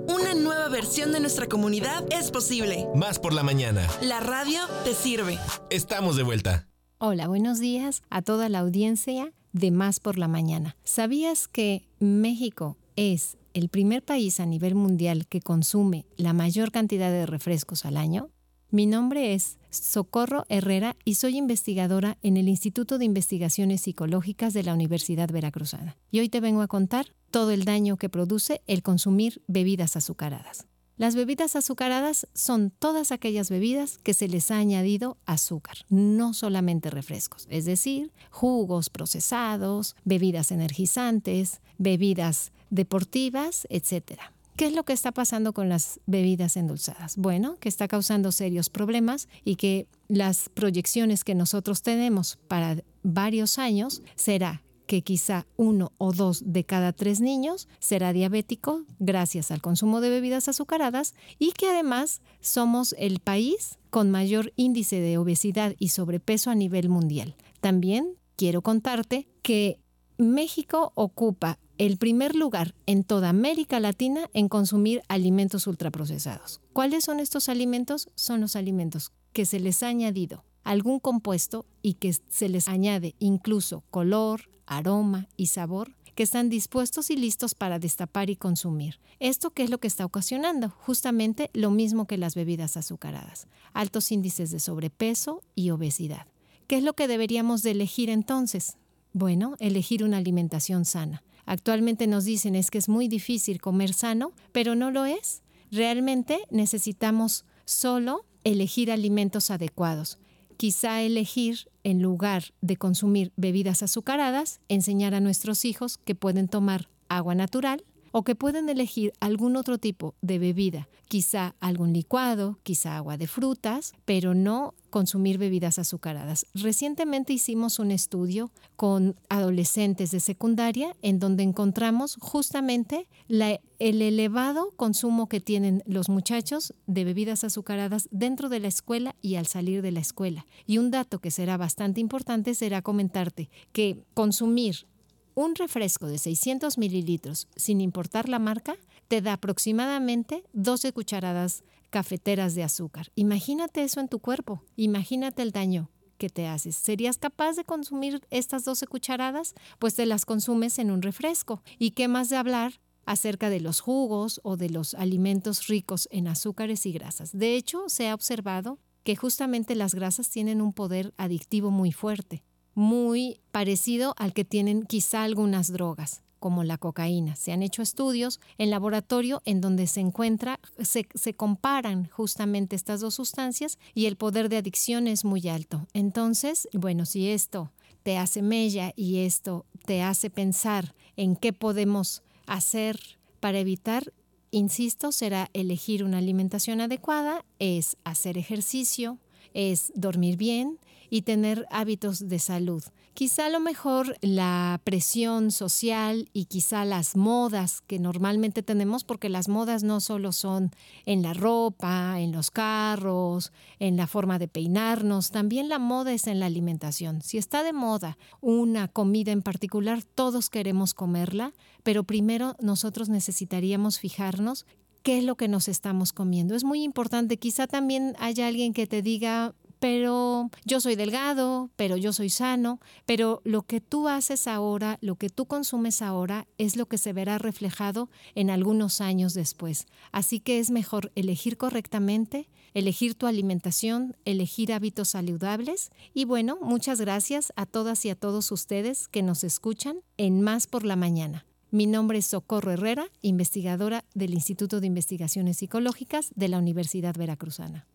Speaker 29: Una nueva versión de nuestra comunidad es posible.
Speaker 22: Más por la mañana.
Speaker 29: La radio te sirve.
Speaker 22: Estamos de vuelta.
Speaker 30: Hola, buenos días a toda la audiencia de Más por la Mañana. ¿Sabías que México es el primer país a nivel mundial que consume la mayor cantidad de refrescos al año? Mi nombre es Socorro Herrera y soy investigadora en el Instituto de Investigaciones Psicológicas de la Universidad Veracruzana. Y hoy te vengo a contar todo el daño que produce el consumir bebidas azucaradas. Las bebidas azucaradas son todas aquellas bebidas que se les ha añadido azúcar, no solamente refrescos, es decir, jugos procesados, bebidas energizantes, bebidas deportivas, etc. ¿Qué es lo que está pasando con las bebidas endulzadas? Bueno, que está causando serios problemas y que las proyecciones que nosotros tenemos para varios años será que quizá uno o dos de cada tres niños será diabético gracias al consumo de bebidas azucaradas y que además somos el país con mayor índice de obesidad y sobrepeso a nivel mundial. También quiero contarte que México ocupa el primer lugar en toda América Latina en consumir alimentos ultraprocesados. ¿Cuáles son estos alimentos? Son los alimentos que se les ha añadido algún compuesto y que se les añade incluso color, aroma y sabor que están dispuestos y listos para destapar y consumir. ¿Esto qué es lo que está ocasionando? Justamente lo mismo que las bebidas azucaradas, altos índices de sobrepeso y obesidad. ¿Qué es lo que deberíamos de elegir entonces? Bueno, elegir una alimentación sana, Actualmente nos dicen es que es muy difícil comer sano, pero no lo es. Realmente necesitamos solo elegir alimentos adecuados. Quizá elegir, en lugar de consumir bebidas azucaradas, enseñar a nuestros hijos que pueden tomar agua natural o que pueden elegir algún otro tipo de bebida, quizá algún licuado, quizá agua de frutas, pero no consumir bebidas azucaradas. Recientemente hicimos un estudio con adolescentes de secundaria en donde encontramos justamente el elevado consumo que tienen los muchachos de bebidas azucaradas dentro de la escuela y al salir de la escuela. Y un dato que será bastante importante será comentarte que consumir un refresco de 600 mililitros, sin importar la marca, te da aproximadamente 12 cucharadas cafeteras de azúcar. Imagínate eso en tu cuerpo, imagínate el daño que te haces. ¿Serías capaz de consumir estas 12 cucharadas? Pues te las consumes en un refresco. ¿Y qué más de hablar acerca de los jugos o de los alimentos ricos en azúcares y grasas? De hecho, se ha observado que justamente las grasas tienen un poder adictivo muy fuerte muy parecido al que tienen quizá algunas drogas, como la cocaína. Se han hecho estudios en laboratorio en donde se encuentra, se, se comparan justamente estas dos sustancias y el poder de adicción es muy alto. Entonces, bueno, si esto te hace mella y esto te hace pensar en qué podemos hacer para evitar, insisto, será elegir una alimentación adecuada, es hacer ejercicio, es dormir bien y tener hábitos de salud. Quizá a lo mejor la presión social y quizá las modas que normalmente tenemos, porque las modas no solo son en la ropa, en los carros, en la forma de peinarnos, también la moda es en la alimentación. Si está de moda una comida en particular, todos queremos comerla, pero primero nosotros necesitaríamos fijarnos qué es lo que nos estamos comiendo. Es muy importante, quizá también haya alguien que te diga, pero yo soy delgado, pero yo soy sano, pero lo que tú haces ahora, lo que tú consumes ahora, es lo que se verá reflejado en algunos años después. Así que es mejor elegir correctamente, elegir tu alimentación, elegir hábitos saludables. Y bueno, muchas gracias a todas y a todos ustedes que nos escuchan en Más por la Mañana. Mi nombre es Socorro Herrera, investigadora del Instituto de Investigaciones Psicológicas de la Universidad Veracruzana.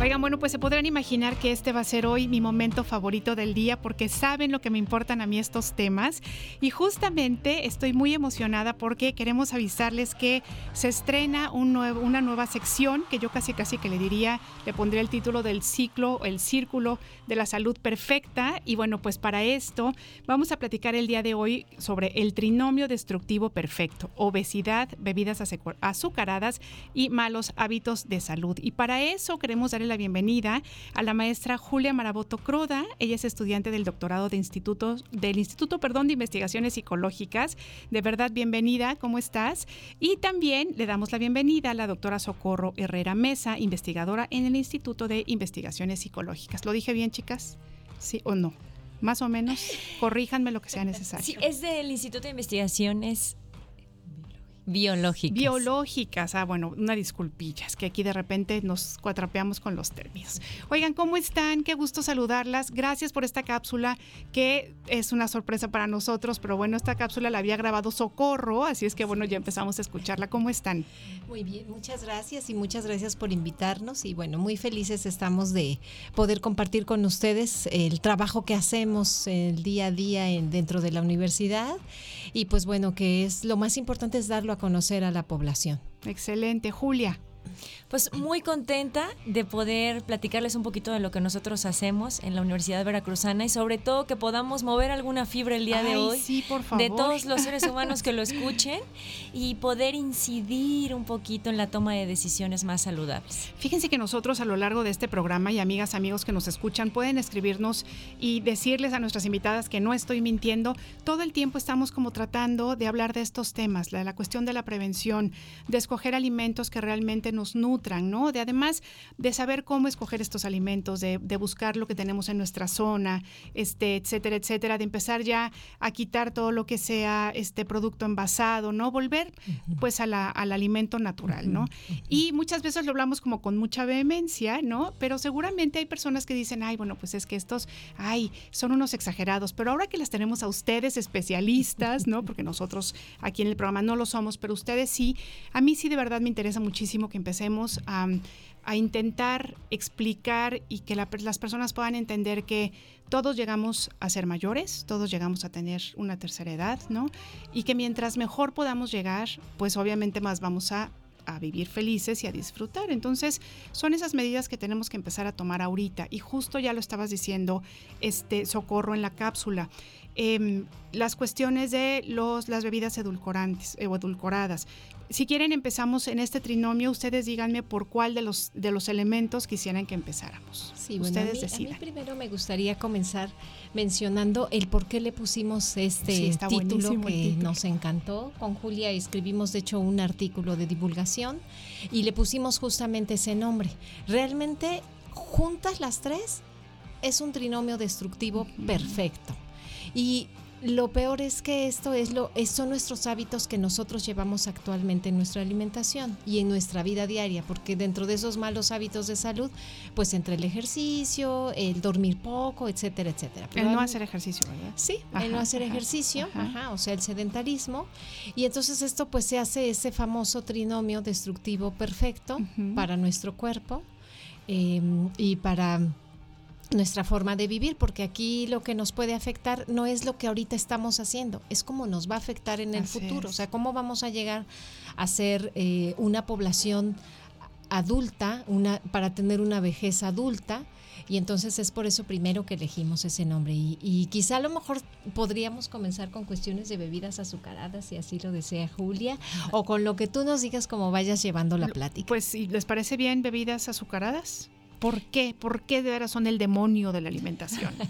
Speaker 3: Oigan, bueno, pues se podrán imaginar que este va a ser hoy mi momento favorito del día porque saben lo que me importan a mí estos temas y justamente estoy muy emocionada porque queremos avisarles que se estrena una nueva sección que yo casi casi que le diría, le pondré el título del ciclo, el círculo de la salud perfecta y bueno, pues para esto vamos a platicar el día de hoy sobre el trinomio destructivo perfecto, obesidad, bebidas azucar- azucaradas y malos hábitos de salud. Y para eso queremos darle la bienvenida a la maestra Julia Maraboto Croda. Ella es estudiante del doctorado de instituto, del Instituto perdón, de Investigaciones Psicológicas. De verdad, bienvenida, ¿cómo estás? Y también le damos la bienvenida a la doctora Socorro Herrera Mesa, investigadora en el Instituto de Investigaciones Psicológicas. ¿Lo dije bien, chicas? ¿Sí o no? Más o menos, corríjanme lo que sea necesario.
Speaker 31: Sí, es del Instituto de Investigaciones Biológicas.
Speaker 3: Biológicas. Ah, bueno, una disculpilla, es que aquí de repente nos cuatrapeamos con los términos. Oigan, ¿cómo están? Qué gusto saludarlas. Gracias por esta cápsula que es una sorpresa para nosotros, pero bueno, esta cápsula la había grabado Socorro, así es que bueno, ya empezamos a escucharla. ¿Cómo están?
Speaker 30: Muy bien, muchas gracias y muchas gracias por invitarnos y bueno, muy felices estamos de poder compartir con ustedes el trabajo que hacemos el día a día en, dentro de la universidad y pues bueno, que es lo más importante es darlo a conocer a la población.
Speaker 3: Excelente, Julia.
Speaker 31: Pues muy contenta de poder platicarles un poquito de lo que nosotros hacemos en la Universidad Veracruzana y sobre todo que podamos mover alguna fibra el día de hoy
Speaker 3: sí, por
Speaker 31: de
Speaker 3: favor.
Speaker 31: todos los seres humanos que lo escuchen y poder incidir un poquito en la toma de decisiones más saludables.
Speaker 3: Fíjense que nosotros a lo largo de este programa y amigas, amigos que nos escuchan pueden escribirnos y decirles a nuestras invitadas que no estoy mintiendo. Todo el tiempo estamos como tratando de hablar de estos temas, la, la cuestión de la prevención, de escoger alimentos que realmente nos nutran, ¿no? De además de saber cómo escoger estos alimentos, de, de buscar lo que tenemos en nuestra zona, este, etcétera, etcétera, de empezar ya a quitar todo lo que sea este producto envasado, ¿no? Volver pues a la- al alimento natural, ¿no? Y muchas veces lo hablamos como con mucha vehemencia, ¿no? Pero seguramente hay personas que dicen, ay, bueno, pues es que estos, ay, son unos exagerados, pero ahora que las tenemos a ustedes especialistas, ¿no? Porque nosotros aquí en el programa no lo somos, pero ustedes sí, a mí sí de verdad me interesa muchísimo empecemos a, a intentar explicar y que la- las personas puedan entender que todos llegamos a ser mayores, todos llegamos a tener una tercera edad, ¿no? Y que mientras mejor podamos llegar, pues obviamente más vamos a a vivir felices y a disfrutar. Entonces, son esas medidas que tenemos que empezar a tomar ahorita. Y justo ya lo estabas diciendo, este socorro en la cápsula. Em, las cuestiones de los, las bebidas edulcorantes eh, o edulcoradas. Si quieren, empezamos en este trinomio. Ustedes díganme por cuál de los, de los elementos quisieran que empezáramos.
Speaker 30: Sí, bueno, a
Speaker 3: Ustedes
Speaker 30: mí- a mí,
Speaker 3: decidan.
Speaker 30: primero me gustaría comenzar mencionando el por qué le pusimos este
Speaker 3: Sí,
Speaker 30: título que
Speaker 3: título.
Speaker 30: nos encantó. Con Julia escribimos de hecho un artículo de divulgación y le pusimos justamente ese nombre. Realmente juntas las tres es un trinomio destructivo perfecto. Y lo peor es que esto es lo, es- son nuestros hábitos que nosotros llevamos actualmente en nuestra alimentación y en nuestra vida diaria, porque dentro de esos malos hábitos de salud, pues entre el ejercicio, el dormir poco, etcétera, etcétera. Pero
Speaker 3: El no hacer ejercicio, ¿verdad?
Speaker 30: Sí,
Speaker 3: Ajá,
Speaker 30: el no hacer
Speaker 3: ajá,
Speaker 30: ejercicio,
Speaker 3: ajá.
Speaker 30: o sea, el sedentarismo. Y entonces esto pues se hace ese famoso trinomio destructivo perfecto para nuestro cuerpo eh, y para nuestra forma de vivir, porque aquí lo que nos puede afectar no es lo que ahorita estamos haciendo, es cómo nos va a afectar en el
Speaker 3: Así
Speaker 30: futuro,
Speaker 3: es.
Speaker 30: o sea, cómo vamos a llegar a ser eh, una población adulta, una, para tener una vejez adulta. Y entonces es por eso primero que elegimos ese nombre. Y, y quizá a lo mejor podríamos comenzar con cuestiones de bebidas azucaradas, si así lo desea Julia, o con lo que tú nos digas como vayas llevando la plática.
Speaker 3: Pues si les parece bien bebidas azucaradas. ¿Por qué? ¿Por qué de veras son el demonio de la alimentación?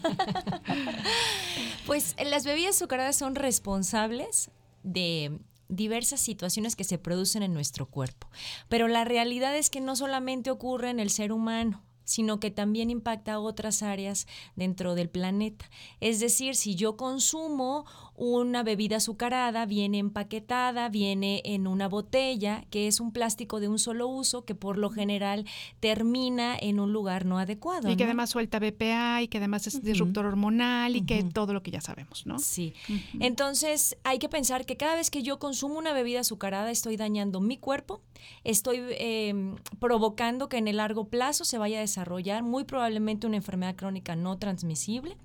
Speaker 31: Pues las bebidas azucaradas son responsables de diversas situaciones que se producen en nuestro cuerpo. Pero la realidad es que no solamente ocurre en el ser humano sino que también impacta a otras áreas dentro del planeta. Es decir, si yo consumo una bebida azucarada, viene empaquetada, viene en una botella, que es un plástico de un solo uso, que por lo general termina en un lugar no adecuado.
Speaker 3: y que
Speaker 31: ¿no?
Speaker 3: además suelta BPA y que además es disruptor hormonal y que todo lo que ya sabemos, ¿no?
Speaker 31: Sí. Entonces hay que pensar que cada vez que yo consumo una bebida azucarada estoy dañando mi cuerpo, estoy eh, provocando que en el largo plazo se vaya a desarrollar muy probablemente una enfermedad crónica no transmisible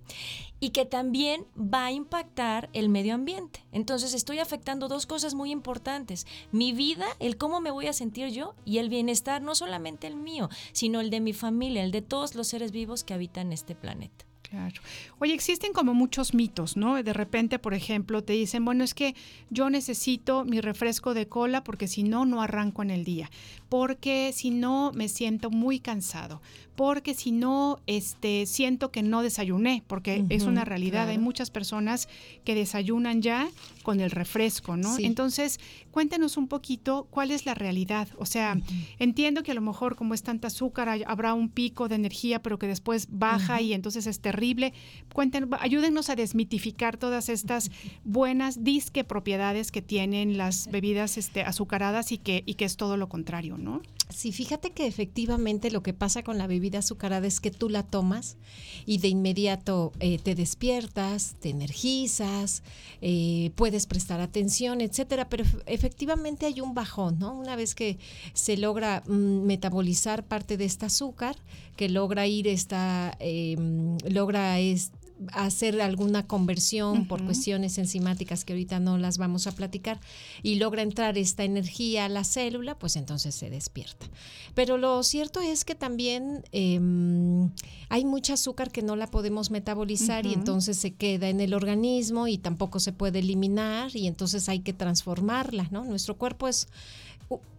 Speaker 31: y que también va a impactar el medio ambiente. Entonces estoy afectando dos cosas muy importantes, mi vida, el cómo me voy a sentir yo y el bienestar, no solamente el mío, sino el de mi familia, el de todos los seres vivos que habitan este planeta.
Speaker 3: Claro. Oye, existen como muchos mitos, ¿no? De repente, por ejemplo, te dicen, bueno, es que yo necesito mi refresco de cola porque si no, no arranco en el día, porque si no, me siento muy cansado, porque si no, este, siento que no desayuné, porque es una realidad. Hay muchas personas que desayunan ya con el refresco, ¿no?
Speaker 30: Sí.
Speaker 3: Entonces, cuéntenos un poquito cuál es la realidad. O sea, entiendo que a lo mejor como es tanta azúcar, hay- habrá un pico de energía, pero que después baja y entonces es terrible. Cuéntenos, ayúdennos a desmitificar todas estas buenas disque propiedades que tienen las bebidas este, azucaradas y que, y que es todo lo contrario, ¿no?
Speaker 30: Sí, fíjate que efectivamente lo que pasa con la bebida azucarada es que tú la tomas y de inmediato eh, te despiertas, te energizas, eh, puedes prestar atención, etcétera. Pero ef- efectivamente hay un bajón, ¿no? Una vez que se logra mm, metabolizar parte de este azúcar, que logra ir esta, mm, logra es- hacer alguna conversión por cuestiones enzimáticas que ahorita no las vamos a platicar y logra entrar esta energía a la célula, pues entonces se despierta. Pero lo cierto es que también em, hay mucha azúcar que no la podemos metabolizar y entonces se queda en el organismo y tampoco se puede eliminar y entonces hay que transformarla, ¿no? Nuestro cuerpo es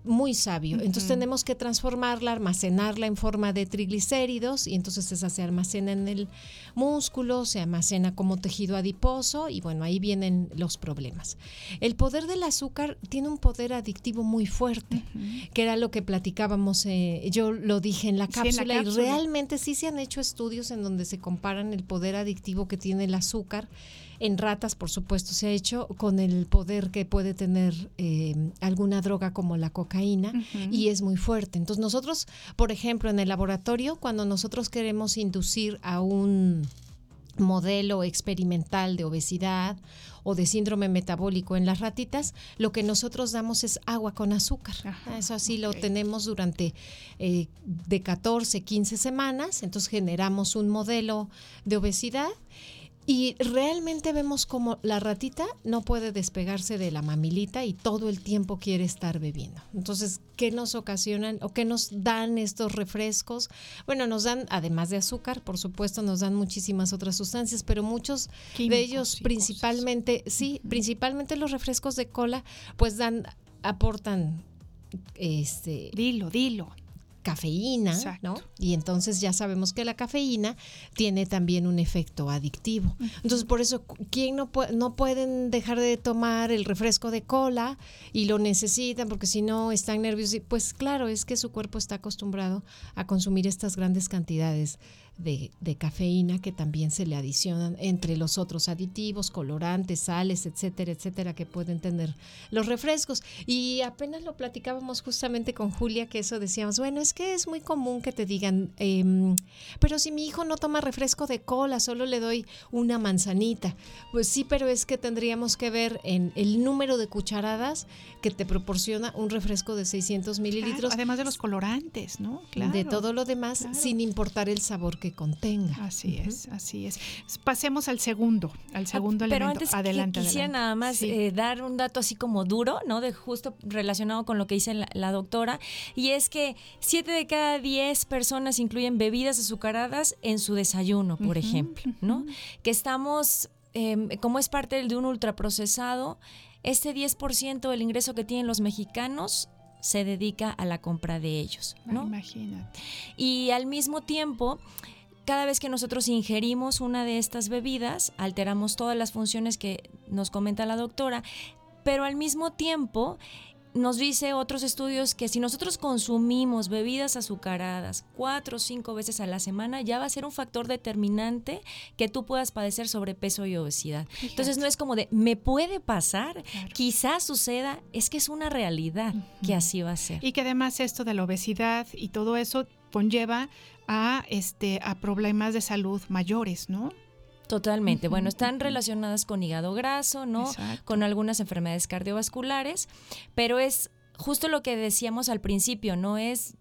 Speaker 30: muy sabio. Entonces tenemos que transformarla, almacenarla en forma de triglicéridos y entonces esa se almacena en el músculo, se almacena como tejido adiposo y bueno, ahí vienen los problemas. El poder del azúcar tiene un poder adictivo muy fuerte, que era lo que platicábamos, eh, yo lo dije en la
Speaker 3: Sí, en la
Speaker 30: cápsula y
Speaker 3: cápsula.
Speaker 30: realmente sí se han hecho estudios en donde se comparan el poder adictivo que tiene el azúcar. En ratas, por supuesto, se ha hecho con el poder que puede tener eh, alguna droga como la cocaína y es muy fuerte. Entonces nosotros, por ejemplo, en el laboratorio, cuando nosotros queremos inducir a un modelo experimental de obesidad o de síndrome metabólico en las ratitas, lo que nosotros damos es agua con azúcar. Eso así lo tenemos durante eh, de 14, 15 semanas, entonces generamos un modelo de obesidad y realmente vemos como la ratita no puede despegarse de la mamilita y todo el tiempo quiere estar bebiendo. Entonces, ¿qué nos ocasionan o qué nos dan estos refrescos? Bueno, nos dan, además de azúcar, por supuesto, nos dan muchísimas otras sustancias, pero muchos de ellos, principalmente, sí, principalmente los refrescos de cola, pues dan, aportan, este...
Speaker 3: Dilo, dilo
Speaker 30: cafeína, ¿no? Y entonces ya sabemos que la cafeína tiene también un efecto adictivo. Entonces, por eso, ¿quién no, puede, no pueden dejar de tomar el refresco de cola y lo necesitan porque si no están nerviosos? Pues claro, es que su cuerpo está acostumbrado a consumir estas grandes cantidades de, de, cafeína que también se le adicionan entre los otros aditivos, colorantes, sales, etcétera, etcétera, que pueden tener los refrescos. Y apenas lo platicábamos justamente con Julia, que eso decíamos, bueno, es que es muy común que te digan, eh, pero si mi hijo no toma refresco de cola, solo le doy una manzanita. Pues sí, pero es que tendríamos que ver en el número de cucharadas que te proporciona un refresco de 600 mililitros.
Speaker 3: Claro, además de los colorantes, ¿no? Claro.
Speaker 30: De todo lo demás,
Speaker 3: Claro.
Speaker 30: sin importar el sabor que contenga.
Speaker 3: Así es, así es. Pasemos al segundo, al segundo
Speaker 31: Pero
Speaker 3: elemento.
Speaker 31: antes
Speaker 3: adelante,
Speaker 31: qui- quisiera
Speaker 3: adelante.
Speaker 31: nada más
Speaker 3: Sí.
Speaker 31: eh, dar un dato así como duro, ¿no? De justo relacionado con lo que dice la, la doctora, y es que 7 de cada 10 personas incluyen bebidas azucaradas en su desayuno, por ejemplo, ¿no? Que estamos, eh, como es parte de un ultraprocesado, este 10% del ingreso que tienen los mexicanos se dedica a la compra de ellos, ¿no?
Speaker 3: Imagínate.
Speaker 31: Y al mismo tiempo, cada vez que nosotros ingerimos una de estas bebidas, alteramos todas las funciones que nos comenta la doctora, pero al mismo tiempo nos dice otros estudios que si nosotros consumimos bebidas azucaradas cuatro o cinco veces a la semana, ya va a ser un factor determinante que tú puedas padecer sobrepeso y obesidad. Entonces no es como de, me puede pasar, quizás suceda, es que es una realidad que así va a ser.
Speaker 3: Y que además esto de la obesidad y todo eso conlleva a este a problemas de salud mayores, ¿no?
Speaker 31: Totalmente. Bueno, están relacionadas con hígado graso, ¿no? Con algunas enfermedades cardiovasculares, pero es justo lo que decíamos al principio, no es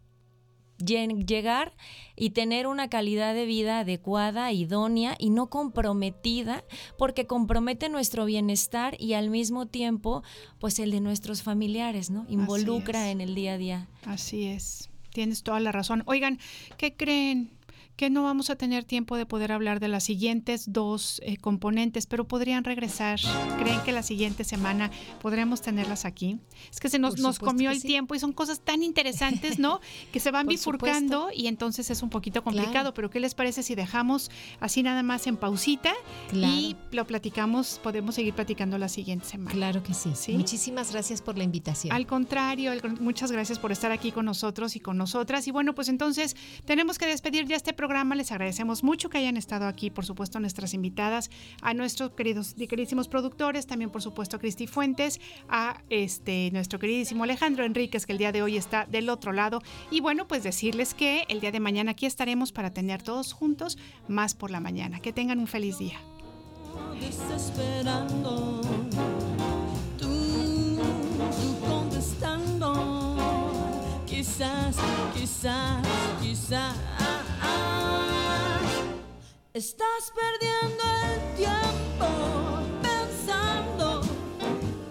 Speaker 31: lle- llegar y tener una calidad de vida adecuada, idónea y no comprometida, porque compromete nuestro bienestar y al mismo tiempo, pues el de nuestros familiares, ¿no? Involucra en el día a día.
Speaker 3: Así es. Tienes toda la razón. Oigan, ¿qué creen? Que no vamos a tener tiempo de poder hablar de las siguientes dos eh, componentes, pero podrían regresar. ¿Creen que la siguiente semana podremos tenerlas aquí? Es que se nos, comió el
Speaker 30: sí.
Speaker 3: tiempo y son cosas tan interesantes, ¿no? que se van
Speaker 30: Por
Speaker 3: bifurcando y entonces es un poquito complicado. Pero ¿qué les parece si dejamos así nada más en pausita y lo platicamos? Podemos seguir platicando la siguiente semana.
Speaker 30: Claro que sí. Muchísimas gracias por la invitación.
Speaker 3: Al contrario, al muchas gracias por estar aquí con nosotros y con nosotras. Y bueno, pues entonces tenemos que despedir ya este programa. Les agradecemos mucho que hayan estado aquí, por supuesto, nuestras invitadas, a nuestros queridos y queridísimos productores, también por supuesto a Cristi Fuentes, a este nuestro queridísimo Alejandro Enríquez, que el día de hoy está del otro lado. Y bueno, pues decirles que el día de mañana aquí estaremos para tener todos juntos más por la mañana. Que tengan un feliz día.
Speaker 17: Estás perdiendo el tiempo pensando,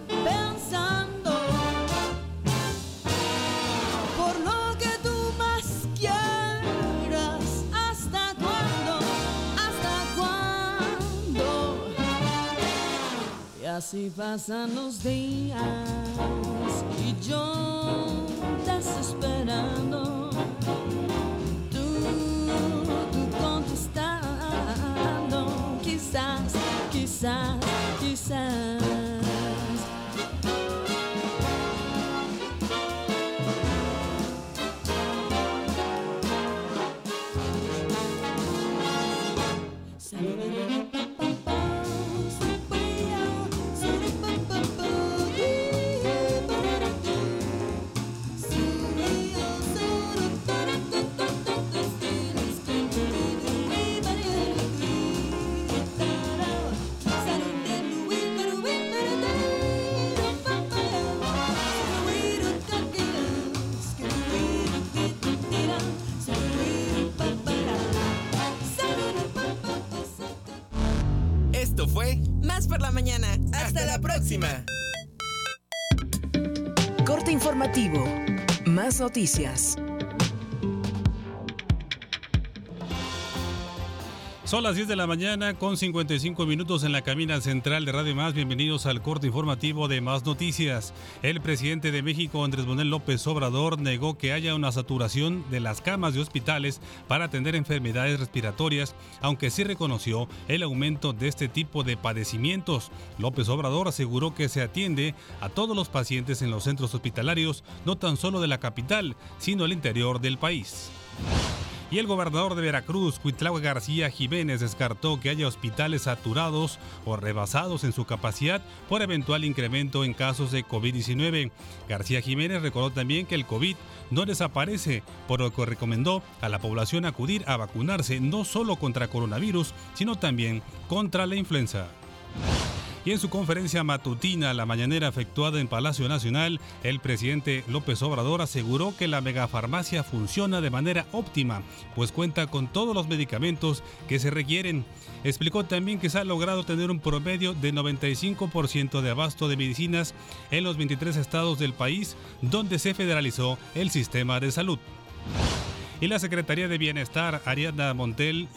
Speaker 17: pensando. Por lo que tú más quieras. ¿Hasta cuándo? ¿Hasta cuándo? Ya Así pasan los días y yo desesperando. Tú, tú contestando. Quizás, quizás, quizás.
Speaker 29: Por la mañana.
Speaker 22: Hasta la próxima.
Speaker 29: Corte informativo. Más noticias.
Speaker 32: Son las 10 de la mañana con 55 minutos en la cabina central de Radio Más. Bienvenidos al corte informativo de Más Noticias. El presidente de México, Andrés Manuel López Obrador, negó que haya una saturación de las camas de hospitales para atender enfermedades respiratorias, aunque sí reconoció el aumento de este tipo de padecimientos. López Obrador aseguró que se atiende a todos los pacientes en los centros hospitalarios, no tan solo de la capital, sino al interior del país. Y el gobernador de Veracruz, Cuitlagua García Jiménez, descartó que haya hospitales saturados o rebasados en su capacidad por eventual incremento en casos de COVID-19. García Jiménez recordó también que el COVID no desaparece, por lo que recomendó a la población acudir a vacunarse no solo contra coronavirus, sino también contra la influenza. Y en su conferencia matutina, la mañanera efectuada en Palacio Nacional, el presidente López Obrador aseguró que la megafarmacia funciona de manera óptima, pues cuenta con todos los medicamentos que se requieren. Explicó también que se ha logrado tener un promedio de 95% de abasto de medicinas en los 23 estados del país, donde se federalizó el sistema de salud. Y la Secretaría de Bienestar, Ariadna Montel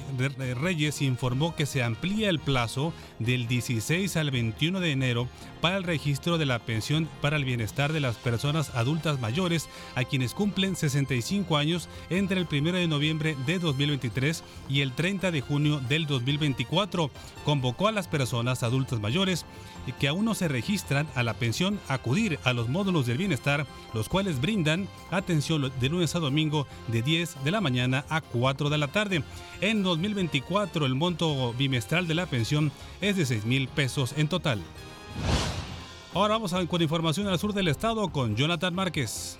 Speaker 32: Reyes, informó que se amplía el plazo del 16 al 21 de enero para el registro de la pensión para el bienestar de las personas adultas mayores a quienes cumplen 65 años entre el 1 de noviembre de 2023 y el 30 de junio del 2024. Convocó a las personas adultas mayores que aún no se registran a la pensión a acudir a los módulos del bienestar, los cuales brindan atención de lunes a domingo de 10 de la mañana a 4 de la tarde. En 2024 el monto bimestral de la pensión es de 6 mil pesos en total. Ahora vamos a, con información al sur del estado con Jonathan Márquez.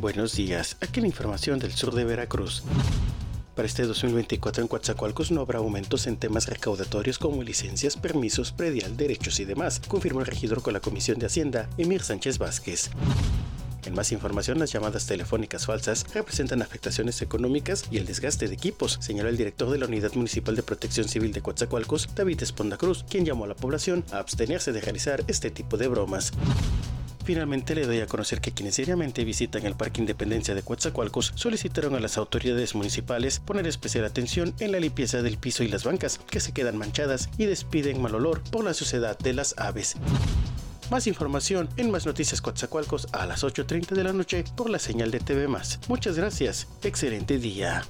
Speaker 33: Buenos días, aquí la información del sur de Veracruz. Para este 2024 en Coatzacoalcos no habrá aumentos en temas recaudatorios como licencias, permisos, predial, derechos y demás, confirmó el regidor con la Comisión de Hacienda, Emir Sánchez Vázquez. En más información, las llamadas telefónicas falsas representan afectaciones económicas y el desgaste de equipos, señaló el director de la Unidad Municipal de Protección Civil de Coatzacoalcos, David Esponda Cruz, quien llamó a la población a abstenerse de realizar este tipo de bromas. Finalmente le doy a conocer que quienes diariamente visitan el Parque Independencia de Coatzacoalcos solicitaron a las autoridades municipales poner especial atención en la limpieza del piso y las bancas, que se quedan manchadas y despiden mal olor por la suciedad de las aves. Más información en Más Noticias Coatzacoalcos a las 8.30 de la noche por la señal de TV Muchas gracias. Excelente día.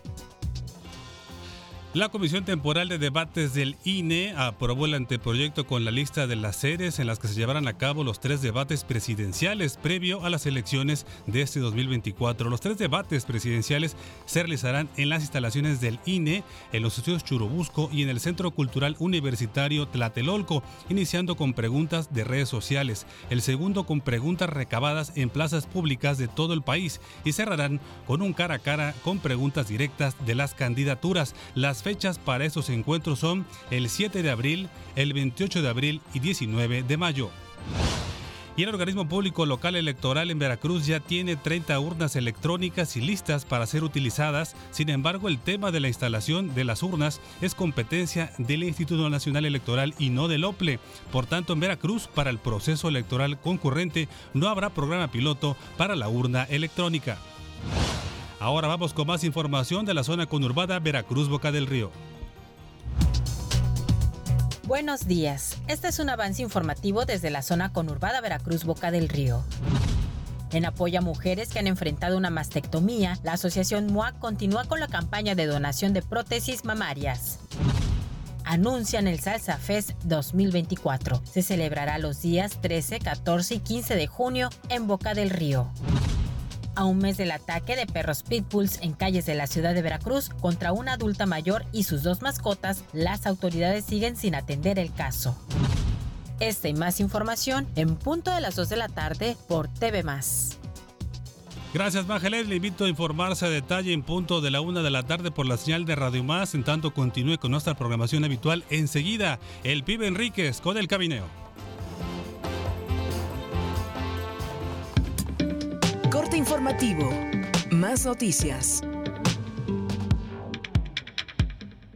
Speaker 32: La Comisión Temporal de Debates del INE aprobó el anteproyecto con la lista de las sedes en las que se llevarán a cabo los tres debates presidenciales previo a las elecciones de este 2024. Los tres debates presidenciales se realizarán en las instalaciones del INE, en los estudios Churubusco y en el Centro Cultural Universitario Tlatelolco, iniciando con preguntas de redes sociales. El segundo con preguntas recabadas en plazas públicas de todo el país y cerrarán con un cara a cara con preguntas directas de las candidaturas. Las fechas para estos encuentros son el 7 de abril, el 28 de abril y 19 de mayo. Y el organismo público local electoral en Veracruz ya tiene 30 urnas electrónicas y listas para ser utilizadas. Sin embargo, el tema de la instalación de las urnas es competencia del Instituto Nacional Electoral y no del OPLE. Por tanto, en Veracruz, para el proceso electoral concurrente, no habrá programa piloto para la urna electrónica. Ahora vamos con más información de la zona conurbada Veracruz Boca del Río.
Speaker 34: Buenos días. Este es un avance informativo desde la zona conurbada Veracruz Boca del Río. En apoyo a mujeres que han enfrentado una mastectomía, la asociación MOAC continúa con la campaña de donación de prótesis mamarias. Anuncian el Salsa Fest 2024. Se celebrará los días 13, 14 y 15 de junio en Boca del Río. A un mes del ataque de perros pitbulls en calles de la ciudad de Veracruz contra una adulta mayor y sus dos mascotas, las autoridades siguen sin atender el caso. Esta y más información en punto de las 2 de la tarde por TV Más.
Speaker 32: Gracias, Mágeles. Le invito a informarse a detalle en punto de la una de la tarde por la señal de Radio Más. En tanto, continúe con nuestra programación habitual. Enseguida, el pibe Enríquez con el cabineo.
Speaker 29: Informativo. Más noticias.